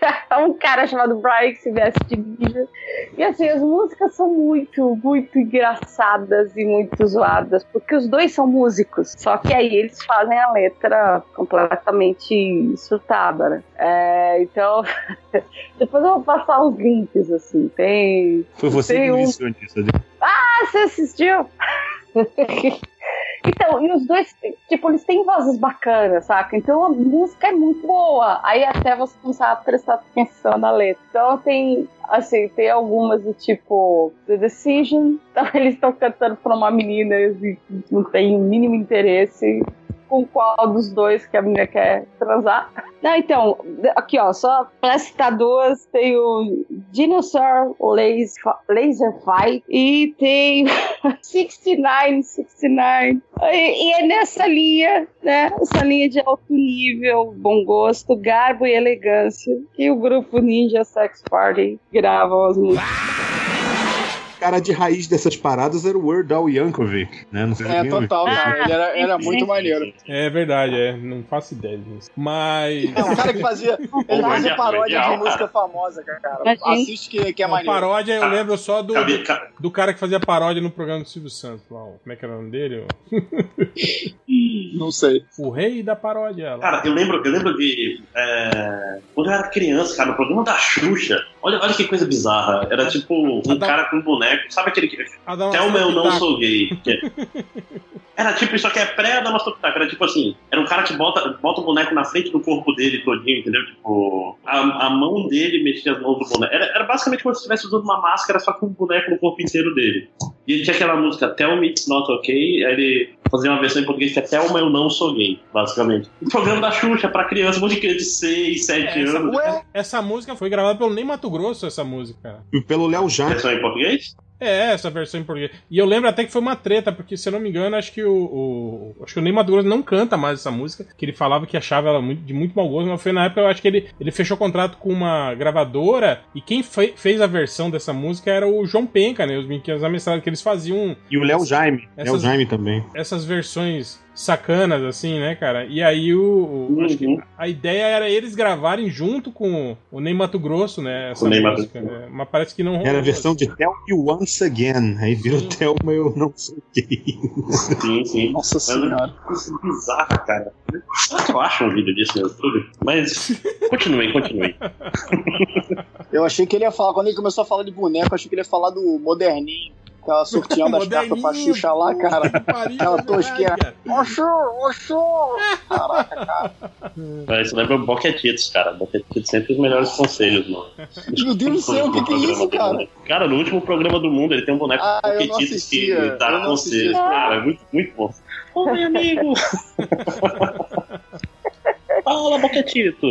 Um cara chamado Brian que se veste de ninja. E assim, as músicas são muito, muito engraçadas e muito zoadas, porque os dois são músicos. Só que aí eles fazem a letra completamente surtada, né? É, então, depois eu vou passar os links, assim. Tem. Foi você tem que um- me. Adri. ah, você assistiu? Então, e os dois, tipo, eles têm vozes bacanas, saca? Então a música é muito boa. Aí até você começar a prestar atenção na letra. Então tem, assim, tem algumas do tipo The Decision. Então eles estão cantando pra uma menina e não tem o mínimo interesse com qual dos dois que a menina quer transar. Não, então, aqui ó, só pra citar duas, tem o Dinosaur Laser, Laser Fight e tem 69, 69. E, e é nessa linha, né? Essa linha de alto nível, bom gosto, garbo e elegância que o grupo Ninja Sex Party gravam as músicas. Cara de raiz dessas paradas era o Weird Al Yankovic, né? Não sei se É, total, cara. Ele era, era muito maneiro. É verdade, é. Não faço ideia disso. Mas. É um cara que fazia. Ele fazia paródia de música famosa, cara. Assiste que, que é maneiro. paródia eu lembro só do, do cara que fazia paródia no programa do Silvio Santos. Lá, ó. como é que era o nome dele? Não sei. O rei da paródia. Lá. Cara, eu lembro, eu lembro de. é, quando eu era criança, cara, no programa da Xuxa. Olha, olha que coisa bizarra. Era tipo um Adão- cara com um boneco. Sabe aquele que. Adão Thelma, eu não sou gay. Era tipo, isso aqui é pré-Adamastor Era tipo assim, era um cara que bota, bota o boneco na frente do corpo dele todinho, entendeu? Tipo, a, a mão dele mexia as mãos do boneco. Era, era basicamente como se estivesse usando uma máscara, só com um boneco no corpo inteiro dele. E ele tinha aquela música Tell Me It's Not Okay, aí ele fazia uma versão em português que é Thelma, eu não sou gay, basicamente. Um programa da Xuxa pra criança, um monte de criança de 6, 7 É, anos. essa- essa música foi gravada pelo Nem Mato Grosso, essa música. E pelo Léo Jaime. Versão em português? É, essa versão em português. E eu lembro até que foi uma treta, porque se eu não me engano, acho que o. o- acho que o Ney não canta mais essa música, que ele falava que achava ela muito- de muito mau gosto, mas foi na época, eu acho que ele, ele fechou contrato com uma gravadora, e quem fe- fez a versão dessa música era o João Penca, né? Os Brinquedos Amestrados, que eles faziam E o Léo Jaime. Léo Jaime também. essas versões sacanas, assim, né, cara? E aí o. o- acho que Uhum. a ideia era eles gravarem junto com o Ney Mato Grosso, né? Essa O música, né? Mas parece que não rolou. Era a versão de Tell Me Once Again. Aí virou Thelma Eu Não Sei Quem. Sim, sim. Nossa É senhora. coisa bizarra, cara. Será que eu acho um vídeo disso no YouTube? Mas continuem, continuem. Eu achei que ele ia falar, quando ele começou a falar de boneco, eu achei que ele ia falar do moderninho. Aquela sorteando as cartas pra Xuxa lá, cara. Aquela é tosqueira. Oxô, oxô! Caraca, cara. Mas Isso lembra o Boquetitos, cara. Boquetitos sempre os melhores conselhos, mano. Meu Deus do céu, o que, que é isso, cara? Cara, no último programa do mundo ele tem um boneco Ah, Boquetitos que dá não conselhos. Cara, é muito, muito bom. Oi, amigo! Fala, Boquetito!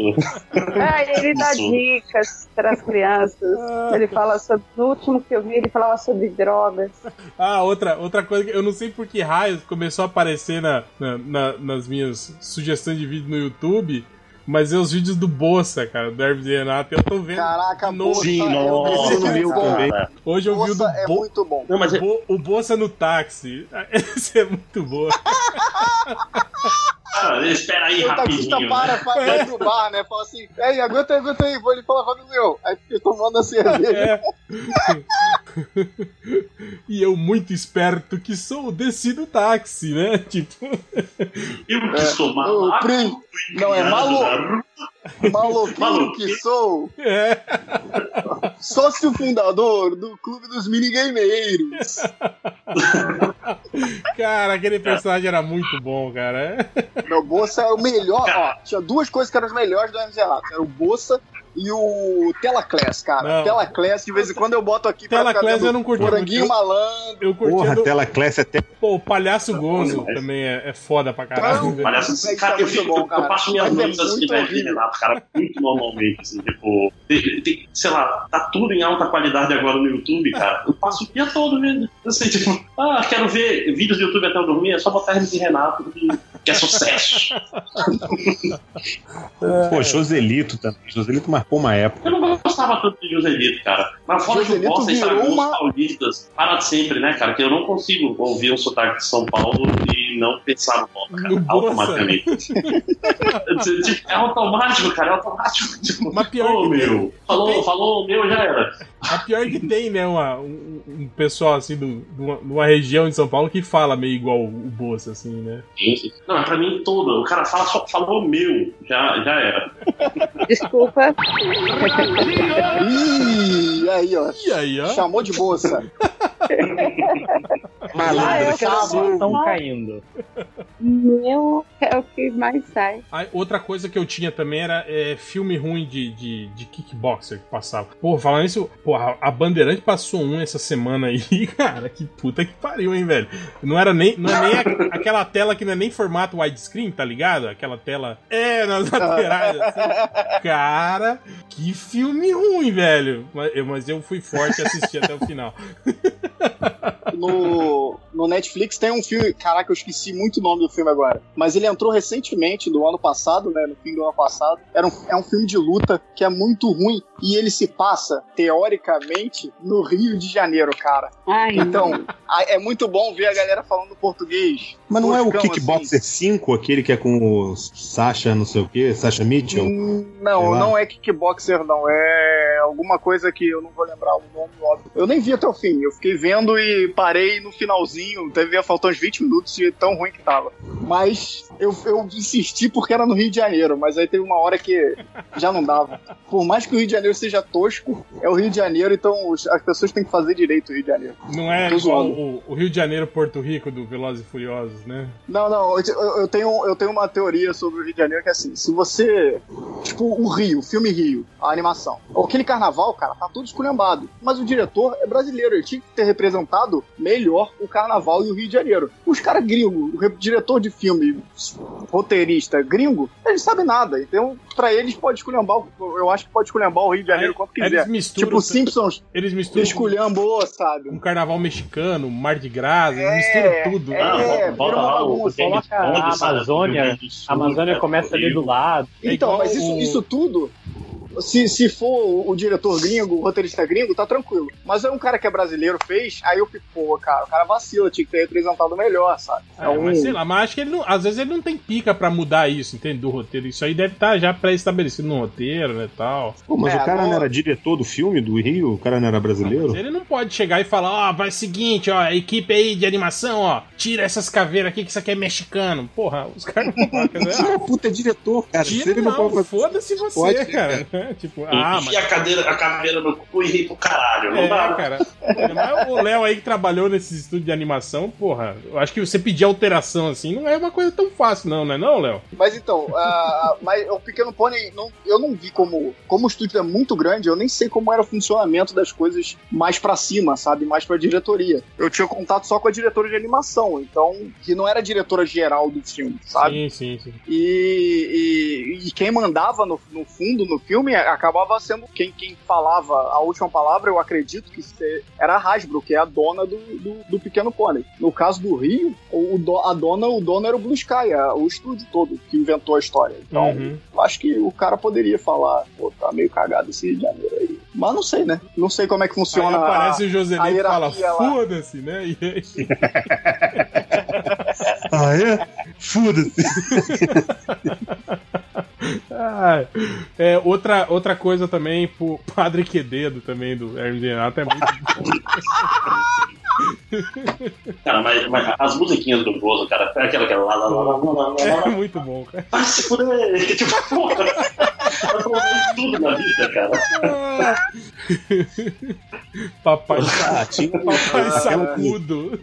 Ah, ele dá Isso. dicas para as crianças. Ele fala sobre. No último que eu vi, ele falava sobre drogas. Ah, outra, outra coisa que eu não sei por que raios começou a aparecer na, na- na- nas minhas sugestões de vídeo no YouTube, mas é os vídeos do Bolsa, cara, do Hermes e Renato. Eu tô vendo. Caraca. Sim, é nossa, muito no meu bom. também. Hoje eu vi o do Bolsa é Bo- muito bom. Não, mas o, Bo- o Bolsa no táxi. Esse é muito boa. espera aí O taxista rapidinho. para, né? vai, vai pro bar, né? Fala assim, ei, aguenta aí, aguenta aí, vou lhe falar o meu. Aí fica tomando a cerveja. É. e eu, muito esperto que sou, desci do táxi, né? Tipo. Eu que sou O malaco. Prim- Não, é malu... maluquinho que sou. É. Sócio fundador do Clube dos Minigameiros. Cara, aquele personagem era muito bom, cara. Meu, o Bolsa é o melhor. Ó, tinha duas coisas que eram as melhores do MZ Rato. Era o Bolsa e o Telaclass, cara. Não. Telaclass, de vez em quando eu boto aqui pra Telaclass ficar vendo eu não curti Moranguinho muito. malandro. Eu curti Porra, do... tela classe até. Pô, o Palhaço Gonzo também é, é foda pra caralho. Não. Parece, Mas cara, eu, fico, bom, eu cara. passo minhas é noites muito velho, horrível. Renato, cara, muito normalmente, assim, tipo, tem, tem- sei lá, tá tudo em alta qualidade agora no YouTube, cara. Eu passo o dia todo vendo, assim, tipo, ah, quero ver vídeos do YouTube até eu dormir, é só botar Hermes e Renato, que, que é sucesso. Pô, Joselito também. Joselito marcou uma época. Eu não gostava tanto de Joselito, cara. Mas fora que o Joselito Bossa virou estragou uma- os paulistas para de sempre, né, cara? Que eu não consigo ouvir um sotaque de São Paulo e não pensar no Bossa, cara, No automaticamente. É automático, cara, é automático. Tipo, Mas pior que tem- meu, falou, falou, meu, já era. A pior que tem, né, uma- um, um pessoal assim do, de uma, região de São Paulo que fala meio igual o Bolsa, assim, né? Não, é pra mim todo. O cara fala, só falou meu, já, já era. Desculpa. Ih, aí, ó. E aí, ó? Chamou de bolsa. Ah, eu Malandro, Estão Ah. caindo. Meu é o que mais sai. Aí, outra coisa que eu tinha também era é, filme ruim de, de, de kickboxer que passava. Pô, falando isso, pô, a, a Bandeirante passou um essa semana aí, cara, que puta que pariu, hein, velho. Não era nem, não é nem a- aquela tela que não é nem formato widescreen, tá ligado? Aquela tela. É, nas laterais, assim. Cara, que filme ruim, velho. Mas eu, mas eu fui forte e assisti até o final. no, no Netflix tem um filme. Caraca, eu esqueci muito o nome do filme agora. Mas ele entrou recentemente, do ano passado, né? No fim do ano passado. Era um, é um filme de luta que é muito ruim. E ele se passa, teoricamente, no Rio de Janeiro, cara. Ai, Então, a- é muito bom ver a galera falando português. Mas não é o Kickboxer 5, aquele que é com o Sasha, não sei o quê, Sasha Mitchell? Hum, Não, não é kickboxer, não. É alguma coisa que eu não vou lembrar o nome, óbvio. Eu nem vi até o fim. Eu fiquei vendo e parei no finalzinho. Deve faltar uns 20 minutos de tão ruim que tava. Mas eu, eu insisti porque era no Rio de Janeiro. Mas aí teve uma hora que já não dava. Por mais que o Rio de Janeiro seja tosco, é o Rio de Janeiro, então as pessoas têm que fazer direito o Rio de Janeiro. Não é o, o Rio de Janeiro, Porto Rico do Velozes e Furiosos, né? Não, não, eu, eu- tenho, eu tenho uma teoria sobre o Rio de Janeiro que é assim, se você. Tipo, o Rio, o filme Rio, a animação. Aquele carnaval, cara, tá tudo esculhambado. Mas o diretor é brasileiro, ele tinha que ter representado melhor o carnaval e o Rio de Janeiro. Os caras gringos, o re- diretor de filme, roteirista gringo, eles sabem nada. Então, pra eles pode esculhambar, o- eu acho que pode esculhambar o Rio de Janeiro Aí- quanto quiser. eles misturam- Tipo, Simpsons Eles misturam esculhambou, sabe? um carnaval mexicano, Mar de Gras, eles É, misturam tudo. é. Ah, bota vira uma bagunça, a? Amazônia, A Amazônia cara, começa ali do lado. É Então, mas isso, isso tudo, se, se for o- diretor gringo, o roteirista gringo, tá tranquilo. Mas é um cara que é brasileiro fez, aí eu fico, pô, cara, o cara vacila, tinha que ter representado melhor, sabe? É, mas sei lá, mas acho que ele não, às vezes ele não tem pica pra mudar isso, entende? Do roteiro. Isso aí deve estar já pré-estabelecido no roteiro, né, tal. Pô, mas É, o cara não- não era diretor do filme, do Rio? O cara não era brasileiro? Ele não pode chegar e falar, ó, vai seguinte, ó, a equipe aí de animação, ó, tira essas caveiras aqui que isso aqui é mexicano. Porra, os caras não podem, né? Tira, puta, é diretor, cara. Se Tira ele não, não pode fazer- foda-se você, Pode, cara. Tipo, ah, mas... A, cadeira, a caveira no cu e ri pro caralho. Não É, dá. cara. Mas o Léo aí que trabalhou nesses estúdios de animação, porra, eu acho que você pedir alteração assim não é uma coisa tão fácil, não, não é não, Léo? Mas então, ah, mas o Pequeno Pony, não- eu não vi como. Como o estúdio é muito grande, eu nem sei como era o funcionamento das coisas mais pra cima, sabe? Mais pra diretoria. Eu tinha contato só com a diretora de animação, então, que não era a diretora geral do filme, sabe? Sim, sim, sim. E, e- e quem mandava no, no fundo no filme acabava sendo quem, quem falava a última palavra, eu acredito que era a Hasbro, que é a dona do, do, do Pequeno Pônei. No caso do Rio, o, do- a dona, o dono era o Blue Sky, a- o estúdio todo que inventou a história. Então, Uhum. eu acho que o cara poderia falar, pô, tá meio cagado esse Rio de Janeiro aí. Mas não sei, né? Não sei como é que Aí funciona aparece a- o Joselito e fala, foda-se, né? E aí, Ah, é? Foda-se. Ah, é, outra, outra coisa também pro Padre Quededo também do Hermes Renato é muito Cara, mas, mas as musiquinhas do Bozo, cara, é aquela que é lá, lá, lá, lá, lá, lá, lá, É muito bom, cara. Vai se fuder! Tipo, porra! Ela falou tudo na vida, cara. Papai, Ah, tinha papai sacudo.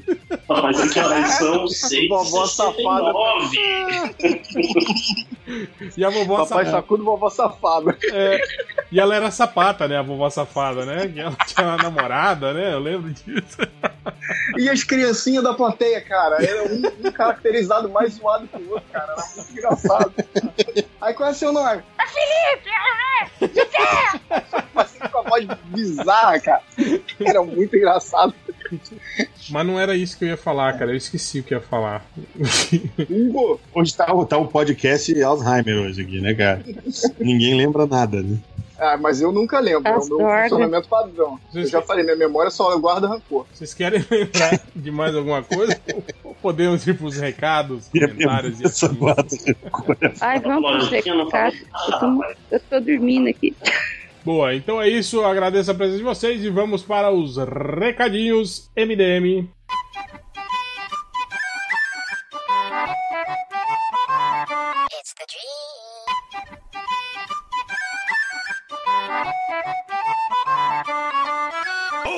Eles são 6 Vovó safada. E a vovó Papai safada. sacudo, vovó safada. É, e ela era sapata, né? A vovó safada, né? Que ela tinha uma namorada, né? Eu lembro disso. E as criancinhas da plateia, cara, era um, um caracterizado mais zoado que o outro, cara. Era muito engraçado. Aí qual é seu nome? É Felipe! Assim com a voz bizarra, cara. Era muito engraçado. Mas não era isso que eu ia falar, cara. Eu esqueci o que eu ia falar. Hugo, Hoje tá, o- tá o podcast Alzheimer hoje aqui, né, cara? Ninguém lembra nada, né? Ah, mas eu nunca lembro. É o meu funcionamento padrão. Eu já falei, minha memória só guarda rancor. Vocês querem lembrar de mais alguma coisa? Ou podemos ir pros recados, comentários e assim? Ai, vamos pro Lojinha não fala recado. Eu tô, eu tô dormindo aqui. Boa, então é isso. Agradeço a presença de vocês e vamos para os recadinhos MDM.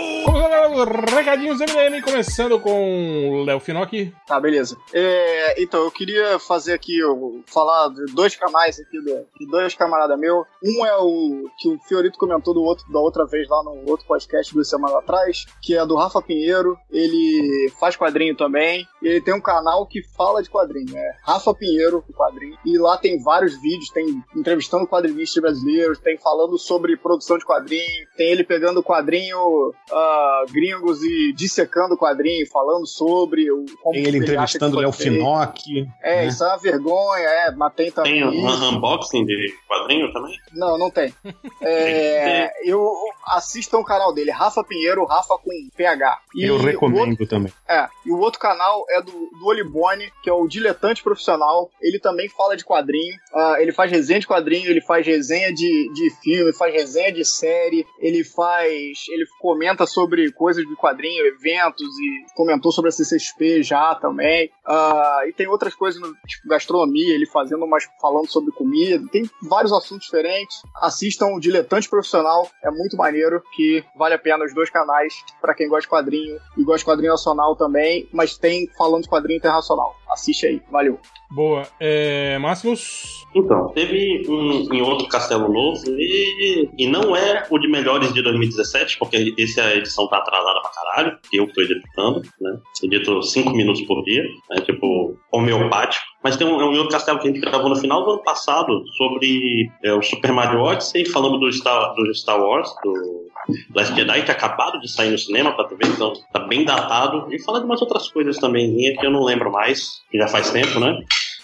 Vamos agora aos recadinhos MDM, começando com o Léo Finocchi. Tá, beleza. É, então, eu queria fazer aqui, eu, falar de dois canais aqui, do, de dois camaradas meus. Um é o que o Fiorito comentou do outro, da outra vez lá no outro podcast duas semanas atrás, que é do Rafa Pinheiro. Ele faz quadrinho também. Ele tem um canal que fala de quadrinho. É Rafa Pinheiro, o quadrinho. E lá tem vários vídeos, tem entrevistando quadrinistas brasileiros, tem falando sobre produção de quadrinho, tem ele pegando quadrinho ah, gringos e dissecando o quadrinho, falando sobre o como Tem ele entrevistando o Léo. Finocchi. É, né? isso é uma vergonha, é, mas tem também. Tem um isso. unboxing de quadrinho também? Não, não tem. É, eu assistam o canal dele, Rafa Pinheiro, Rafa com PH. E Eu recomendo outro- também. é, e o outro canal é do, do Olibone, que é o Diletante Profissional. Ele também fala de quadrinho. Ah, ele faz resenha de quadrinho, ele faz resenha de, de filme, faz resenha de série, ele faz. Ele comenta sobre coisas de quadrinho, eventos, e comentou sobre a CCXP já também. Ah, e tem outras coisas, no, tipo gastronomia, ele fazendo umas. falando sobre comida. Tem vários assuntos diferentes. Assistam o Diletante Profissional, é muito maneiro, que vale a pena os dois canais, pra quem gosta de quadrinho e gosta de quadrinho nacional também, mas tem falando de quadrinho internacional. Assiste aí, valeu. Boa. É, Máximos. Então, teve um em outro Castelo Novo e, e não é o de melhores de 2017, porque esse a edição tá atrasada pra caralho, eu tô editando, né? Edito 5 minutos por dia, né? Tipo, homeopático. Mas tem um, um outro castelo que a gente gravou no final do ano passado sobre é, o Super Mario Odyssey, falando do Star, do Star Wars, do Last Jedi, que é acabado de sair no cinema pra TV, então tá bem datado. E fala de umas outras coisas também, que eu não lembro mais, que já faz tempo, né?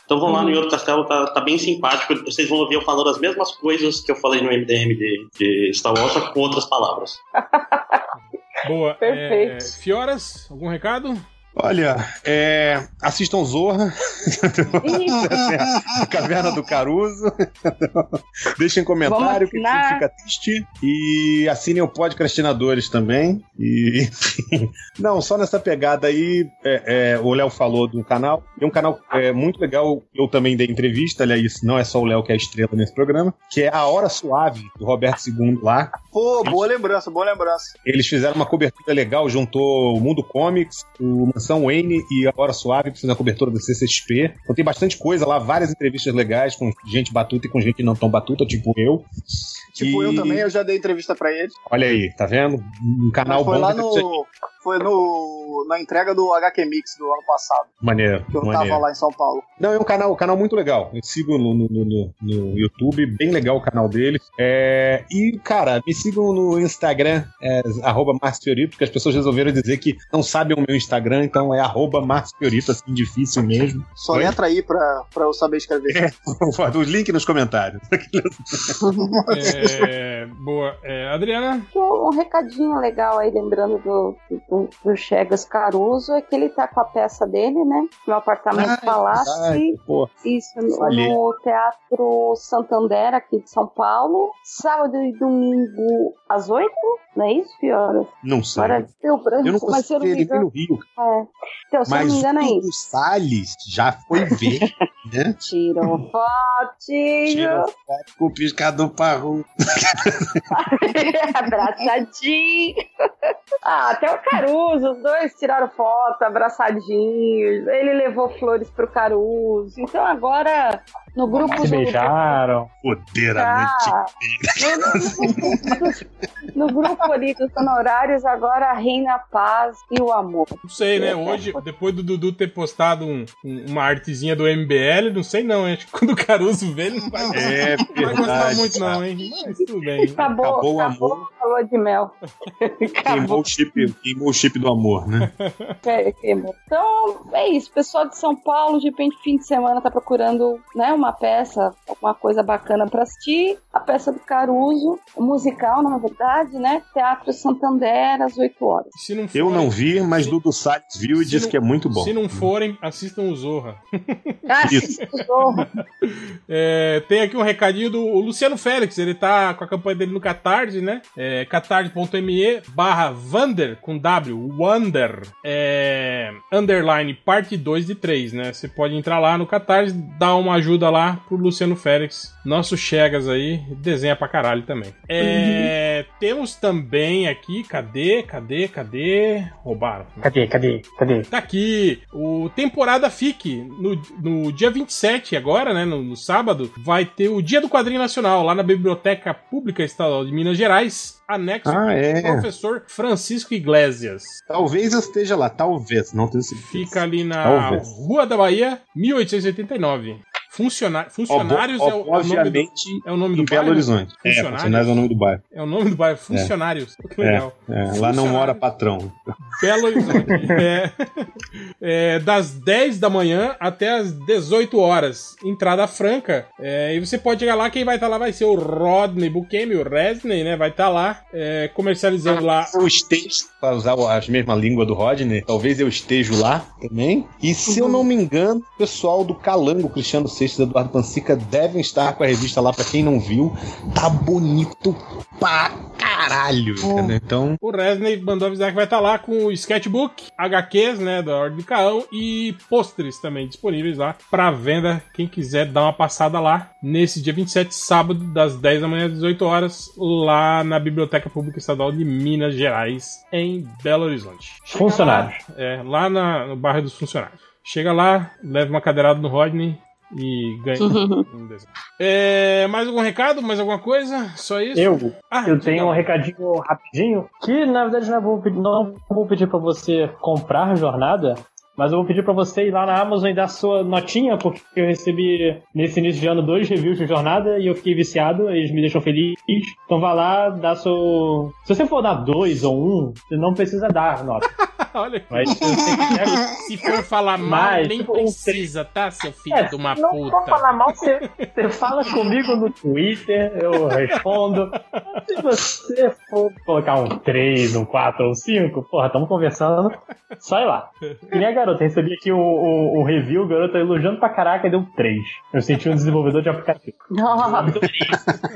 Então vão lá no Outro Castelo, tá, tá bem simpático. Vocês vão ouvir eu falando as mesmas coisas que eu falei no MDM de, de Star Wars, só que com outras palavras. Boa. Perfeito. É, Fioras, algum recado? Olha, é, assistam Zorra, a Caverna do Caruso. Deixem comentário que fica triste. E assinem o Podcrastinadores também. E, enfim. Não, só nessa pegada aí, é, é, o Léo falou do canal. É um canal é, muito legal. Eu também dei entrevista, aliás, não é só o Léo que é a estrela nesse programa, que é A Hora Suave, do Roberto II lá. Pô, boa lembrança, boa lembrança. Eles fizeram uma cobertura legal, juntou o Mundo Comics, o Mansão Wayne e a Hora Suave, que fez a cobertura do CCXP. Então tem bastante coisa lá, várias entrevistas legais com gente batuta e com gente não tão batuta, tipo eu. Tipo, E- eu também, eu já dei entrevista pra ele. Olha aí, tá vendo? Um canal Mas foi bom. lá no. Foi no, na entrega do HQ Mix do ano passado, Maneiro, que eu maneiro. tava lá em São Paulo. Não, é um canal, um canal muito legal. Eu sigo no, no, no- no- YouTube, bem legal o canal dele. É, e, cara, me sigam no Instagram, é, arroba Márcio Fiorito, porque as pessoas resolveram dizer que não sabem o meu Instagram, então é arroba Márcio Fiorito, assim, difícil mesmo. Só Oi? entra aí pra, pra eu saber escrever. o link nos comentários. É, boa. É, Adriana? Um recadinho legal aí, lembrando do, do do, do Chegas Caruso é que ele tá com a peça dele, né? No apartamento Ah, Palácio. Isso, no Teatro Santander, aqui de São Paulo. Sábado e domingo às oito, não é isso, Fiora? Não sei. Agora deu branco, Eu não mas se eu não me engano. no Rio. É. Então, se eu não Mas me engano, é o isso. do Salles já foi ver, né? Tirou fotinho. Tira foto com o piscador parrudo. Abraçadinho. Ah, até o Caruso, os dois tiraram foto, abraçadinhos. Ele levou flores pro Caruso. Então agora, no grupo Se do. beijaram. Poderamente. Ah, no, no- no grupo ali dos honorários, agora reina a paz e o amor. Não sei, né? Hoje, depois do Dudu ter postado um- um- uma artezinha do MBL, não sei não, hein? Acho que quando o Caruso vê, ele não vai, É não vai gostar verdade. muito não, hein? Mas tudo bem. Acabou, Acabou o amor. lua de mel. Queimou o, chip, queimou o chip do amor, né? Que- queimou. Então, é isso. Pessoal de São Paulo, de repente, fim de semana, tá procurando né, uma peça, alguma coisa bacana pra assistir. A peça do Caruso, musical, na verdade, né? Teatro Santander, às 8 horas. Se não Eu não vi, mas se- Dudu Salles viu e se disse não- que é muito bom. Se não forem, assistam o Zorra. Ah, Isso. Zorra. É, tem aqui um recadinho do o Luciano Félix, ele tá com a campanha dele no Catarse, né? É, catarse.me barra Vander, com W, Wander, é, underline, parte 2 de 3, né? Você pode entrar lá no Catarse, dar uma ajuda lá pro Luciano Félix, nosso Chegas aí, desenha pra caralho também. É, Temos também aqui, cadê, cadê, cadê? Roubaram. Cadê, cadê, cadê? Tá aqui, o Temporada FIC, no, no dia 27 agora, né, no, no sábado, vai ter o Dia do Quadrinho Nacional, lá na Biblioteca Pública Estadual de Minas Gerais, anexo Ah, do é. professor Francisco Iglesias. Talvez eu esteja lá, talvez, não tenho certeza. Fica ali na Talvez. Rua da Bahia, 1889. Funciona- funcionários Ob- é, o, é o nome do, é o nome do em Belo bairro? Funcionários. É, Funcionários. é o nome do bairro. É o nome do bairro, funcionários. Que legal. É, lá não mora patrão. Belo Horizonte. É, é, das 10 da manhã até as 18 horas. Entrada franca. É, e você pode chegar lá, quem vai estar lá vai ser o Rodney Bukemi, o Resney, né? Vai estar lá é, comercializando lá. Eu esteja, para usar as mesmas línguas do Rodney, talvez eu esteja lá também. E se eu não me engano, o pessoal do Calango, Cristiano Seixas e Eduardo Pansica devem estar com a revista lá, pra quem não viu. Tá bonito pra caralho, entendeu? Então, O Resney mandou avisar que vai estar lá com o sketchbook, HQs, né, da Ordem do Caão e pôsteres também disponíveis lá para venda. Quem quiser dar uma passada lá nesse dia 27, sábado, das 10 da manhã às 18 horas, lá na Biblioteca Pública Estadual de Minas Gerais, em Belo Horizonte. Chega Funcionários. lá, é, lá na- no bairro dos funcionários. Chega lá, leva uma cadeirada no Rodney e ganha um desenho. É, mais algum recado? Mais alguma coisa? Só isso? Eu, Ah, eu tenho um recadinho rapidinho, que na verdade não vou, pedir- não vou pedir pra você comprar a jornada, mas eu vou pedir pra você ir lá na Amazon e dar sua notinha, porque eu recebi nesse início de ano dois reviews de jornada e eu fiquei viciado, eles me deixam feliz. Então vá lá, dá seu. Se você for dar dois ou um, você não precisa dar nota. Olha aqui. Mas se você quiser. Se for falar mal, Mas, nem um precisa, tá, seu filho É, de uma não puta? vou falar mal, você, você fala comigo no Twitter, eu respondo. Se você for colocar um 3, um 4 ou um 5, porra, estamos conversando, só ir lá. E nem a garota, recebi aqui o, o, o review, o garoto elogiando pra caraca e deu 3. Eu senti um desenvolvedor de aplicativo. Nossa.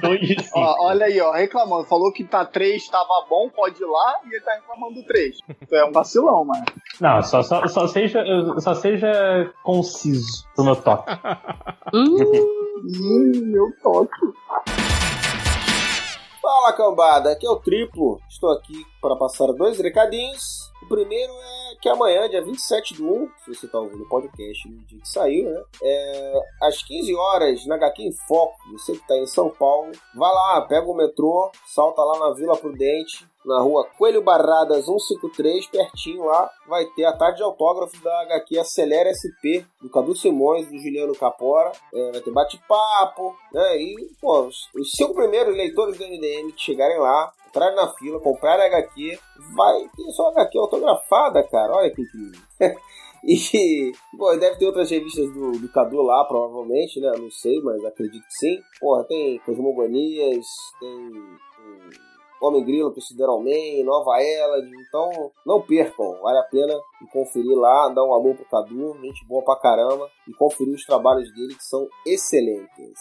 2 de 5. Ó, olha aí, ó, reclamando. Falou que tá 3, tava bom, pode ir lá, e ele tá reclamando do 3. Tu é um vacilão, mano. Não, só, só, só, seja, só seja conciso no meu toque. Hum, meu toque. Fala cambada, aqui é o Triplo. Estou aqui para passar dois recadinhos. O primeiro é que amanhã, dia 27 do 1, se você está ouvindo o podcast no dia que saiu, né? É, às 15 horas, na HQ em Foco, você que está em São Paulo, vai lá, pega o metrô, salta lá na Vila Prudente, na rua Coelho Barradas 153, pertinho lá, vai ter a tarde de autógrafos da HQ Acelera SP, do Cadu Simões do Juliano Capora. É, vai ter bate-papo, né? E, pô, os, os cinco primeiros leitores do MDM que chegarem lá, entrarem na fila, comprarem a HQ, vai ter sua HQ autografada, cara. Olha que incrível. E, pô, deve ter outras revistas do, do Cadu lá, provavelmente, né? Não sei, mas acredito que sim. Porra, tem Cosmogonias, tem. tem Homem Grilo, Consideral Man, Nova Elad. Então, não percam, vale a pena conferir lá, dar um amor pro Cadu, gente boa pra caramba, e conferir os trabalhos dele que são excelentes.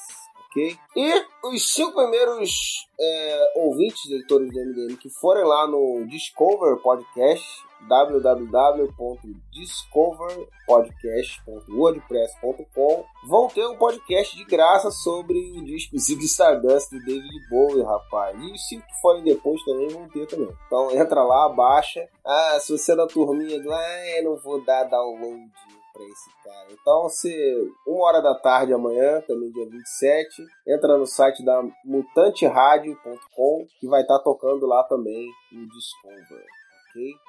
ok? E os cinco primeiros é, ouvintes, leitores do MDM, que forem lá no Discover Podcast, www.discoverpodcast.wordpress.com vão ter um podcast de graça sobre o disco Zig Stardust do David Bowie, rapaz. E os cinco que forem depois também vão ter também. Então entra lá, baixa. Ah, se você é da turminha do ah, eu não vou dar download pra esse cara. Então, se uma hora da tarde amanhã, também dia 27, entra no site da mutanteradio.com que vai estar tocando lá também o Discover.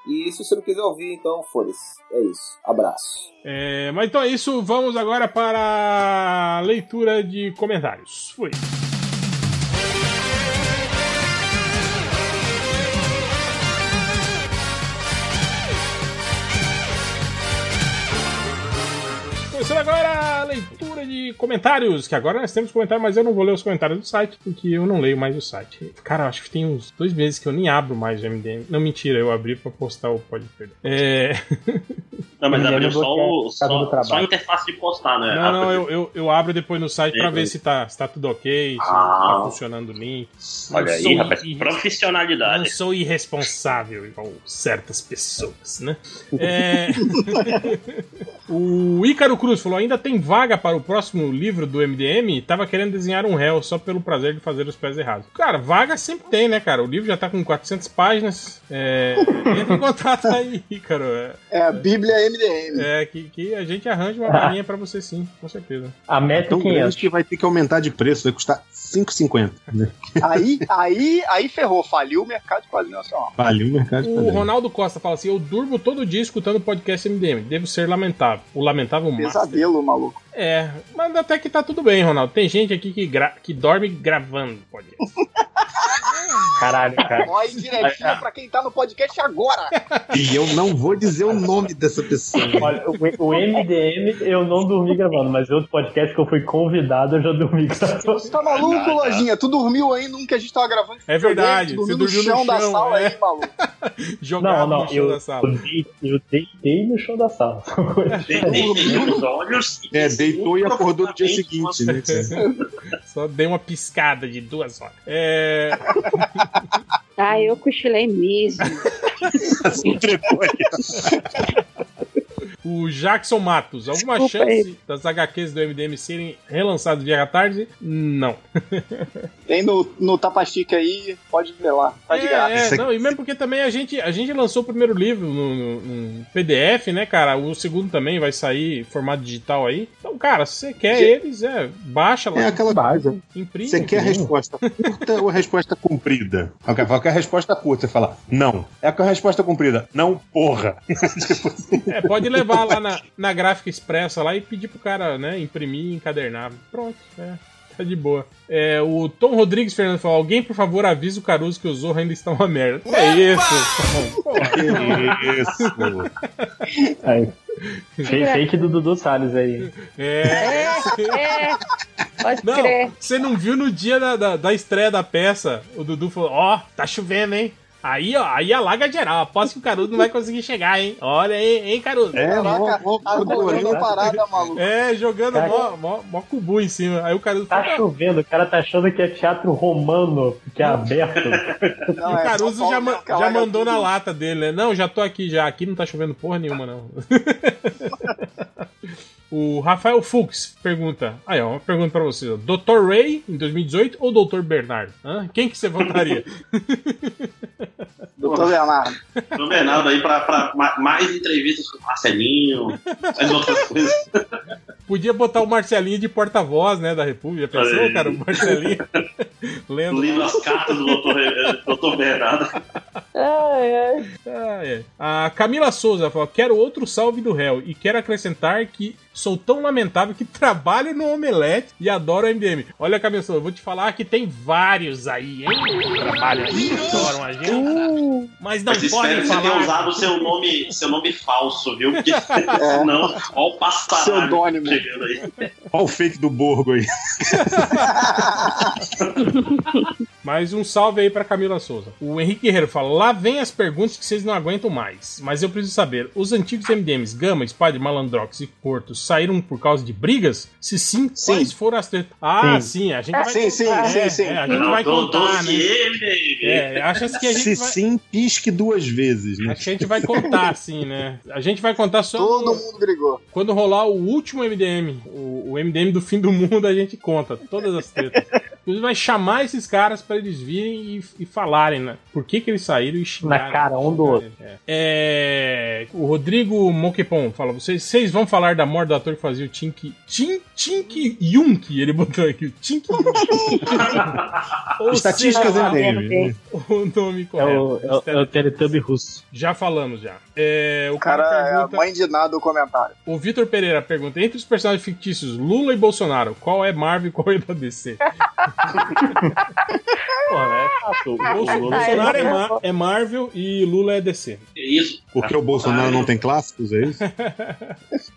E se você não quiser ouvir, então foda-se. É isso. Abraço. É, mas então é isso, vamos agora para a leitura de comentários. Fui. Começando agora a leitura de comentários, que agora nós temos comentários, mas eu não vou ler os comentários do site, porque eu não leio mais o site. Cara, acho que tem uns dois meses que eu nem abro mais o MDM. Não, mentira, eu abri pra postar o pode perder. É... Não, mas abriu só, o- do só, trabalho. só a interface de postar, né? Não, não, Abriu. eu, eu, eu abro depois no site pra É, ver é. se tá, se tá tudo ok, se Ah. tá funcionando o link. Olha aí, rapaz. irre- Profissionalidade. Não sou irresponsável igual certas pessoas, né? É... o Ícaro Cruz falou: ainda tem vaga para o próximo livro do MDM? Tava querendo desenhar um réu só pelo prazer de fazer os pés errados. Cara, vaga sempre tem, né, cara? O livro já tá com 400 páginas. É... Entra em contato aí, Ícaro. É, É a Bíblia MDM. é que, que a gente arranja uma vaguinha pra você sim, com certeza. A meta é Tão grande 500. que vai ter que aumentar de preço, vai custar 5,50. Né? Aí, aí, aí ferrou, faliu o mercado de quadrinhos nacional. Valeu o mercado de O. Ronaldo Costa fala assim: Eu durmo todo dia escutando o podcast MDM. Devo ser lamentável. O lamentável master. Pesadelo, maluco. É, mas até que tá tudo bem, Ronaldo. Tem gente aqui que, que dorme gravando podcast. Caralho, cara. Ó, aí direitinho pra quem tá no podcast agora. E eu não vou dizer o nome dessa pessoa. Olha, o, o MDM eu não dormi gravando, mas outro podcast que eu fui convidado eu já dormi gravando. Você tá maluco, Lojinha? Tu dormiu aí num que a gente tava gravando. É verdade, Tu você dormiu no dormiu no chão da chão, sala é. aí, maluco. Jogado Não, não, no chão eu, da sala. eu, dei- eu deitei no chão da sala. Deitei os olhos É, deitou e acordou no dia seguinte, né? Só dei uma piscada de duas horas. É. Ah, eu cochilei mesmo. Trepou aí. O Jackson Matos, alguma Desculpa chance das HQs do MDM serem relançadas via tarde? Não. Tem no, no Tapastica aí, pode ver lá. Tá de É, graça. é, não, e mesmo porque também a gente, a gente lançou o primeiro livro no, no- no PDF, né, cara? O segundo também vai sair em formato digital aí. Então, cara, se você quer eles, é, baixa lá, É aquela coisa. imprime. Você quer a resposta curta ou a resposta comprida? Falar que a resposta curta, você fala, não. É a resposta comprida, não, porra. Tipo assim. É, pode levar lá na, na gráfica expressa lá e pedir pro cara, né, imprimir e encadernar. Pronto, é. Tá de boa. É, o Tom Rodrigues Fernando falou: alguém, por favor, avisa o Caruso que o Zorro ainda está uma merda. É isso, Tom. Que isso. Aí. Fake, fake do Dudu Salles aí. É. É, pode Não, crer. você não viu no dia da, da, da estreia da peça? O Dudu falou: Ó, tá chovendo, hein? Aí, ó, aí alaga geral. Aposto que o Caruso não vai conseguir chegar, hein? Olha aí, hein, Caruso? É, Caraca, mó, parada, maluco. É, jogando Cara. mó, mó, mó cubu em cima. Aí o Caruso Tá falou: chovendo, o cara tá achando que é teatro romano, que é aberto. Não, O é Caruso Paulo já, já mandou na lata dele, né? Não, já tô aqui já. Aqui não tá chovendo porra nenhuma, não. o Rafael Fux pergunta. Aí, ó, uma pergunta pra você. Dr. Ray em 2018 ou Dr. Bernardo? Hã? Quem que você votaria? Doutor Leonardo. Tô Bernardo aí pra, pra ma- mais entrevistas com o Marcelinho, as outras coisas. Podia botar o Marcelinho de porta-voz, né, da República. Pensou, Aí. cara? O Marcelinho lendo. Lendo as cartas do doutor, eh, Bernardo. Ai, ai. Ah, é. A Camila Souza falou: quero outro salve do réu e quero acrescentar que sou tão lamentável que trabalho no Omelete e adoro o MDM. Olha, Camila Souza, eu vou te falar que tem vários aí, hein? Que trabalham aí, que adoram a gente. Mas não Mas podem que você tenha falar. usado o seu nome, seu nome falso, viu? Porque senão, ó o passaralho Pseudônimo. chegando aí. Olha o fake do Borgo aí. Mas um salve aí pra Camila Souza. O Henrique Guerreiro fala: lá vem as perguntas que vocês não aguentam mais. Mas eu preciso saber: os antigos MDMs Gama, Spider, Malandrox e Porto saíram por causa de brigas? Se sim, Sim. quais foram as tretas? Ah, Sim. sim, a gente vai Sim, sim, contar. sim, É, sim. é, a gente Não, vai contar, né? É, acha que a gente Se vai. sim, pisque duas vezes, né? Acho que a gente vai contar, sim, né? A gente vai contar só Todo mundo brigou. quando rolar o último MDM, o, o MDM do fim do mundo, a gente conta todas as tretas. Inclusive vai chamar esses caras pra eles virem e, e falarem, né? Por que, que eles saíram e xingaram. Na cara um do outro. É. É, o Rodrigo Mokepon fala: vocês, vocês vão falar da morte do ator que fazia o Tink. Tink, Tink Yunk, ele botou aqui, o Tink Yunk. Estatísticas MDM. né? o nome É correto. o, é, o- é o Teletubby russo. Já falamos já. É, o O cara cara é a pergunta. mãe de nada do comentário. O Vitor Pereira pergunta: entre os personagens fictícios Lula e Bolsonaro, qual é Marvel e qual é da DC? É fácil. O Bolsonaro é, eu Ma- vou- é Marvel e Lula é DC. É Isso. Porque o Bolsonaro não tem clássicos, é isso?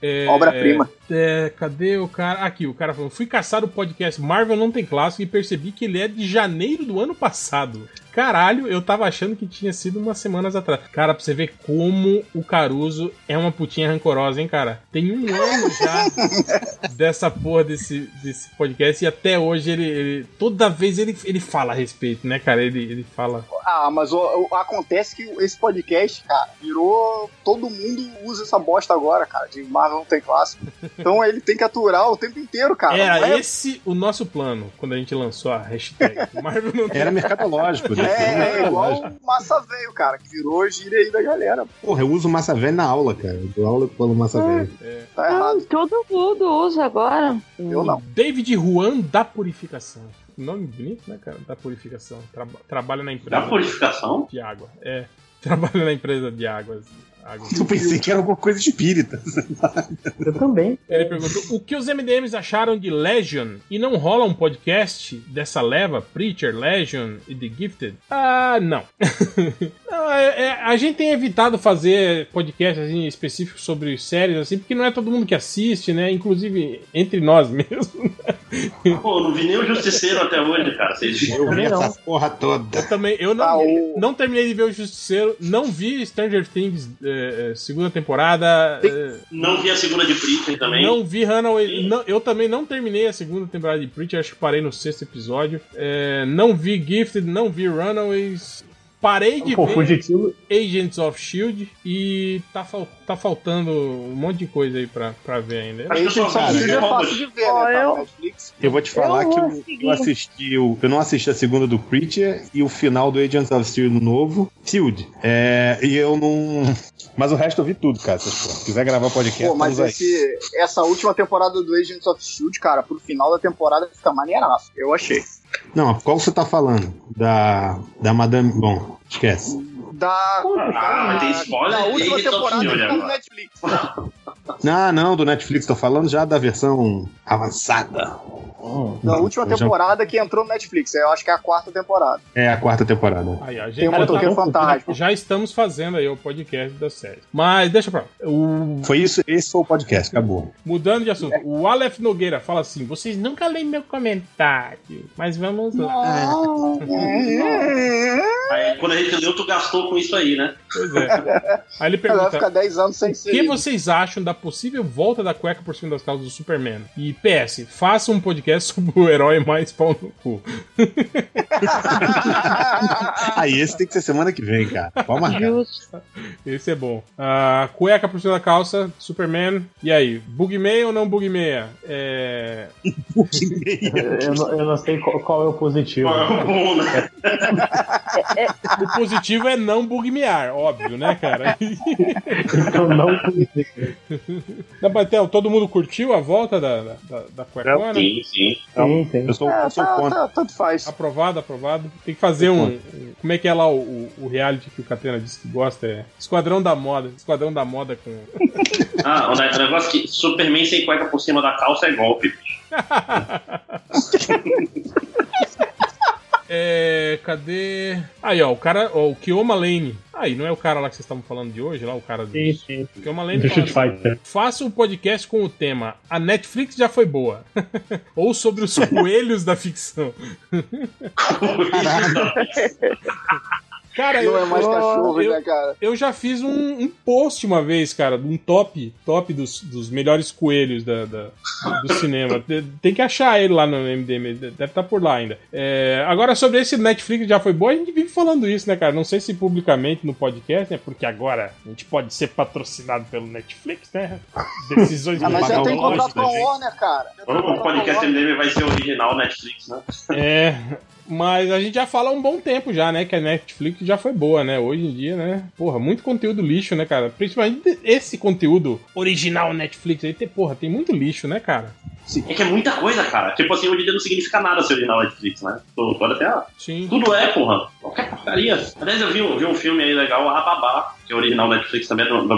É, Obra-prima. é, cadê o cara? Aqui, o cara falou: fui caçar o podcast Marvel não tem clássico e percebi que ele é de janeiro do ano passado. Caralho, eu tava achando que tinha sido umas semanas atrás. Cara, pra você ver como o Caruso é uma putinha rancorosa, hein, cara? Tem um ano já dessa porra desse, desse podcast e até hoje ele, ele- Toda vez ele, ele fala a respeito, né, cara? Ele, ele fala. Ah, mas o- o- acontece que esse podcast, cara, virou. Todo mundo usa essa bosta agora, cara. De Marvel não tem clássico. Então ele tem que aturar o tempo inteiro, cara. Era é, esse o nosso plano quando a gente lançou a hashtag. Marvel não tem Era mercadológico. É, é igual o Massa Velho, cara, que virou gíria aí da galera. Porra, eu uso massa velha na aula, cara. Eu dou aula com massa velha. Tá errado. Não, todo mundo usa agora. Eu não. David Juan da Purificação. Nome bonito, né, cara? Da Purificação. Traba- trabalha na empresa Da purificação? de água. É. Trabalha na empresa de águas. Águas. Eu pensei que era alguma coisa espírita. Eu também. Ele perguntou o que os MDMs acharam de Legion e não rola um podcast dessa leva, Preacher, Legion e The Gifted? Ah, não. Não, é- é- a gente tem evitado fazer podcasts assim, específicos sobre séries, assim, porque não é todo mundo que assiste, né? Inclusive entre nós mesmo. Pô, não vi nem o Justiceiro até hoje, cara. Vocês Eu vi não. essa porra toda. Eu também, eu não, Ah, o- não terminei de ver o Justiceiro, não vi Stranger Things eh, eh, segunda temporada. eh, não vi a segunda de Preacher também. Não vi Runaway. Não, eu também não terminei a segunda temporada de Preacher, acho que parei no sexto episódio. É, não vi Gifted, não vi Runaways. Parei de Pô, ver fugitivo. Agents of Shield e tá, fal- tá faltando um monte de coisa aí pra, pra ver ainda. Acho que eu só Cara, é fácil de ver, né? Tá eu- Netflix. Eu vou te falar Eu que eu, eu assisti o, eu não assisti a segunda do Preacher e o final do Agents of Shield novo, Shield. É, e eu não. Mas o resto eu vi tudo, cara. Se quiser gravar podcast, Pô, mas esse, essa última temporada do Agents of Shield, cara, pro final da temporada fica maneiraço. Eu achei. Não, qual você tá falando? Da. Da Madame. Bom, esquece. Da. Ah, mas tem spoiler da última temporada Shield que tá no agora. Netflix. Não, não, do Netflix, tô falando já da versão avançada. Da última eu já- temporada que entrou no Netflix. Eu acho que é a quarta temporada. É a quarta temporada. Aí, a gente Tem um já, motoqueiro tá- fantasma. já estamos fazendo aí o podcast da série. Mas deixa pra lá. O, Foi isso, esse foi o podcast, acabou. mudando de assunto, o Aleph Nogueira fala assim: vocês nunca leem meu comentário, mas vamos lá. Aí, quando a gente leu, tu gastou com isso aí, né? Pois é. Aí ele Ela vai pergunta: ficar 10 anos sem O ser. que lido. vocês acham da possível volta da cueca por cima das calças do Superman? E PS, faça um podcast sobre o herói mais pau no cu. Aí esse tem que ser semana que vem, cara. Pode marcar. Justo. Esse é bom. Ah, cueca por cima da calça, Superman. E aí, bug meia ou não bug meia? É. Eu, não- eu não sei qual, qual é o positivo. Qual é o bom, né? O positivo é não bugmear, óbvio, né, cara? Eu não Não, Batel, todo mundo curtiu a volta da, da, da, cuecona? Sim, sim. Sim, sim. Eu sou, Ah, eu sou tá, contra. tá, tanto faz. Aprovado, aprovado. Tem que fazer um, um- Como é que é lá o, o, o reality que o Catena disse que gosta? É Esquadrão da Moda. Esquadrão da Moda com. Ah, o ne- o negócio é que Superman sem cueca por cima da calça é golpe. É, cadê? Aí, ó, o cara, ó, o Kioma Lane. Aí, não é o cara lá que vocês estavam falando de hoje, lá, o cara do. Sim, sim. Kioma Lane fala assim. Faça um podcast com o tema A Netflix já foi boa. Ou sobre os coelhos da ficção. Cara, Não eu, é mais cachorro, eu, né, cara? eu já fiz um, um post uma vez, cara, um top, top dos, dos melhores coelhos da, da- do cinema. Te- Tem que achar ele lá no MDM, deve estar por lá ainda. É, agora, sobre esse Netflix já foi bom, a gente vive falando isso, né, cara? Não sei se publicamente no podcast, né? Porque agora a gente pode ser patrocinado pelo Netflix, né? Decisões Ah, mas já tem contrato com a né? Warner, cara. O a podcast. MDM vai ser original Netflix, né? É, mas a gente já fala há um bom tempo já, né? Que a Netflix já foi boa, né? Hoje em dia, né? Porra, muito conteúdo lixo, né, cara? Principalmente esse conteúdo original Netflix aí, tem, porra, tem muito lixo, né, cara? É que é muita coisa, cara. Tipo assim, hoje em dia não significa nada ser original Netflix, né? Pode até. Sim. Tudo é, porra. Qualquer porcaria. Aliás, eu vi, um- vi um filme aí legal, A Babá, que é original Netflix também, do, do.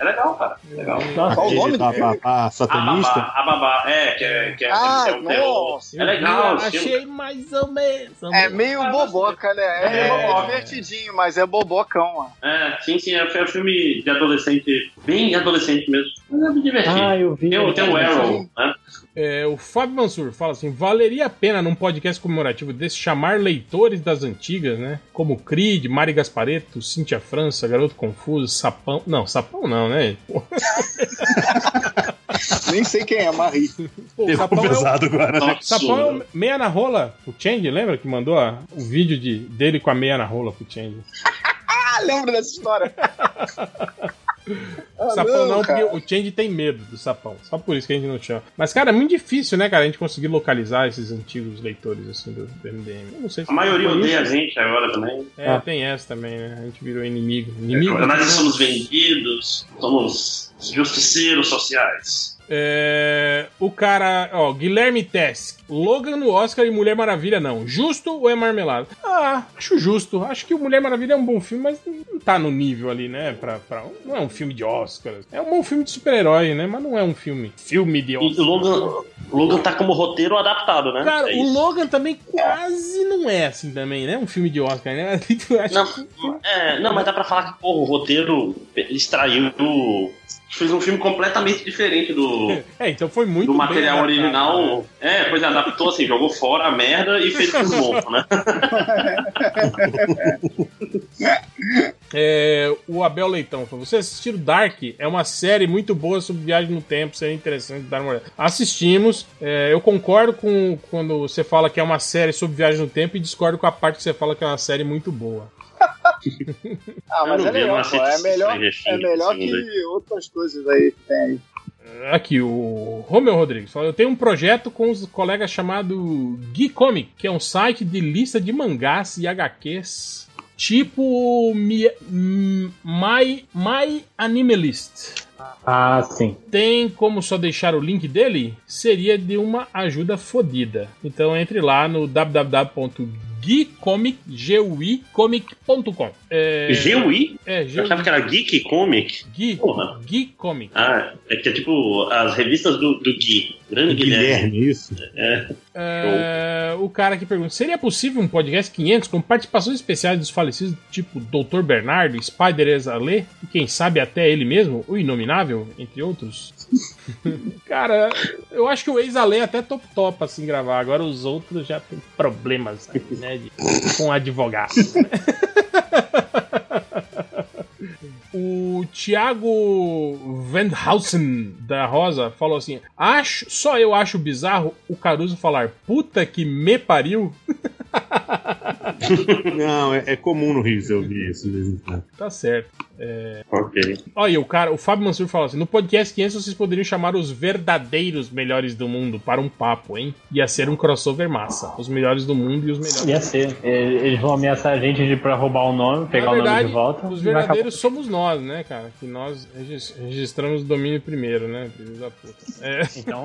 É legal, cara. É legal. Qual o nome Tá, dele? tá, tá, A satanista? Babá, a Babá, é, que é. Que é, Ah, é um. É legal, Eu esse filme. achei mais ou menos. É meio boboca, né? É, É divertidinho, mas é bobocão, mano. É, sim, sim, é, é um filme de adolescente, bem adolescente mesmo. Mas é muito divertido. Ah, eu vi. tem, tem o Arrow, né? É, o Fábio Mansur fala assim: valeria a pena num podcast comemorativo desse chamar leitores das antigas, né? Como Creed, Mari Gaspareto, Cíntia França, Garoto Confuso, Sapão. Não, Sapão não, né? Pô, Nem sei quem é, Marie. Pegou Sapão é o, pesado agora, né? Sapão é o meia na rola, o Change, lembra que mandou a- o vídeo de, dele com a meia na rola pro Change? Ah, lembro dessa história. Ah, sapão não, cara. porque o Change tem medo do sapão. Só por isso que a gente não chama. Mas, cara, é muito difícil, né, cara, a gente conseguir localizar esses antigos leitores, assim, do, do MDM. Eu não sei se A maioria odeia a gente agora também. É, tem essa também, né? A gente virou inimigo. Inimigo. Nós somos vendidos, somos justiceiros sociais. É, o cara, ó, Guilherme Tesk. Logan no Oscar e Mulher Maravilha não. Justo ou é marmelada? Ah, acho justo. Acho que o Mulher Maravilha é um bom filme, mas não tá no nível ali, né? Pra, pra- não é um filme de Oscar. É um bom filme de super-herói, né? Mas não é um filme. Filme de E Oscar. Logan, Logan tá como roteiro adaptado, né? Cara, É o. Logan também quase não é assim também, né? Um filme de Oscar, né? Não, é, não, mas dá pra falar que porra, o roteiro extraiu. Fez um filme completamente diferente do, É, então foi muito do bem material adaptado, original. né? É, pois é, adaptou assim, jogou fora a merda e fez tudo bom, né? É, o Abel Leitão falou: Você assistiu Dark? É uma série muito boa sobre viagem no tempo, seria interessante dar uma olhada. Assistimos. é, eu concordo com quando você fala que é uma série sobre viagem no tempo e discordo com a parte que você fala que é uma série muito boa. Ah, Eu mas não é vi, legal, não pô. É melhor, é melhor que outras coisas aí que tem aí. Aqui, o Romeu Rodrigues falou: Eu tenho um projeto com os colegas chamado Geekomic, que é um site de lista de mangás e HQs. Tipo Mi- M- My, My Animalist. Ah, sim. Tem como só deixar o link dele? Seria de uma ajuda fodida. Então entre lá no www.geekcomic.com. É, GUI? É, Eu achava que era Geek Comic. Gui, Porra. Geekcomic. Ah, é que é tipo as revistas do, do Gui. Grande Guilherme. Guilherme, isso. É. É, o cara que pergunta: seria possível um podcast 500 com participações especiais dos falecidos, tipo Dr. Bernardo, Spider Exalê e quem sabe até ele mesmo, o Inominável, entre outros? cara, eu acho que o Exalê até top top assim gravar. Agora os outros já tem problemas aqui, né? de- com advogado. O Thiago Vandhausen da Rosa falou assim: acho, só eu acho bizarro o Caruso falar puta que me pariu. Não, é, é comum no Rio eu ouvir isso. de vez em quando. Tá certo. Ok. Olha, o cara, o Fábio Mansur falou assim: no podcast 500 vocês poderiam chamar os verdadeiros melhores do mundo para um papo, hein? Ia ser um crossover massa. Os melhores do mundo e os melhores. Ia ser. É, Eles vão ameaçar a gente de pra roubar o nome, pegar Na o nome verdade, de volta. os verdadeiros somos nós, né, cara? Que nós regis- registramos o domínio primeiro, né? Filhos da puta. É. Então,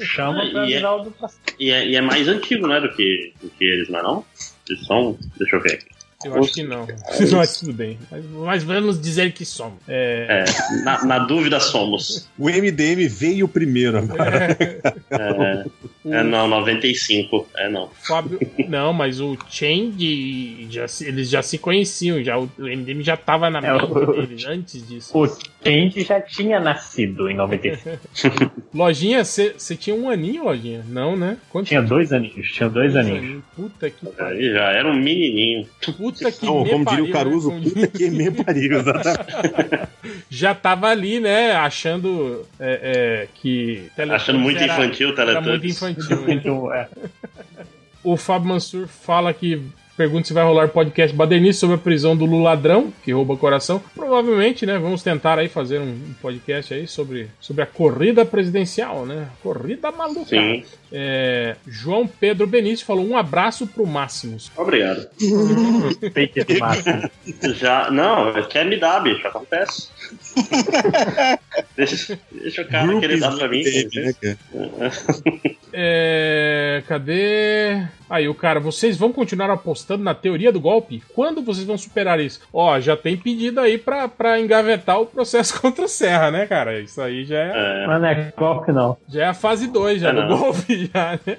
chama pra E é- o do E é, e é mais antigo, né, do que, do que eles, não é não? Eles são. Deixa eu ver. Eu acho que não. Mas tudo bem. Mas, mas vamos dizer que somos. É, É, na, na dúvida somos. O MDM veio primeiro agora. É, é, não, 95. É não. Fábio. Não, mas o Change. Já, eles já se conheciam. Já, o MDM já tava na É, mente o- deles antes disso. O Change já tinha nascido em 95. Lojinha, você tinha um aninho, Lojinha? Não, né? Quanto Tinha dois aninhos, tinha dois aninhos. Puta que pariu. Aí já era um menininho. Puta que Não, me como diria o pariu, Caruso, né? Puta que me pariu, exatamente. Já tava ali, né? Achando é, é, que. Teletubbies Achando muito era- infantil o Era muito Teletubbies. infantil. né? Então, é. O Fábio Mansur fala que. Pergunta se vai rolar podcast badernice sobre a prisão do Lula ladrão, que rouba coração. Provavelmente, né? Vamos tentar aí fazer um podcast aí sobre, sobre a corrida presidencial, né? Corrida maluca. Sim. É, João Pedro Benício falou um abraço pro Máximos. Obrigado. Do máximo. Já, não, quer me dar, bicho, acontece. deixa, deixa o cara querer dar pra mim. Né, cara? É, cadê? Aí o cara, vocês vão continuar apostando na teoria do golpe? Quando vocês vão superar isso? Ó, já tem pedido aí pra, pra engavetar o processo contra a Serra, né, cara? Isso aí já é, É, Mas não é golpe, não. já é a fase 2 já É, do não. golpe, já, né?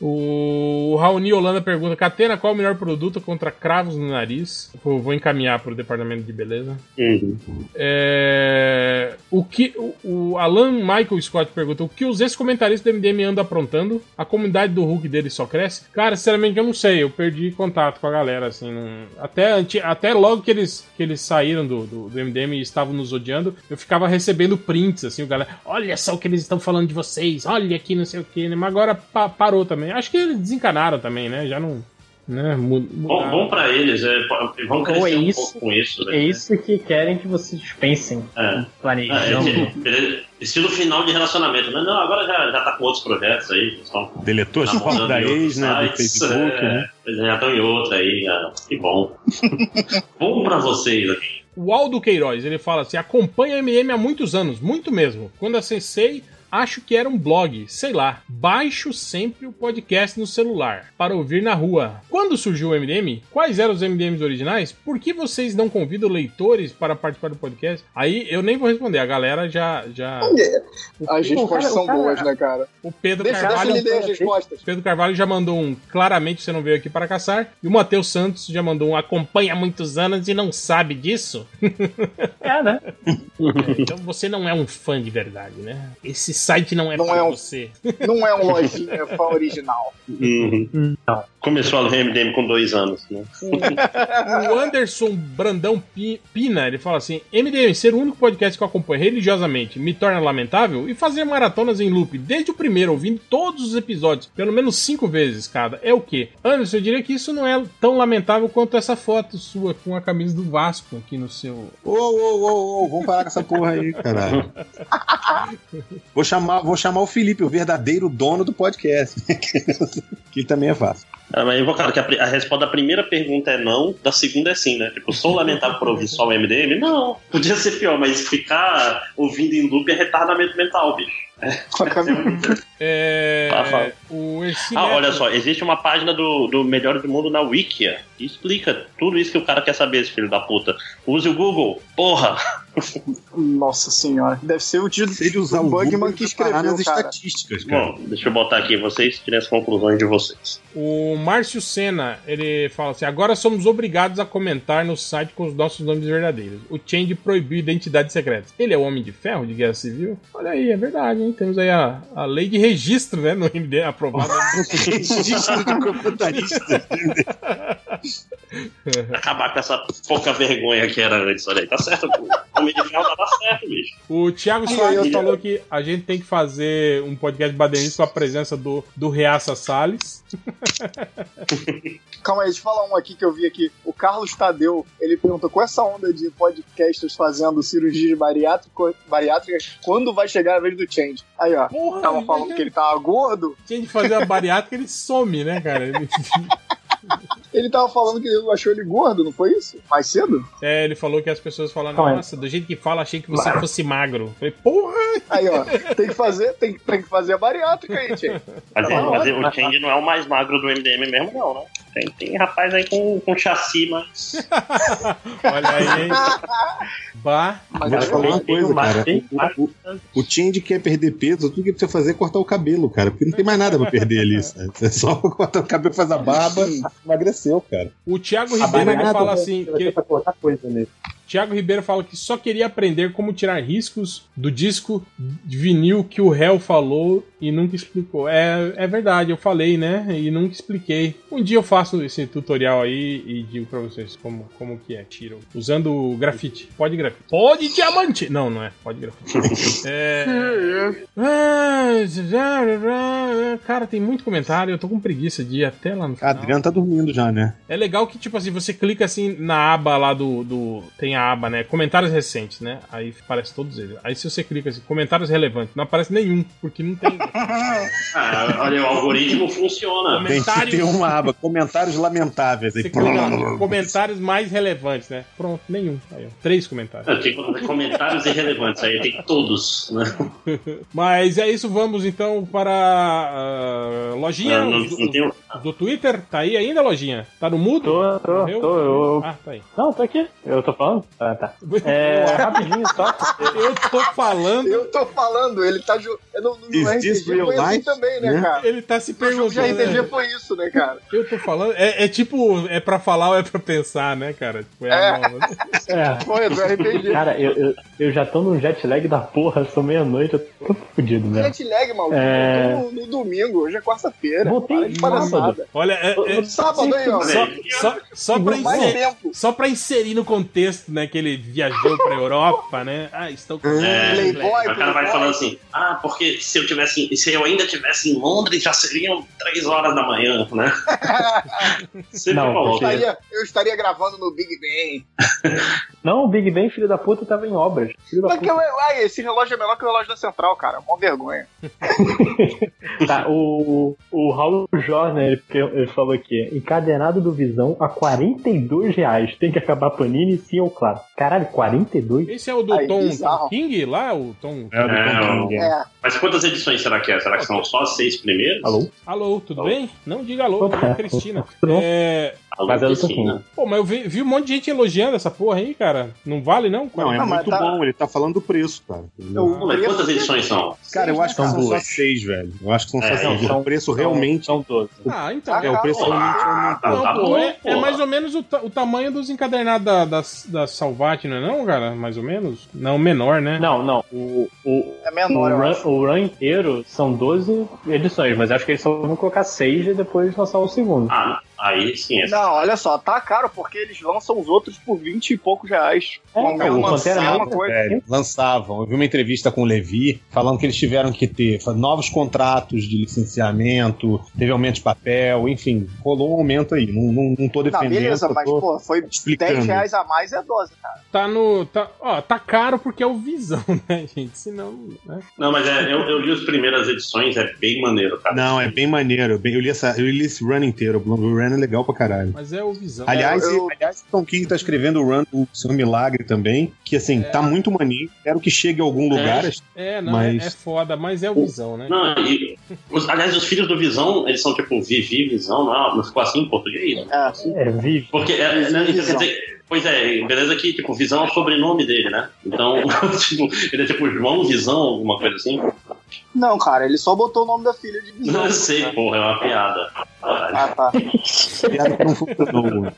O Raoni Holanda pergunta: Catena, qual é o melhor produto contra cravos no nariz? Vou, vou encaminhar pro departamento de beleza. uhum. É, o que o, o Alan Michael Scott pergunta: o que os ex-comentaristas do MDM andam aprontando? A comunidade do Hulk dele só cresce? Cara, sinceramente eu não sei. Eu perdi contato com a galera, assim. não- até, até logo que eles, que eles saíram do, do, do MDM e estavam nos odiando, eu ficava recebendo prints, assim, o galera. Olha só o que eles estão falando de vocês, olha aqui, não sei o que, né? Mas agora pa- parou também. Acho que eles desencanaram também, né? Já não. Né? Mu- Bom, pra eles, é, vão crescer Ou é um isso- pouco com isso. né? É isso que querem que vocês pensem. É. É, Planejando. é, estilo final de relacionamento, né? Não, agora já, já tá com outros projetos aí. Estão Deletou as fotos da em outros ex, né? Do Facebook, é, né? Eles já estão em outra aí, ah, que bom. bom pra vocês aqui. O Aldo Queiroz, ele fala assim: acompanha a MM há muitos anos, muito mesmo. Quando acessei, acho que era um blog, sei lá. Baixo sempre o podcast no celular para ouvir na rua. Quando surgiu o MDM? Quais eram os MDMs originais? Por que vocês não convidam leitores para participar do podcast? Aí eu nem vou responder, a galera já. já... As O respostas cara- são boas, né, cara? O Pedro Deixa, deixa Carvalho. ele ler as respostas. Pedro Carvalho já mandou um claramente você não veio aqui para caçar. E o Matheus Santos já mandou um acompanha há muitos anos e não sabe disso. É, né? Então você não é um fã de verdade, né? Esse site não é Não pra é um- você. Não é um lojinha, é fã original. Não. Começou a ler MDM com dois anos, né? O Anderson Brandão Pi- Pina, ele fala assim: MDM, ser o único podcast que eu acompanho religiosamente me torna lamentável e fazer maratonas em loop desde o primeiro, ouvindo todos os episódios, pelo menos cinco vezes cada, é o quê? Anderson, eu diria que isso não é tão lamentável quanto essa foto sua com a camisa do Vasco aqui no seu. Ô, ô, ô, ô, vamos parar com essa porra aí, caralho. Vou chamar, vou chamar o Felipe, o verdadeiro dono do podcast. que também é fácil. Ah, mas, cara, que a, a resposta da primeira pergunta é não, da segunda é sim, né? Tipo, sou lamentável por ouvir só o MDM? Não, podia ser pior, mas ficar ouvindo em loop é retardamento mental, bicho. É. Fala, fala. O Erci Ah, Neto- olha só, existe uma página do, do Melhor do Mundo na Wikia que explica tudo isso que o cara quer saber, esse filho da puta. Use o Google, porra! Nossa senhora. Deve ser o título Se ele usar do o Bugman que escreveu, nas cara. estatísticas, cara. Bom, deixa eu botar aqui, vocês tirem as conclusões de vocês. O Márcio Senna, ele fala assim: agora somos obrigados a comentar no site com os nossos nomes verdadeiros. O Change proibiu identidades secretas. Ele é o Homem de Ferro de Guerra Civil? Olha aí, é verdade, hein? Temos aí a, a lei de registro, né? No MD aprovada. Registro de comentarista. Acabar com essa pouca vergonha que era antes, olha aí, tá certo. O certo, bicho. O Thiago Soares falou que a gente tem que fazer um podcast badernista com a presença do, do Reaça Salles. Calma aí, deixa eu falar um aqui que eu vi aqui. Carlos Tadeu, ele perguntou com essa onda de podcasters fazendo cirurgias bariátricas, quando vai chegar a vez do Change? Aí, ó. Porra, Tava falando que ele tava gordo, Tinha de fazer a bariátrica, ele some, né, cara? Ele- ele tava falando que achou ele gordo, não foi isso? Mais cedo? é, ele falou que as pessoas aí. nossa, do jeito que fala, achei que você fosse magro. Eu Falei, porra! Aí, ó, tem que fazer, tem, tem que fazer a bariátrica aí, Change. Mas, Tá mas o Change não é o mais magro do MDM mesmo, não, né? Tem, tem rapaz aí com, com chassi, mas. Olha aí, hein? Bah. Vou te falar uma coisa, cara. O, o, o Tindy quer perder peso, tudo que precisa fazer é cortar o cabelo, cara. Porque não tem mais nada pra perder ali. sabe? É só cortar o cabelo, faz a barba, emagreceu, cara. O Thiago Ribeiro ele fala nada, assim. Que, ter pra cortar coisa nele. Thiago Ribeiro fala que só queria aprender como tirar riscos do disco de vinil que o réu falou e nunca explicou. É, é verdade, eu falei, né? E nunca expliquei. Um dia eu faço esse tutorial aí e digo pra vocês como, como que é, tiro. Usando o grafite. Pode grafite. Pode diamante! Não, não é. Pode grafite. é... Ah, Cara, tem muito comentário. Eu tô com preguiça de ir até lá no A final. Adriana tá dormindo já, né? É legal que, tipo assim, você clica assim na aba lá do. do tem a aba, né? Comentários recentes, né? Aí aparece todos eles. Aí se você clica assim, comentários relevantes, não aparece nenhum, porque não tem. Ah, olha, o algoritmo funciona. Tem que ter uma aba, comentários lamentáveis. Aí, Você clica comentários mais relevantes, né? Pronto, nenhum. Aí, ó, três comentários. Eu tenho comentários irrelevantes aí, tem todos, né? Mas é isso, vamos então para a lojinha não- os- não tem- os do Twitter. Tá aí ainda, lojinha? Tá no mudo? Tô, tô, tô, eu... Ah, tá aí. Não, tô aqui. Eu tô falando? Ah, tá. É, rapidinho só. Eu tô falando. Eu tô falando, ele tá. ju- No, no Is RPG this real foi assim também, né, Né? cara? Ele tá se No perguntando. RPG né? foi isso, né, cara? Eu tô falando. É, é tipo, é pra falar ou é pra pensar, né, cara? Tipo, é, É. nova. É. Foi do RPG. Cara, eu, eu, eu já tô num jet lag da porra, são meia-noite, eu tô fudido mesmo. Jet lag, maluco. É. Eu tô no, no domingo, hoje é quarta-feira. Voltei Para de sábado. Olha, é, No- é- No sábado aí, ó. só, só, só, pra inserir, só pra inserir no contexto, né, que ele viajou pra Europa, né? Ah, estou com. É, Playboy, o cara vai falando assim, ah, porque se eu tivesse, se eu ainda tivesse em Londres, já seriam três horas da manhã, né? Sempre Não, Eu estaria, eu estaria gravando no Big Ben. Não, o Big Ben, filho da puta, tava em obras. Filho da Mas puta. eu- ai, esse relógio é melhor que o relógio da Central, cara. Mó vergonha. Tá, o, o Raul Jorner, ele, ele falou aqui, encadenado do Visão a 42 reais. Tem que acabar Panini, sim ou claro. Caralho, 42? Esse é o do Aí, Tom. Tom King lá? O Tom. É, É, Tom. King. É. Mas quantas edições será que é? Será que são só as seis primeiras? Alô? Alô, tudo bem? Não diga alô, é Cristina. É. Tá Cristina. Pô, mas eu vi, vi um monte de gente elogiando essa porra aí, cara. Não vale, não? Não, é Não, muito tá- bom, ele tá falando do preço, cara. mas quantas edições são? Cara, eu acho que São são só duas. seis, velho. Eu acho que são só É, seis. são- o preço realmente. São 12. Ah, então. Ah, É, o preço Pô, realmente ah, aumentou. Não, tá pô, bom, é, é mais ou menos o, o tamanho dos encadernados da, da, da Salvat, não é não, cara? Mais ou menos? Não, menor, né? Não, não. O, o, É menor, o, run, o run inteiro são 12 edições, mas acho que eles só vão colocar 6 e depois lançar o segundo. Ah, aí sim. É. Não, olha só, tá caro porque eles lançam os outros por 20 e poucos reais. É, Com a o mesma Pantera mesma Negra- coisa. Velho, lançavam. Eu vi uma entrevista com o Levi falando que eles tiveram que ter novos contratos de licenciamento, teve aumento de papel, enfim, rolou um aumento aí. Não, não, não tô Não, defendendo. beleza, eu mas pô, foi explicando. 10 reais a mais é 12, cara. Tá no. Tá, ó, tá caro porque é o Visão, né, gente? Senão. Né? Não, mas é, eu, eu li as primeiras edições, é bem maneiro, cara. Não, é bem maneiro. Bem- Eu li, essa, eu li esse run inteiro. O run é legal pra caralho. Mas é o Visão. Aliás, eu- aliás, o Tom King tá escrevendo o run do Seu Milagre também, que assim, tá muito maneiro. Quero que chegue a algum lugar. É, não, Mas- é, é foda, mas é o Visão, né? Não, e, os- aliás, os filhos do Visão, eles são tipo Vivi Visão, não, é? não ficou assim em português? É, É, vive. Porque, é, né, quer Visão. dizer, pois é, beleza que, tipo, Visão é o sobrenome dele, né? Então, tipo, ele é tipo João Visão, alguma coisa assim? Não, cara, ele só botou o nome da filha de visão. Não sei, porra, é uma piada. Ah, tá. Piada que não funcionou.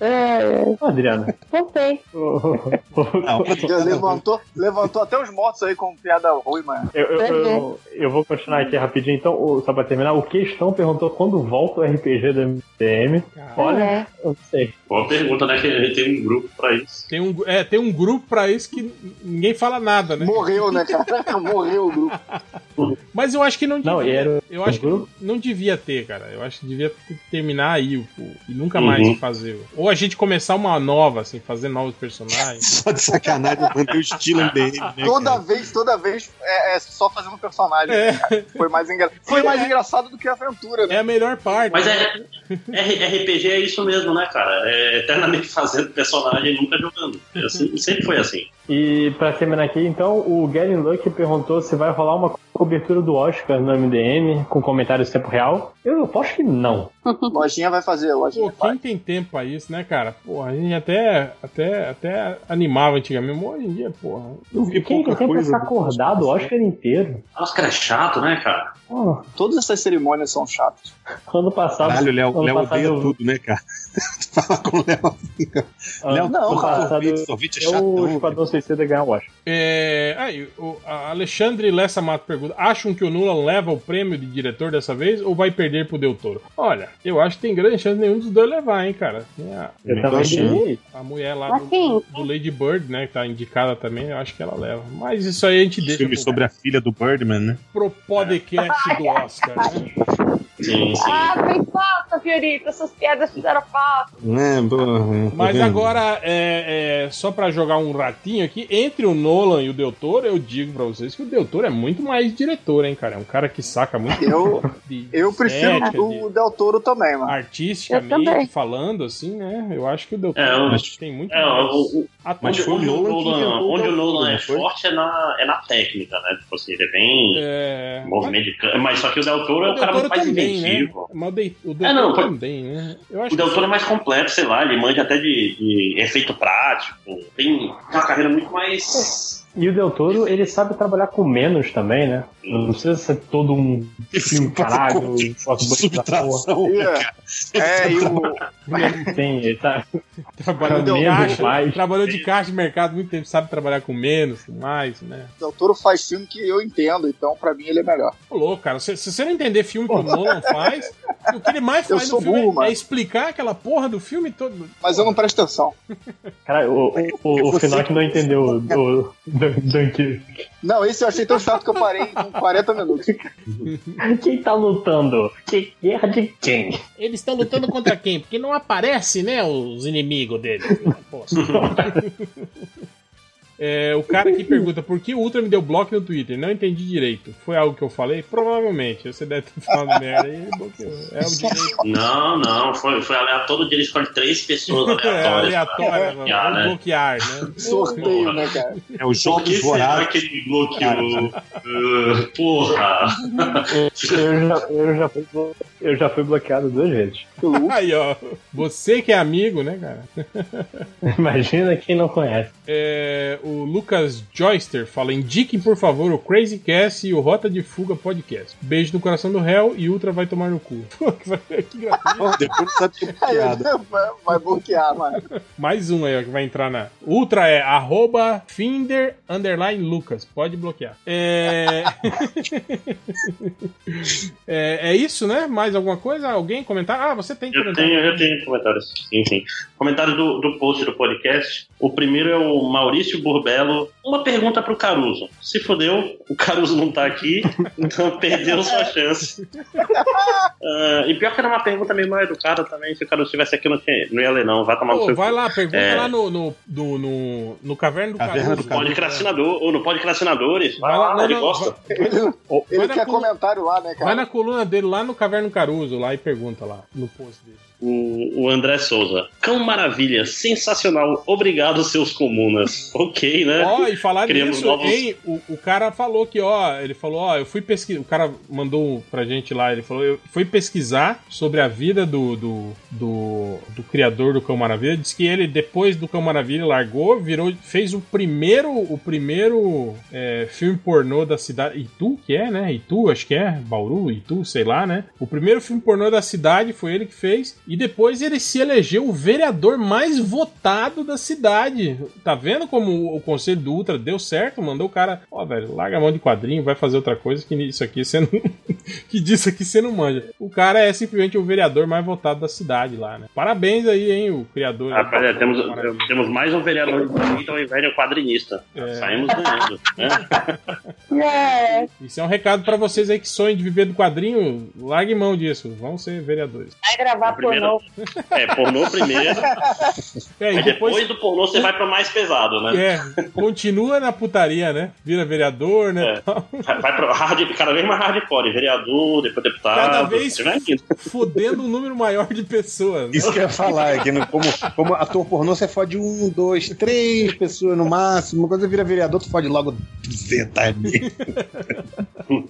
É, Ô, Adriana. voltei. Não, levantou, levantou até os mortos aí com piada ruim, mano. Eu, eu, eu, eu vou continuar aqui rapidinho, então, o- só pra terminar. O Questão perguntou quando volta o RPG do MDM. Olha, É. eu não sei. Boa pergunta, né? Que a gente tem um grupo pra isso. Tem um, é, tem um grupo pra isso que ninguém fala nada, né? Morreu, né, cara? Morreu o grupo. Mas eu acho que não devia. Não, era eu acho que não devia ter, cara. Eu acho que devia ter- terminar aí o, o- e nunca Uhum. mais fazer. Ou a gente começar uma nova, assim, fazer novos personagens. Só de sacanagem manter o estilo MDM, né? Toda cara? vez, toda vez é, é só fazendo personagem. É. Foi mais, engra... Foi mais engraçado do que a aventura, né? É a melhor parte. Mas é, R- RPG é isso mesmo, né, cara? É eternamente fazendo personagem e nunca jogando. É assim- sempre foi assim. E pra terminar aqui, então, o Gary Luck perguntou se vai rolar uma cobertura do Oscar no MDM com comentários em tempo real? Eu aposto que não. Lojinha vai fazer, lojinha. Pô, quem tem tempo pra isso, né, cara? Pô, a gente até, até, até animava antigamente, hoje em dia, porra. Eu vi Quem tem tempo pra ficar acordado o Oscar inteiro? Oscar é chato, né, cara? Oh, Todas essas cerimônias são chatas. ano passado. Caralho, Léo, Léo passado odeia eu- tudo, né, cara? Fala com o Léo. ano- Léo, não, ano cara, passado sorvete, sorvete é eu- o chatão. Esquadrão Suicida ganhar o Oscar. É, aí, o a Alexandre Lessa Mato pergunta: acham que o Nolan leva o prêmio de diretor dessa vez ou vai perder pro Del Toro? Olha, eu acho que tem grande chance de nenhum dos dois levar, hein, cara. A, Eu achei. diria. a mulher lá do, do Lady Bird, né, que tá indicada também, eu acho que ela leva. Mas isso aí a gente deixa Filme sobre a filha do Birdman, né? pro podcast do Oscar, né? Sim, sim. Ah, fez falta, Fiorito. Essas piadas fizeram falta. É, porra, tá Mas agora, é, é, só pra jogar um ratinho aqui, entre o Nolan e o Del Toro, eu digo pra vocês que o Del Toro é muito mais diretor, hein, cara? É um cara que saca muito Eu, de eu prefiro estética, de- o Del Toro também, mano. Artisticamente também. falando, assim, né? Eu acho que o Del Toro É, eu- tem muito É, mais o, atuação. onde, foi o onde o Nolan onde o Nolan é não foi? forte é na, é na técnica, né? Tipo assim, ele é bem É, movimento de câmera. Mas só que o Del Toro é o um cara Toro muito mais também, né? inventivo. Mas o Del, o Del É, não, também, né? Eu acho O Del que Toro é mais completo, sei lá, ele manja até de, de efeito prático. Tem uma carreira muito mais. E o Del Toro, ele sabe trabalhar com menos também, né? Não precisa ser todo um filme caralho, um. Subtração. E, é, e o, Tem, ele tá trabalhou de menos, caixa, mais. trabalhou de caixa de mercado muito tempo, sabe trabalhar com menos, com mais, né? Del Toro faz filme que eu entendo, então pra mim ele é melhor. Ô, louco, cara. Se, se você não entender filme que o Nolan faz, o que ele mais Eu faz sou no filme burro, é, é explicar aquela porra do filme todo. Mas eu não presto atenção. Cara, o, o, o Finoc não entendeu o, o Dun- Dunkirk. Não, esse eu achei tão chato que eu parei com 40 minutos. Quem tá lutando? Que guerra de quem? Eles estão lutando contra quem? Porque não aparece, né, os inimigos. Poxa. É, o cara que pergunta por que o Ultra me deu bloco no Twitter. Não entendi direito. Foi algo que eu falei? Provavelmente. Você deve ter falado merda e bloqueou. É o direito. Não, não, foi, foi aleatório. Todo dia ele escolhe três pessoas É aleatórias. aleatório, pra bloquear, né? bloquear, né? Sorteio, né, cara? É os Por que será que ele bloqueou? Ah, porra! Eu já, eu, já fui, blo- eu já fui bloqueado duas vezes. Aí, ó. Você que é amigo, né, cara? Imagina quem não conhece. É, o Lucas Joyster fala: indiquem, por favor, o Crazy Cast e o Rota de Fuga Podcast. Beijo no coração do réu e Ultra vai tomar no cu. Pô, que. Ó, Depois piada. vai, vai bloquear, mano. Mais um aí, ó, que vai entrar na. Ultra é arroba Finder underline Lucas. Pode bloquear. É... é. é isso, né? Mais alguma coisa? Alguém comentar? Ah, você tem Eu comentário. tenho, eu tenho comentários. Sim, sim. Comentário do, do post do podcast. O primeiro é o Maurício Burbelo. Uma pergunta pro Caruso. Se fodeu, o Caruso não tá aqui, então perdeu sua chance. Ah, e pior que era uma pergunta meio mal educada também. Se o Caruso estivesse aqui, eu não, tinha, não ia ler, não. Vai tomar no Pô, seu vai lá, pergunta É. lá no, no, no, no, no Caverna do Caverna Caruso. do No Podcrastinador, ou no Podcrastinadores. Vai lá, não, ele não, gosta. Ele, ele na quer coluna- comentário lá, né, Vai cara? na coluna dele lá no Caverna do Caruso lá e pergunta lá no post dele. O, o André Souza. Cão Maravilha, sensacional. Obrigado, seus comunas. ok, né? Ó, e falar Criamos nisso, novos- hein, o, o cara falou que, ó, ele falou, ó, eu fui pesquisar, o cara mandou pra gente lá, ele falou, eu fui pesquisar sobre a vida do, do, do, do criador do Cão Maravilha, disse que ele, depois do Cão Maravilha, largou, virou, fez o primeiro, o primeiro é, filme pornô da cidade, Itu, que é, né, Itu, acho que é, Bauru, Itu, sei lá, né, o primeiro filme pornô da cidade foi ele que fez, e depois ele se elegeu o vereador mais votado da cidade. Tá vendo como o conselho do Ultra deu certo? Mandou o cara, ó, velho, larga a mão de quadrinho, vai fazer outra coisa que isso aqui você não. que disso aqui você não manja. O cara é simplesmente o vereador mais votado da cidade lá, né? Parabéns aí, hein, o criador. Ah, temos, temos mais um vereador de direita ao invés de um quadrinista. É. Saímos ganhando. Né? É. Isso é um recado pra vocês aí que sonham de viver do quadrinho. Largue mão disso, vão ser vereadores. Vai gravar Primeiro- pornô. É, pornô primeiro. É, Aí depois, depois do pornô você vai pro mais pesado, né? é, continua na putaria, né? Vira vereador, né? É. Vai, vai pro hard, cada vez mais hardcore. Vereador, depois deputado. Cada vez fodendo um número maior de pessoas. né? Isso que eu ia falar, é que no- como, como ator pornô, você fode um, dois, três pessoas no máximo. Quando você vira vereador, tu fode logo 200 mil.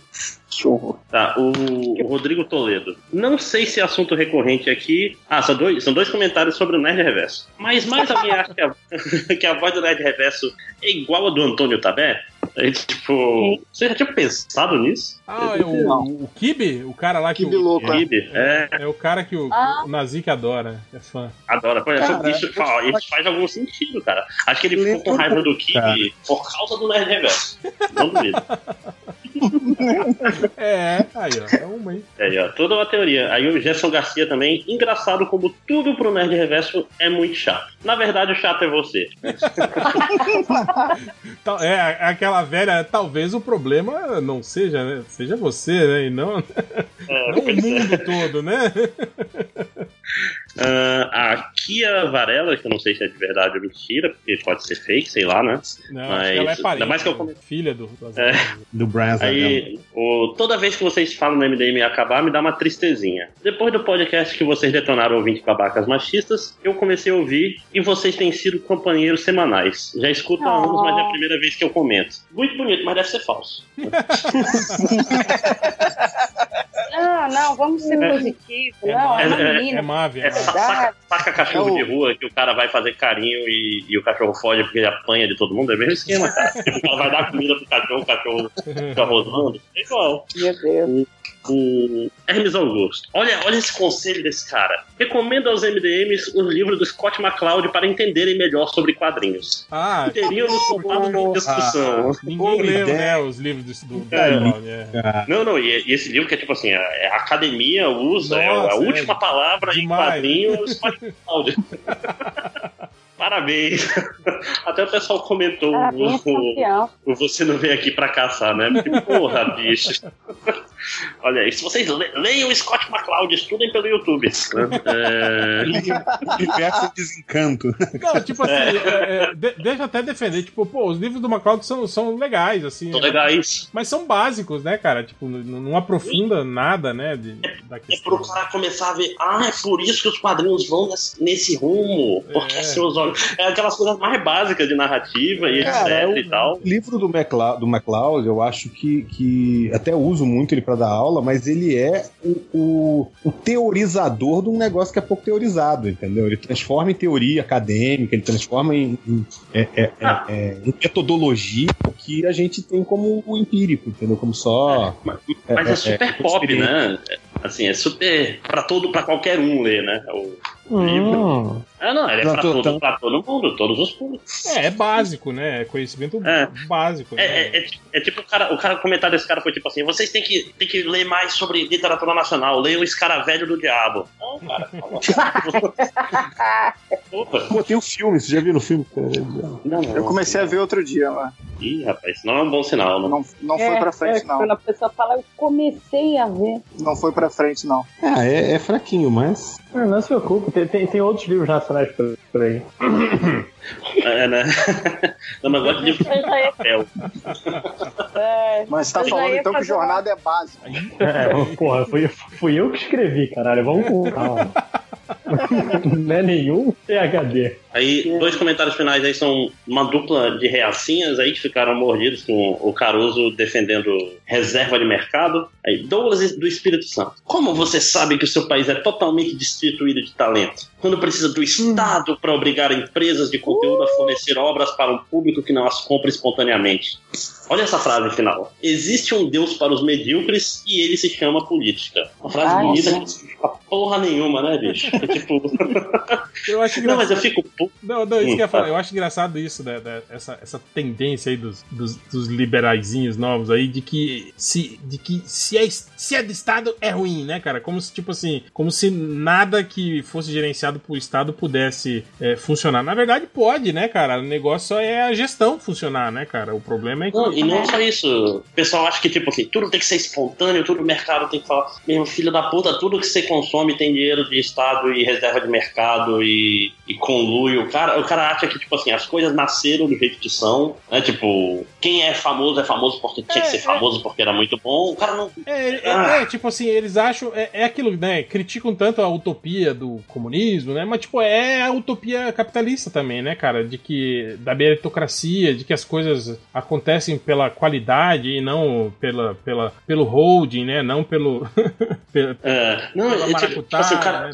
Que horror. Tá, o, o Rodrigo Toledo. Não sei se é assunto recorrente aqui. Ah, são dois, são dois comentários sobre o Nerd Reverso. Mas mais alguém acha que a, que a voz do Nerd Reverso é igual a do Antônio Tabé? Aí, tipo, você já tinha pensado nisso? Ah, é o, o Kibe? O cara lá que. Kibe o, louco, né? Kibe? É, É o cara que o, Ah. o Nazik adora, é fã. adora. Pô, Cara, isso, te isso faz algum sentido, cara. Acho que ele ficou com Lembra- raiva do Kibe Cara. por causa do Nerd Reverso. Não duvido. É, aí, ó, é uma, hein? Aí, ó, toda uma teoria. Aí o Gerson Garcia também. Engraçado como tudo pro Nerd Reverso é muito chato. Na verdade, o chato é você. É, é aquela velha, talvez o problema não seja, né? Seja você, né? E não, É, não o é. mundo todo, né? Ah, a Kia Varela, que eu não sei se é de verdade ou mentira, porque pode ser fake, sei lá, né? Não, Mas- ela é ainda parente, mais que eu come- filha do, do É. Do Brian. Aí, o- toda vez que vocês falam no MDM acabar, me dá uma tristezinha. Depois do podcast que vocês detonaram ouvinte babacas machistas, eu comecei a ouvir e vocês têm sido companheiros semanais. Já escuto há anos, mas é a primeira vez que eu comento. Muito bonito, mas deve ser falso. Não, não, vamos ser É. positivos. É, Não, é é- menina. é é É sa- saca, saca cachorro É o- de rua que o cara vai fazer carinho e, e o cachorro foge porque ele apanha de todo mundo. É o mesmo esquema, cara. Tipo, o cara vai dar comida pro cachorro, o cachorro fica rosnando. É igual. Meu Deus. O Hermes Augusto. Olha, olha esse conselho desse cara. Recomendo aos MDMs os livros do Scott McCloud para entenderem melhor sobre quadrinhos. Ah, Teriam nos poupado de discussão. ninguém Boa leu, né, os livros do... do, É. É. Não, não, e, e esse livro que é tipo assim, a, a academia usa, é a Nossa, última é. palavra em Demais. quadrinhos, Scott McCloud. Parabéns. Até o pessoal comentou Parabéns, o, o Você Não Vem Aqui Pra Caçar, né? Porque, porra, bicho. Olha aí, se vocês le- leiam o Scott McCloud, estudem pelo YouTube. né? É, Universo desencanto. Não, tipo assim, é, é, de- deixa eu até defender, tipo, pô, os livros do McCloud são, são legais, assim. São né? legais. Mas são básicos, né, cara? Tipo, não aprofunda nada, né, de, da É pro cara começar a ver, ah, é por isso que os quadrinhos vão nesse, rumo, porque É. assim os olhos. É aquelas coisas mais básicas de narrativa e Cara, etc o, e tal. o livro do MacLeod, do MacLeod, eu acho que, que até uso muito ele para dar aula, mas ele é o, o, o teorizador de um negócio que é pouco teorizado, entendeu? Ele transforma em teoria acadêmica, ele transforma em, em, é, é, é, Ah. é, em metodologia que a gente tem como o empírico, entendeu? Como só. Mas é, super pop, né? Assim, é super. pra todo, pra qualquer um ler, né? O livro. Hum. Ah, não, ele é Não, pra, todo, pra todo mundo, todos os públicos. É, é básico, né? É conhecimento É. básico. É, né? é, é, é tipo o cara, o cara o comentário desse cara foi tipo assim: vocês têm que, têm que ler mais sobre literatura nacional, leiam o Escaravelho do Diabo. Não, cara. Opa, Pô, tem o filme, você já viu no filme? não, não. Eu comecei a ver outro dia, mas Ih, rapaz, isso não é um bom sinal, não. não, não foi pra frente, é, não. Quando a pessoa fala, eu comecei a ver. Não foi pra frente, não. Ah, é, é fraquinho, mas. Ah, Não se preocupe, tem, tem, tem outros livros nacionais por aí. É, né? Não, mas gosto de livro ia, papel. é, Mas você tá falando então que uma- jornada é básica. É, porra, fui, fui eu que escrevi, caralho. Vamos com calma. Não é nenhum PHD. Aí, dois comentários finais aí são uma dupla de reacinhas aí que ficaram mordidos com o Caruso defendendo reserva de mercado. Aí, Douglas do Espírito Santo. Como você sabe que o seu país é totalmente destituído de talento? Quando precisa do Estado para obrigar empresas de conteúdo a fornecer obras para um público que não as compra espontaneamente. Olha essa frase final. Existe um Deus para os medíocres e ele se chama política. Uma frase Ai, bonita nossa. que não significa porra nenhuma, né, bicho? É tipo. Eu acho Não, mas engraçado. eu fico. Não, não, isso Hum, que eu ia falar. tá. Eu acho engraçado isso, né, né, essa, essa tendência aí dos, dos, dos liberaizinhos novos aí, de que se, de que se é, se é do Estado é ruim, né, cara? Como se, tipo assim, como se nada que fosse gerenciado por Estado pudesse é, funcionar. Na verdade, pode, né, cara? O negócio só é a gestão funcionar, né, cara? O problema é que. Não, e não só isso. O pessoal acha que, tipo assim, tudo tem que ser espontâneo, tudo o mercado tem que falar. Meu filho da puta, tudo que você consome tem dinheiro de Estado e reserva de mercado e, e conluio. O cara, o cara acha que, tipo assim, as coisas nasceram do jeito que são, né? Tipo, quem é famoso é famoso porque tinha que É, ser é. famoso porque era muito bom. O cara não. É, é, é, tipo assim, eles acham. É, é aquilo, né? Criticam tanto a utopia do comunismo, né? Mas, tipo, é a utopia capitalista também, né, cara? De que. Da meritocracia, de que as coisas acontecem pela qualidade e não pela, pela, pelo holding, né? Não pelo. pela, É, não, pela é tipo, tipo assim, o cara, né,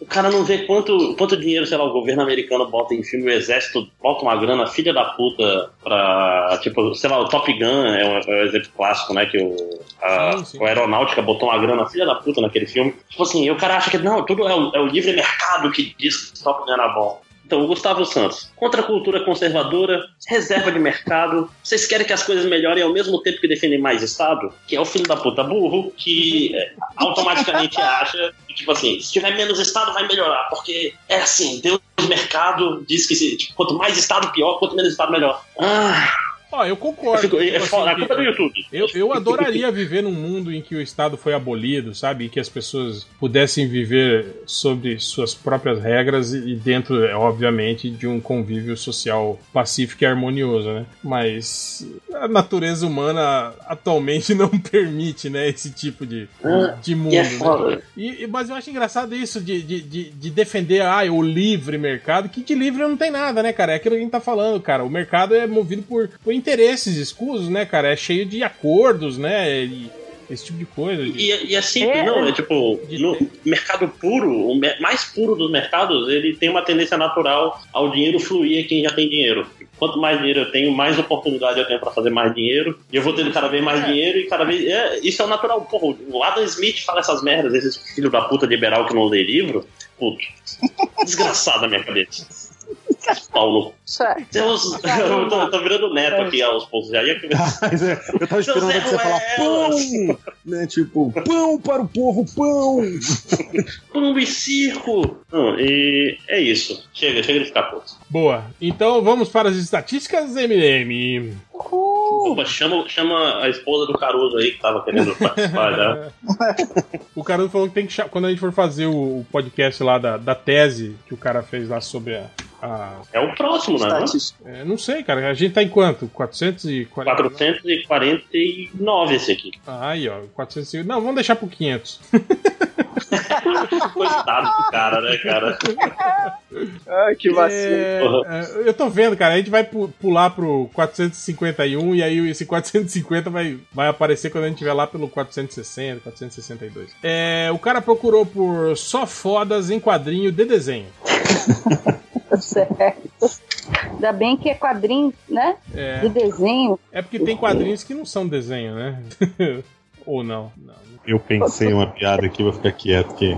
o cara não vê quanto, quanto dinheiro, sei lá, o governo americano bota em filme, o exército bota uma grana, filha da puta, pra, tipo, sei lá, o Top Gun é um, é um exemplo clássico, né, que o, a, Sim, sim. Aeronáutica botou uma grana, filha da puta, naquele filme. Tipo assim, o cara acha que, não, tudo é o, é o livre mercado que diz que Top Gun era bom. Então, o Gustavo Santos, contra a cultura conservadora, reserva de mercado, vocês querem que as coisas melhorem ao mesmo tempo que defendem mais Estado? Que é o filho da puta burro que automaticamente acha que, tipo assim, se tiver menos Estado vai melhorar, porque é assim, Deus do mercado diz que se, tipo, quanto mais Estado pior, quanto menos Estado melhor. Ah, Ó, eu eu concordo. fico, é tipo a assim, culpa é do YouTube. Eu, eu adoraria viver num mundo em que o Estado foi abolido, sabe? E que as pessoas pudessem viver sobre suas próprias regras e dentro, é, obviamente, de um convívio social pacífico e harmonioso, né? Mas a natureza humana atualmente não permite, né? Esse tipo de, de mundo, é né? e- mas eu acho engraçado isso de, de, de, de defender ah, o livre mercado, que de livre não tem nada, né, cara? É aquilo que a gente tá falando, cara. O mercado é movido por, por interesses escusos, né, cara? É cheio de acordos, né? E esse tipo de coisa. de- E, e é simples, não, é tipo, no mercado puro, o mais puro dos mercados, ele tem uma tendência natural ao dinheiro fluir a quem já tem dinheiro. Quanto mais dinheiro eu tenho, mais oportunidade eu tenho para fazer mais dinheiro. E eu vou tendo cada vez mais dinheiro e cada vez. É, isso é o natural. Porra, o Adam Smith fala essas merdas, esses filho da puta liberal que não lê livro. Puto. Desgraçado na minha cabeça. Paulo. Certo. Deus, eu tô, tô virando neto aqui aos poucos. Já ia Mas é, eu tava esperando Zé você falar pão! Né? Tipo, pão para o povo, pão! Pão e circo! Não, e é isso. Chega, chega de ficar puto. Boa. Então vamos para as estatísticas MDM. Opa, chama, chama a esposa do Caruso aí que tava querendo participar já. O Caruso falou que tem que chamar. Quando a gente for fazer o, o podcast lá da, da tese que o cara fez lá sobre a. a- É o próximo, né? é, não sei, cara. A gente tá em quanto? 440? 449 esse aqui. Ah, Aí, ó. 400. Não, vamos deixar pro 500. Coitado do cara, né, cara? Ai, que vacilo. É, é, eu tô vendo, cara. A gente vai pu- pular pro 451 e aí esse 450 vai, vai aparecer quando a gente estiver lá pelo 460, 462. É, o cara procurou por só fodas em quadrinho de desenho. Certo. Ainda bem que é quadrinho, né? É. De desenho. É porque tem quadrinhos que não são desenho, né? Ou não. não. Eu pensei uma piada aqui, vou ficar quieto, que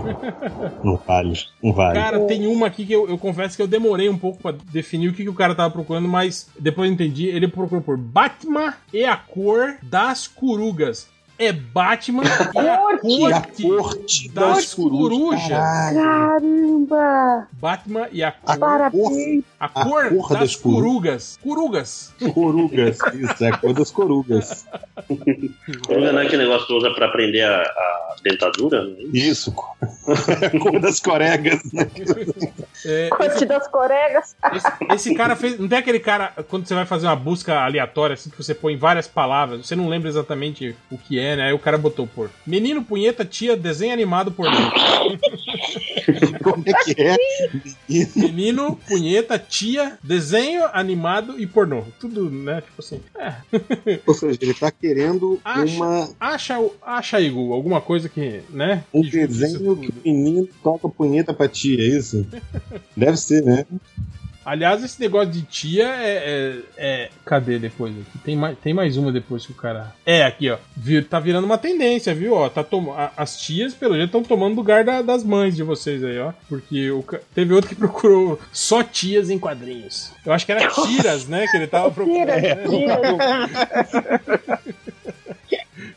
não vale, não vale. Cara, tem uma aqui que eu, eu confesso que eu demorei um pouco pra definir o que, que o cara tava procurando, mas depois eu entendi. Ele procurou por Batman e a cor das corugas. É Batman e a E a corte corte das das corujas. Caramba! Batman e a A cor, a a cor cor das das coru- corugas. Corugas. Corugas, isso, é a cor das corugas. Coruja não é aquele negócio que usa pra prender a, a dentadura? né? Isso, a cor das coregas. né? É, Corte das coregas. Esse, esse cara fez. Não tem aquele cara, quando você vai fazer uma busca aleatória, assim, que você põe várias palavras, você não lembra exatamente o que é, né? Aí o cara botou por. Menino, punheta, tia, desenho animado por Como é que é? Menino, punheta, tia, desenho animado e pornô. Tudo, né? Tipo assim. É. Ou seja, ele tá querendo Acha, uma, acha, acha, Igor, alguma coisa que, né? um que desenho que o menino toca punheta pra tia, é isso? Deve ser, né? Aliás, esse negócio de tia é. é- é- Cadê depois aqui? Tem mais, tem mais uma depois que o cara. É, aqui, ó. Vir- tá virando uma tendência, viu? Ó, tá tom... a- As tias, pelo jeito, estão tomando lugar da- das mães de vocês aí, ó. Porque o teve outro que procurou só tias em quadrinhos. Eu acho que era tiras, né? Que ele tava procurando. Tira, tira.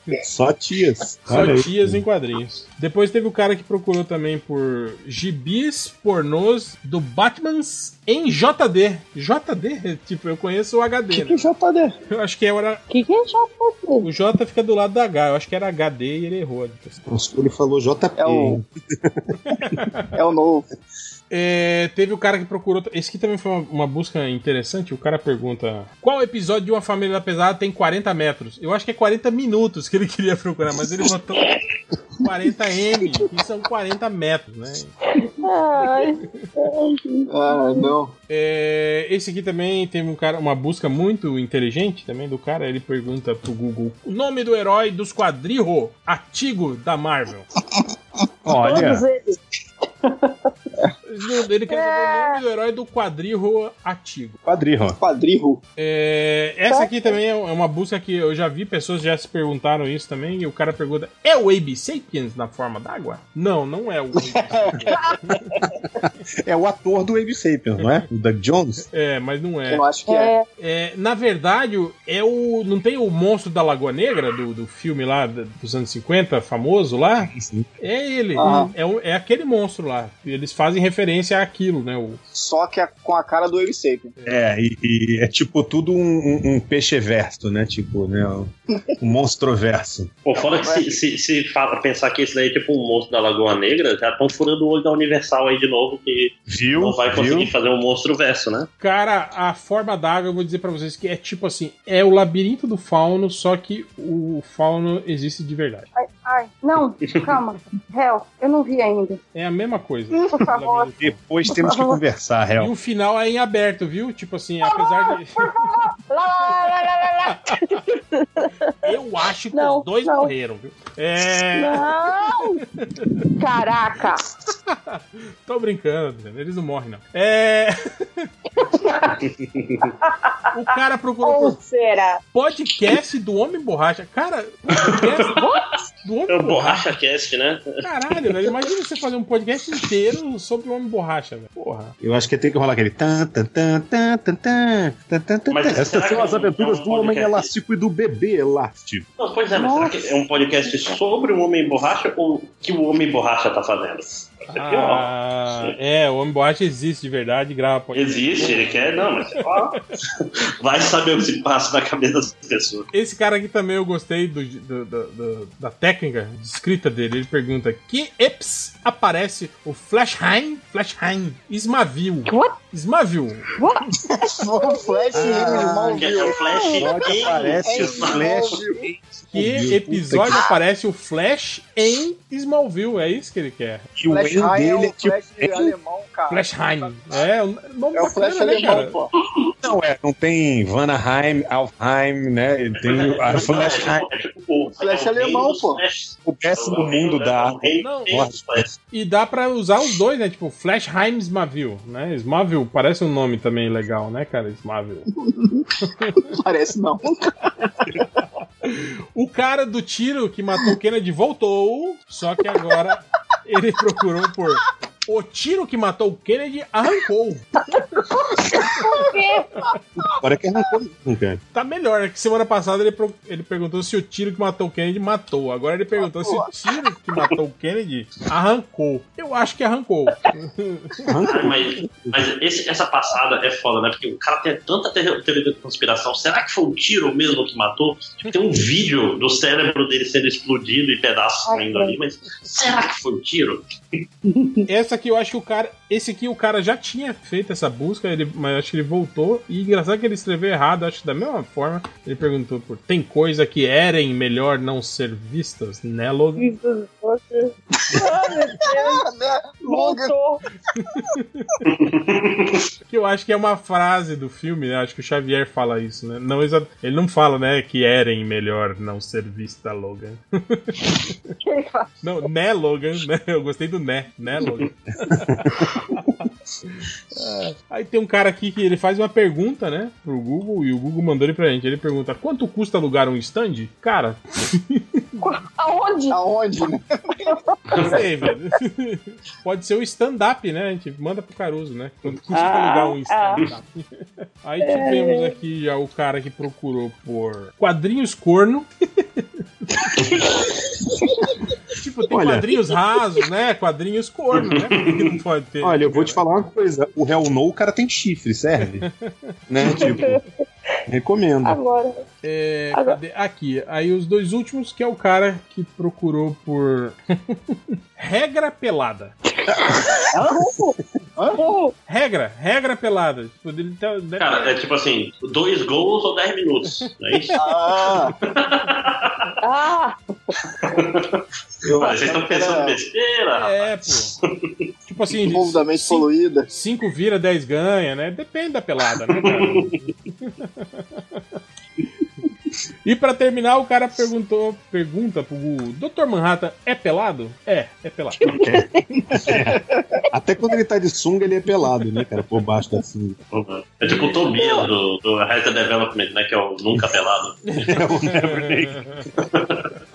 Só tias. Só Olha aí. tias em quadrinhos. Depois teve o cara que procurou também por gibis pornôs do Batmans em JD. JD? Tipo, eu conheço o HD. Que né? que já né? Eu acho que era. O que, que é JP? O J fica do lado da H. Eu acho que era HD e ele errou. Ele falou JP. É o- É o novo. É, teve o cara que procurou. Esse aqui também foi uma, uma busca interessante. O cara pergunta: Qual episódio de uma família da pesada tem 40 metros? Eu acho que é 40 minutos que ele queria procurar, mas ele botou 40M, que são 40 metros, né? Ai. Ah, não. É, esse aqui também teve um cara, uma busca muito inteligente também do cara. Ele pergunta pro Google o nome do herói dos quadrirro antigo da Marvel. Olha, Todos eles. Ele quer saber o nome do herói do quadrirro antigo. quadrirro. Quadrirro. É, essa aqui também é uma busca que eu já vi, pessoas já se perguntaram isso também, e o cara pergunta: é o Abe Sapiens na forma d'água? Não, não é o Abe Sapiens. É o ator do Abe Sapiens, não é? O Doug Jones. É, mas não é. Eu acho que é. É, É, na verdade, é o. Não tem o monstro da Lagoa Negra, do, do filme lá dos anos 50, famoso lá? É ele. Aham. É, é aquele monstro lá. Eles fazem referência àquilo, né? O, Só que é com a cara do Abe Sapien. É, e, e é tipo tudo um, um, um peixe verso, né? Tipo, né? Um, um monstroverso. Pô, fora que se, se, se fala, pensar que esse daí é tipo um monstro da Lagoa Negra, já estão furando o olho da Universal aí de novo, que Viu? não vai conseguir Viu? fazer um monstro verso, né? Cara, a forma d'água, eu vou dizer pra vocês que é tipo assim: é o labirinto do fauno, só que o fauno existe de verdade. ai, ai. Não, calma. Hel, eu não vi ainda. É a mesma coisa. Por favor. Depois temos que conversar, E Hel. o final é em aberto, viu? Tipo assim, apesar de. Lá, lá, lá, lá, lá, lá. Eu acho que Não, os dois não. morreram, viu? É. Não! Caraca! Tô brincando, eles não morrem, não. É. o cara procurou Ou será? podcast do Homem Borracha. Cara, podcast do Homem é o Borracha Cast, né? Caralho, velho. Imagina você fazer um podcast inteiro sobre o Homem Borracha, velho. Porra. Eu acho que tem que rolar aquele. Tan, tan, tan, tan, tan, tan, tan, tan. Essas são as aventuras é um do Homem Elástico e do Bebê Elástico. Não, pois é, mas será que é um podcast sobre o Homem Borracha ou que o Homem Borracha tá fazendo? É. Ah, é, o Homem Borracha existe de verdade grava. Existe, ele quer, não, mas ó, vai saber o que se passa na cabeça das pessoas. Esse cara aqui também eu gostei do- do- do- da técnica de escrita dele. Ele pergunta: que eps aparece o Flashheim, Flashheim, Smaville. What? Smaville. O Flash ah, Que é o Flash em- aparece o em- Flash. Que episódio aparece o Flash em Smallville? É isso que ele quer. E o Flash N High é dele o é tipo. Flash alemão, cara. Flashheim. É, o nome É o Flash né, alemão, pô. Não, é, não tem Vanaheim, Alfheim, né? Ele tem a Flashheim. É tipo o Flash é o rei alemão, pô. Flash. O péssimo É mundo do- da. é rei- Não. Flash. E dá pra usar os dois, né? Tipo, Flashheim Smaville, né? Smaville parece um nome também legal, né, cara? Smaville. Parece não. O cara do tiro que matou o Kennedy voltou, só que agora ele procurou por. O tiro que matou o Kennedy arrancou. Agora que arrancou mesmo, cara. Tá melhor, né? Que semana passada ele, pro- ele perguntou se o tiro que matou o Kennedy matou. Agora ele perguntou se o tiro que matou o Kennedy arrancou. Eu acho que arrancou. Ah, mas mas esse- essa passada é foda, né? Porque o cara tem tanta te- teoria de conspiração. Será que foi um tiro mesmo que matou? Tipo, tem um vídeo do cérebro dele sendo explodido e pedaços Ai, saindo ali, mas será que foi um tiro? Essa aqui eu acho que o cara. Esse aqui o cara já tinha feito essa busca, ele, mas acho que ele voltou. E engraçado que ele escreveu errado, acho que da mesma forma. Ele perguntou por tem coisa que erem melhor não ser vistas, né, Logan? Logan. Voltou. Que eu acho que é uma frase do filme, né? Acho que o Xavier fala isso, né? Não exa- Ele não fala, né, que erem melhor não ser vista, Logan. Não, né, Logan, né? Eu gostei do né, né, Logan. É. Aí tem um cara aqui que ele faz uma pergunta, né, pro Google, e o Google mandou ele pra gente. Ele pergunta: quanto custa alugar um stand? Cara, Aonde? Aonde, né? não sei, velho. Pode ser o stand-up, né? A gente manda pro Caruso, né? Quanto custa Ah, alugar um ah. stand-up? Aí tivemos aqui já o cara que procurou por quadrinhos corno. Tipo, tem Olha. quadrinhos rasos, né? Quadrinhos corno, né? Que não pode ter? Olha, eu vou te falar uma coisa. O Hell No, o cara tem chifre, serve? né? Tipo, recomendo. Agora. É, Agora- cadê? Aqui. Aí os dois últimos, que é o cara que procurou por regra pelada. Regra, regra pelada. Tipo, Cara, é tipo assim, dois gols ou 10 minutos. Não é isso? Ah, Ah, eu Mas vocês estão pensando era besteira, rapaz. É, pô. Tipo assim, cinco, poluída. cinco vira, 10 ganha, né? Depende da pelada, né, cara? E pra terminar, o cara perguntou, pergunta pro Google, Dr. Manhattan é pelado? É, é pelado. Até quando ele tá de sunga, ele é pelado, né, cara? Por baixo da sunga. É tipo o Tobias do, do Arrested Development, né? Que é o nunca pelado. É o Never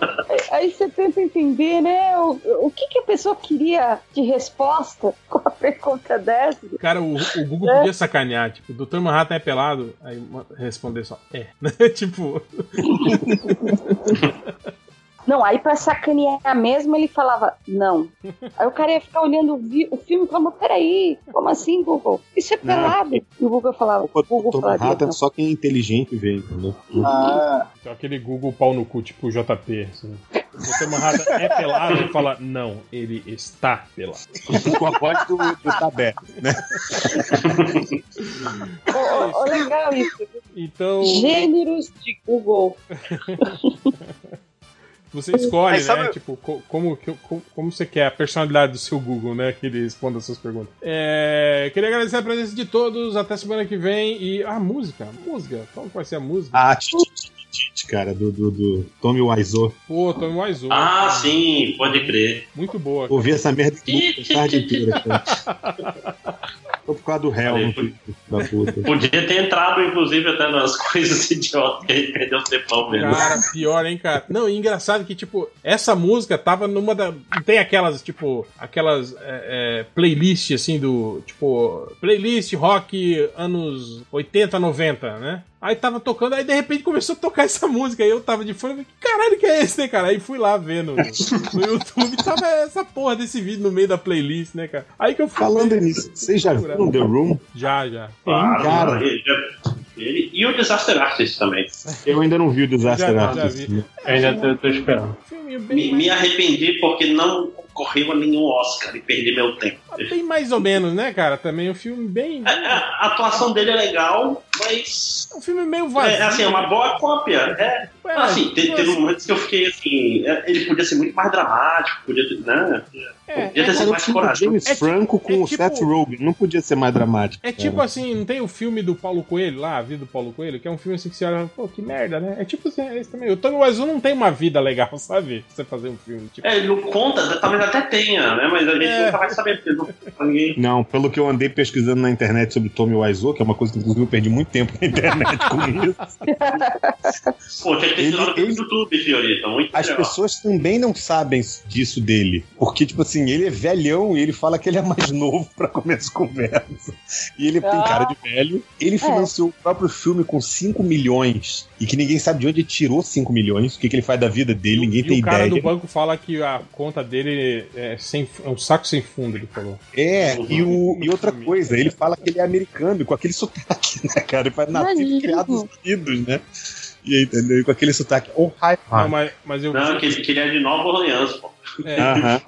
aí você tenta entender, né? O, o que, que a pessoa queria de resposta com a pergunta dessa. Cara, o, o Google podia sacanear, tipo, Dr. Manhattan é pelado? Aí responder só, é. tipo, Não, aí pra sacanear mesmo, ele falava não. Aí o cara ia ficar olhando o, filme e falava, peraí, como assim, Google? Isso é pelado. E o Google falava, o Google Tom falaria, Manhattan não. só quem é inteligente vê, entendeu? Ah, então aquele Google pau no cu, tipo JP, assim. Dr. Manhattan é pelado? Ele fala, não, ele está pelado. Com a voz do, do Tabé, né? Ô, ô, legal isso. Então, Gêneros de Google. você escolhe, sabe- né? Tipo, co- como, como, como você quer a personalidade do seu Google, né? Que ele responda as suas perguntas. É, queria agradecer a presença de todos. Até semana que vem. E a música, música. Qual vai ser a música? Ah, Titi, cara, do, do, do Tommy Wiseau. Pô, Tommy Wiseau. Ah, sim, pode crer. Muito boa. cara. Ouvi essa merda a tarde inteira, cara. Só por causa do réu, foi- filho da puta. Podia ter entrado, inclusive, até nas coisas idiotas que a gente perdeu tempão mesmo. Cara, pior, hein, cara? Não, e engraçado que, tipo, essa música tava numa da. Tem aquelas, tipo, aquelas é, é, playlist, assim, do. Tipo, playlist rock anos 80, 90, né? Aí tava tocando, aí de repente começou a tocar essa música. Aí eu tava de fone, que caralho que é esse, né, cara? Aí fui lá ver no, no YouTube, tava essa porra desse vídeo no meio da playlist, né, cara? Aí que eu fui. Falando nisso, vocês já viram The Room? Já, já. Claro, cara. ele, e o Disaster Artist também. Eu ainda não vi o Disaster Já vi, já Artist. vi. né? Ainda tô, tô esperando. Me, me arrependi porque não concorreu a nenhum Oscar e perdi meu tempo. bem mais ou menos, né, cara? Também um filme bem. A, a- a atuação dele é legal, mas. Um filme meio vazio. É, assim, é uma boa cópia. É, É, assim, te- mas- teve momentos que eu fiquei assim. é, Ele podia ser muito mais dramático, podia ter. Né? É, podia ter sido o mais corajoso. James É Franco com é o tipo- Seth Rogen. Não podia ser mais dramático. É tipo cara. assim, não tem o filme do Paulo Coelho lá, a vida do Paulo Coelho, que é um filme assim que você olha, pô, que merda, né? É tipo assim, é esse também. O Tommy Wiseau não tem uma vida legal, sabe? Pra você fazer um filme. Tipo, É, ele não conta, talvez até tenha, né? Mas a gente É. nunca vai saber, porque não, ninguém. Não, pelo que eu andei pesquisando na internet sobre Tommy Wiseau, que é uma coisa que inclusive eu perdi muito tempo na internet com isso. Pô, tinha que ter Ele- tirado ele- do YouTube, Fiorita. Muito As melhor. pessoas também não sabem disso dele. Porque, tipo assim, ele é velhão e ele fala que ele é mais novo pra começar de conversa. E ele tem Ah. cara de velho. Ele financiou o próprio filme com 5 milhões. E que ninguém sabe de onde ele tirou 5 milhões. O que, que ele faz da vida dele, ninguém e tem o cara ideia. do banco fala que a conta dele é, sem, é um saco sem fundo, ele falou. É, e, o, e outra coisa, ele fala que ele é americano, com aquele sotaque, né, cara? Ele faz nascido e criado nos Unidos, né? E aí, entendeu? E com aquele sotaque, oh, hi, Não, hi. mas, mas eu. Não, que, que ele é de Nova Orleans, pô. é,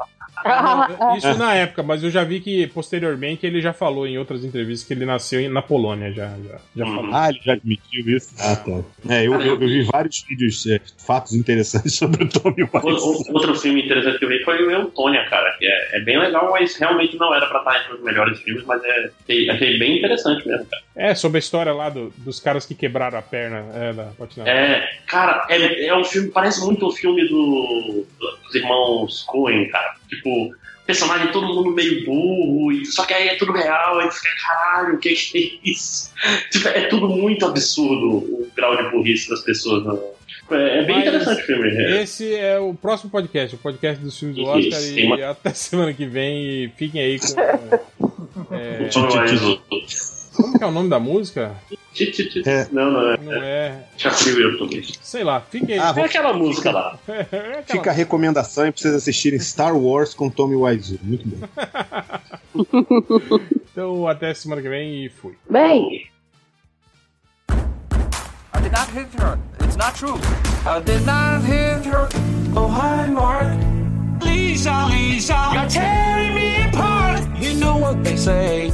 Não, isso na época, mas eu já vi que posteriormente ele já falou em outras entrevistas que ele nasceu na Polônia, já, já, já falou. Ah, ele já admitiu isso? Ah, tá. É, eu, eu, eu vi vários vídeos, é, fatos interessantes sobre o Tommy O- Wiseau. Outro filme interessante que eu vi foi o Eutônia, cara, que é, é bem legal, mas realmente não era pra estar entre os melhores filmes, mas é, achei, achei bem interessante mesmo, cara. É, sobre a história lá do- dos caras que quebraram a perna é, da patinada. É, cara, é, é um filme, parece muito o filme do, dos irmãos Coen, cara. Tipo, personagem todo mundo meio burro, e, só que aí é tudo real, aí fica, caralho, o que que é isso? Tipo, é tudo muito absurdo o grau de burrice das pessoas. né? É, é bem Mas interessante o filme. é. Esse é o próximo podcast, o podcast dos filmes do Isso, Oscar. tem E uma- até semana que vem. E fiquem aí com. é, como que é o nome da música? É. Não, não é. Não é. Sei lá, fiquem aí. Ah, É aquela música lá. É aquela- Fica a recomendação aí pra vocês assistirem Star Wars com Tommy Wiseau. Muito bom. Então, até semana que vem e fui. Bem, I did not hit her. It's not true. I did not hit her. Oh, hi, Mark. Lisa, Lisa. You're tearing me apart. You know what they say.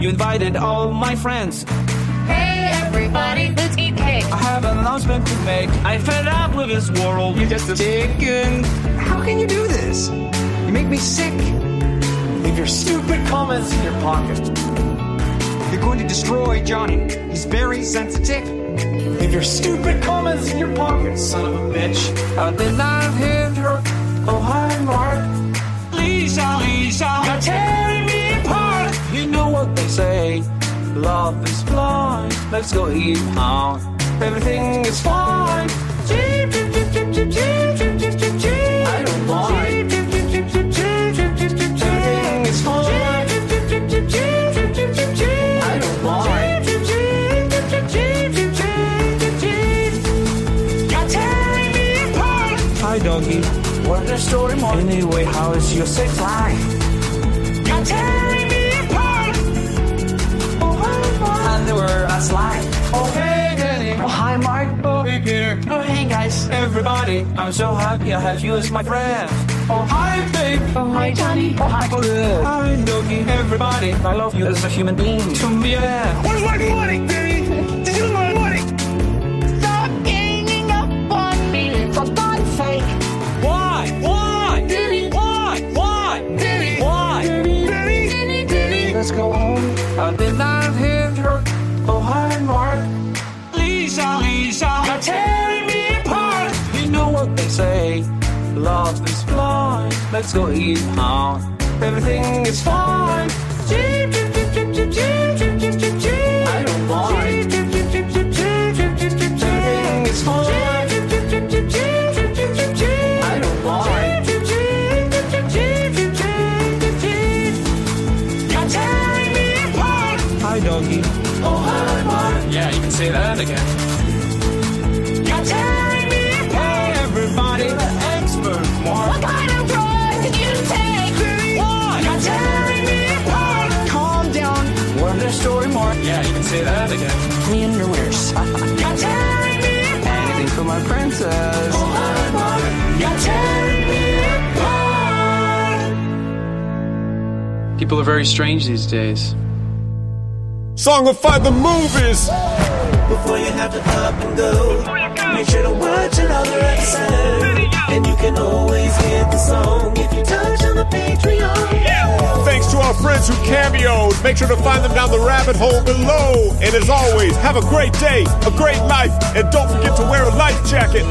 You invited all my friends. Hey everybody, let's eat cake. I have an announcement to make. I fed up with this world. You're just a chicken. How can you do this? You make me sick. Leave your stupid comments in your pocket. You're going to destroy Johnny. He's very sensitive. Leave your stupid comments in your pocket, son of a bitch. I did not hit her. Oh, hi, Mark. Lisa, Lisa, you're tearing me apart. You know what they say. Love is blind, let's go eat out. Everything is fine. Cheep, cheep, cheep, cheep, cheep, cheep, cheep, cheep, cheep. I don't mind. Everything is fine. I don't mind. Doggy. What a story, more. Anyway, how is your sex life? You're were a slide. Oh, hey, Danny. Oh, hi, Mark. Oh, hey, Peter. Oh, hey, guys. Everybody, I'm so happy I have you as my friend. Oh, hi, babe. Oh, hi, Johnny. Oh, hi, good. Hi, doggy. Everybody, I love you as a human being. To me, yeah. Where's my money, Danny? Did you lose my money? Stop ganging up on me, for God's sake. Why? Why? Danny. Why? Why? Danny. Why? Danny. Danny. Danny. Let's go home. I did not hit Love is blind. Let's go eat out. Everything is fine. Jeep, jeep, jeep, jeep, jeep, jeep, jeep, jeep, jeep. I don't mind. Jeep, jeep, jeep, jeep, jeep, jeep, jeep, jeep, jeep. Everything is fine. I don't doggy. Oh, hi, Mark. Yeah, you can say that again. Again. Me underwears. You're tearing me apart. Anything for my princess. Oh, hi, Mark. You're tearing me apart. People are very strange these days. Songify the movies! Before you have to up and go, make sure to watch another episode. And you can always get the song if you touch on the Patreon. Thanks to our friends who cameoed. Make sure to find them down the rabbit hole below. And as always, have a great day, a great life, and don't forget to wear a life jacket.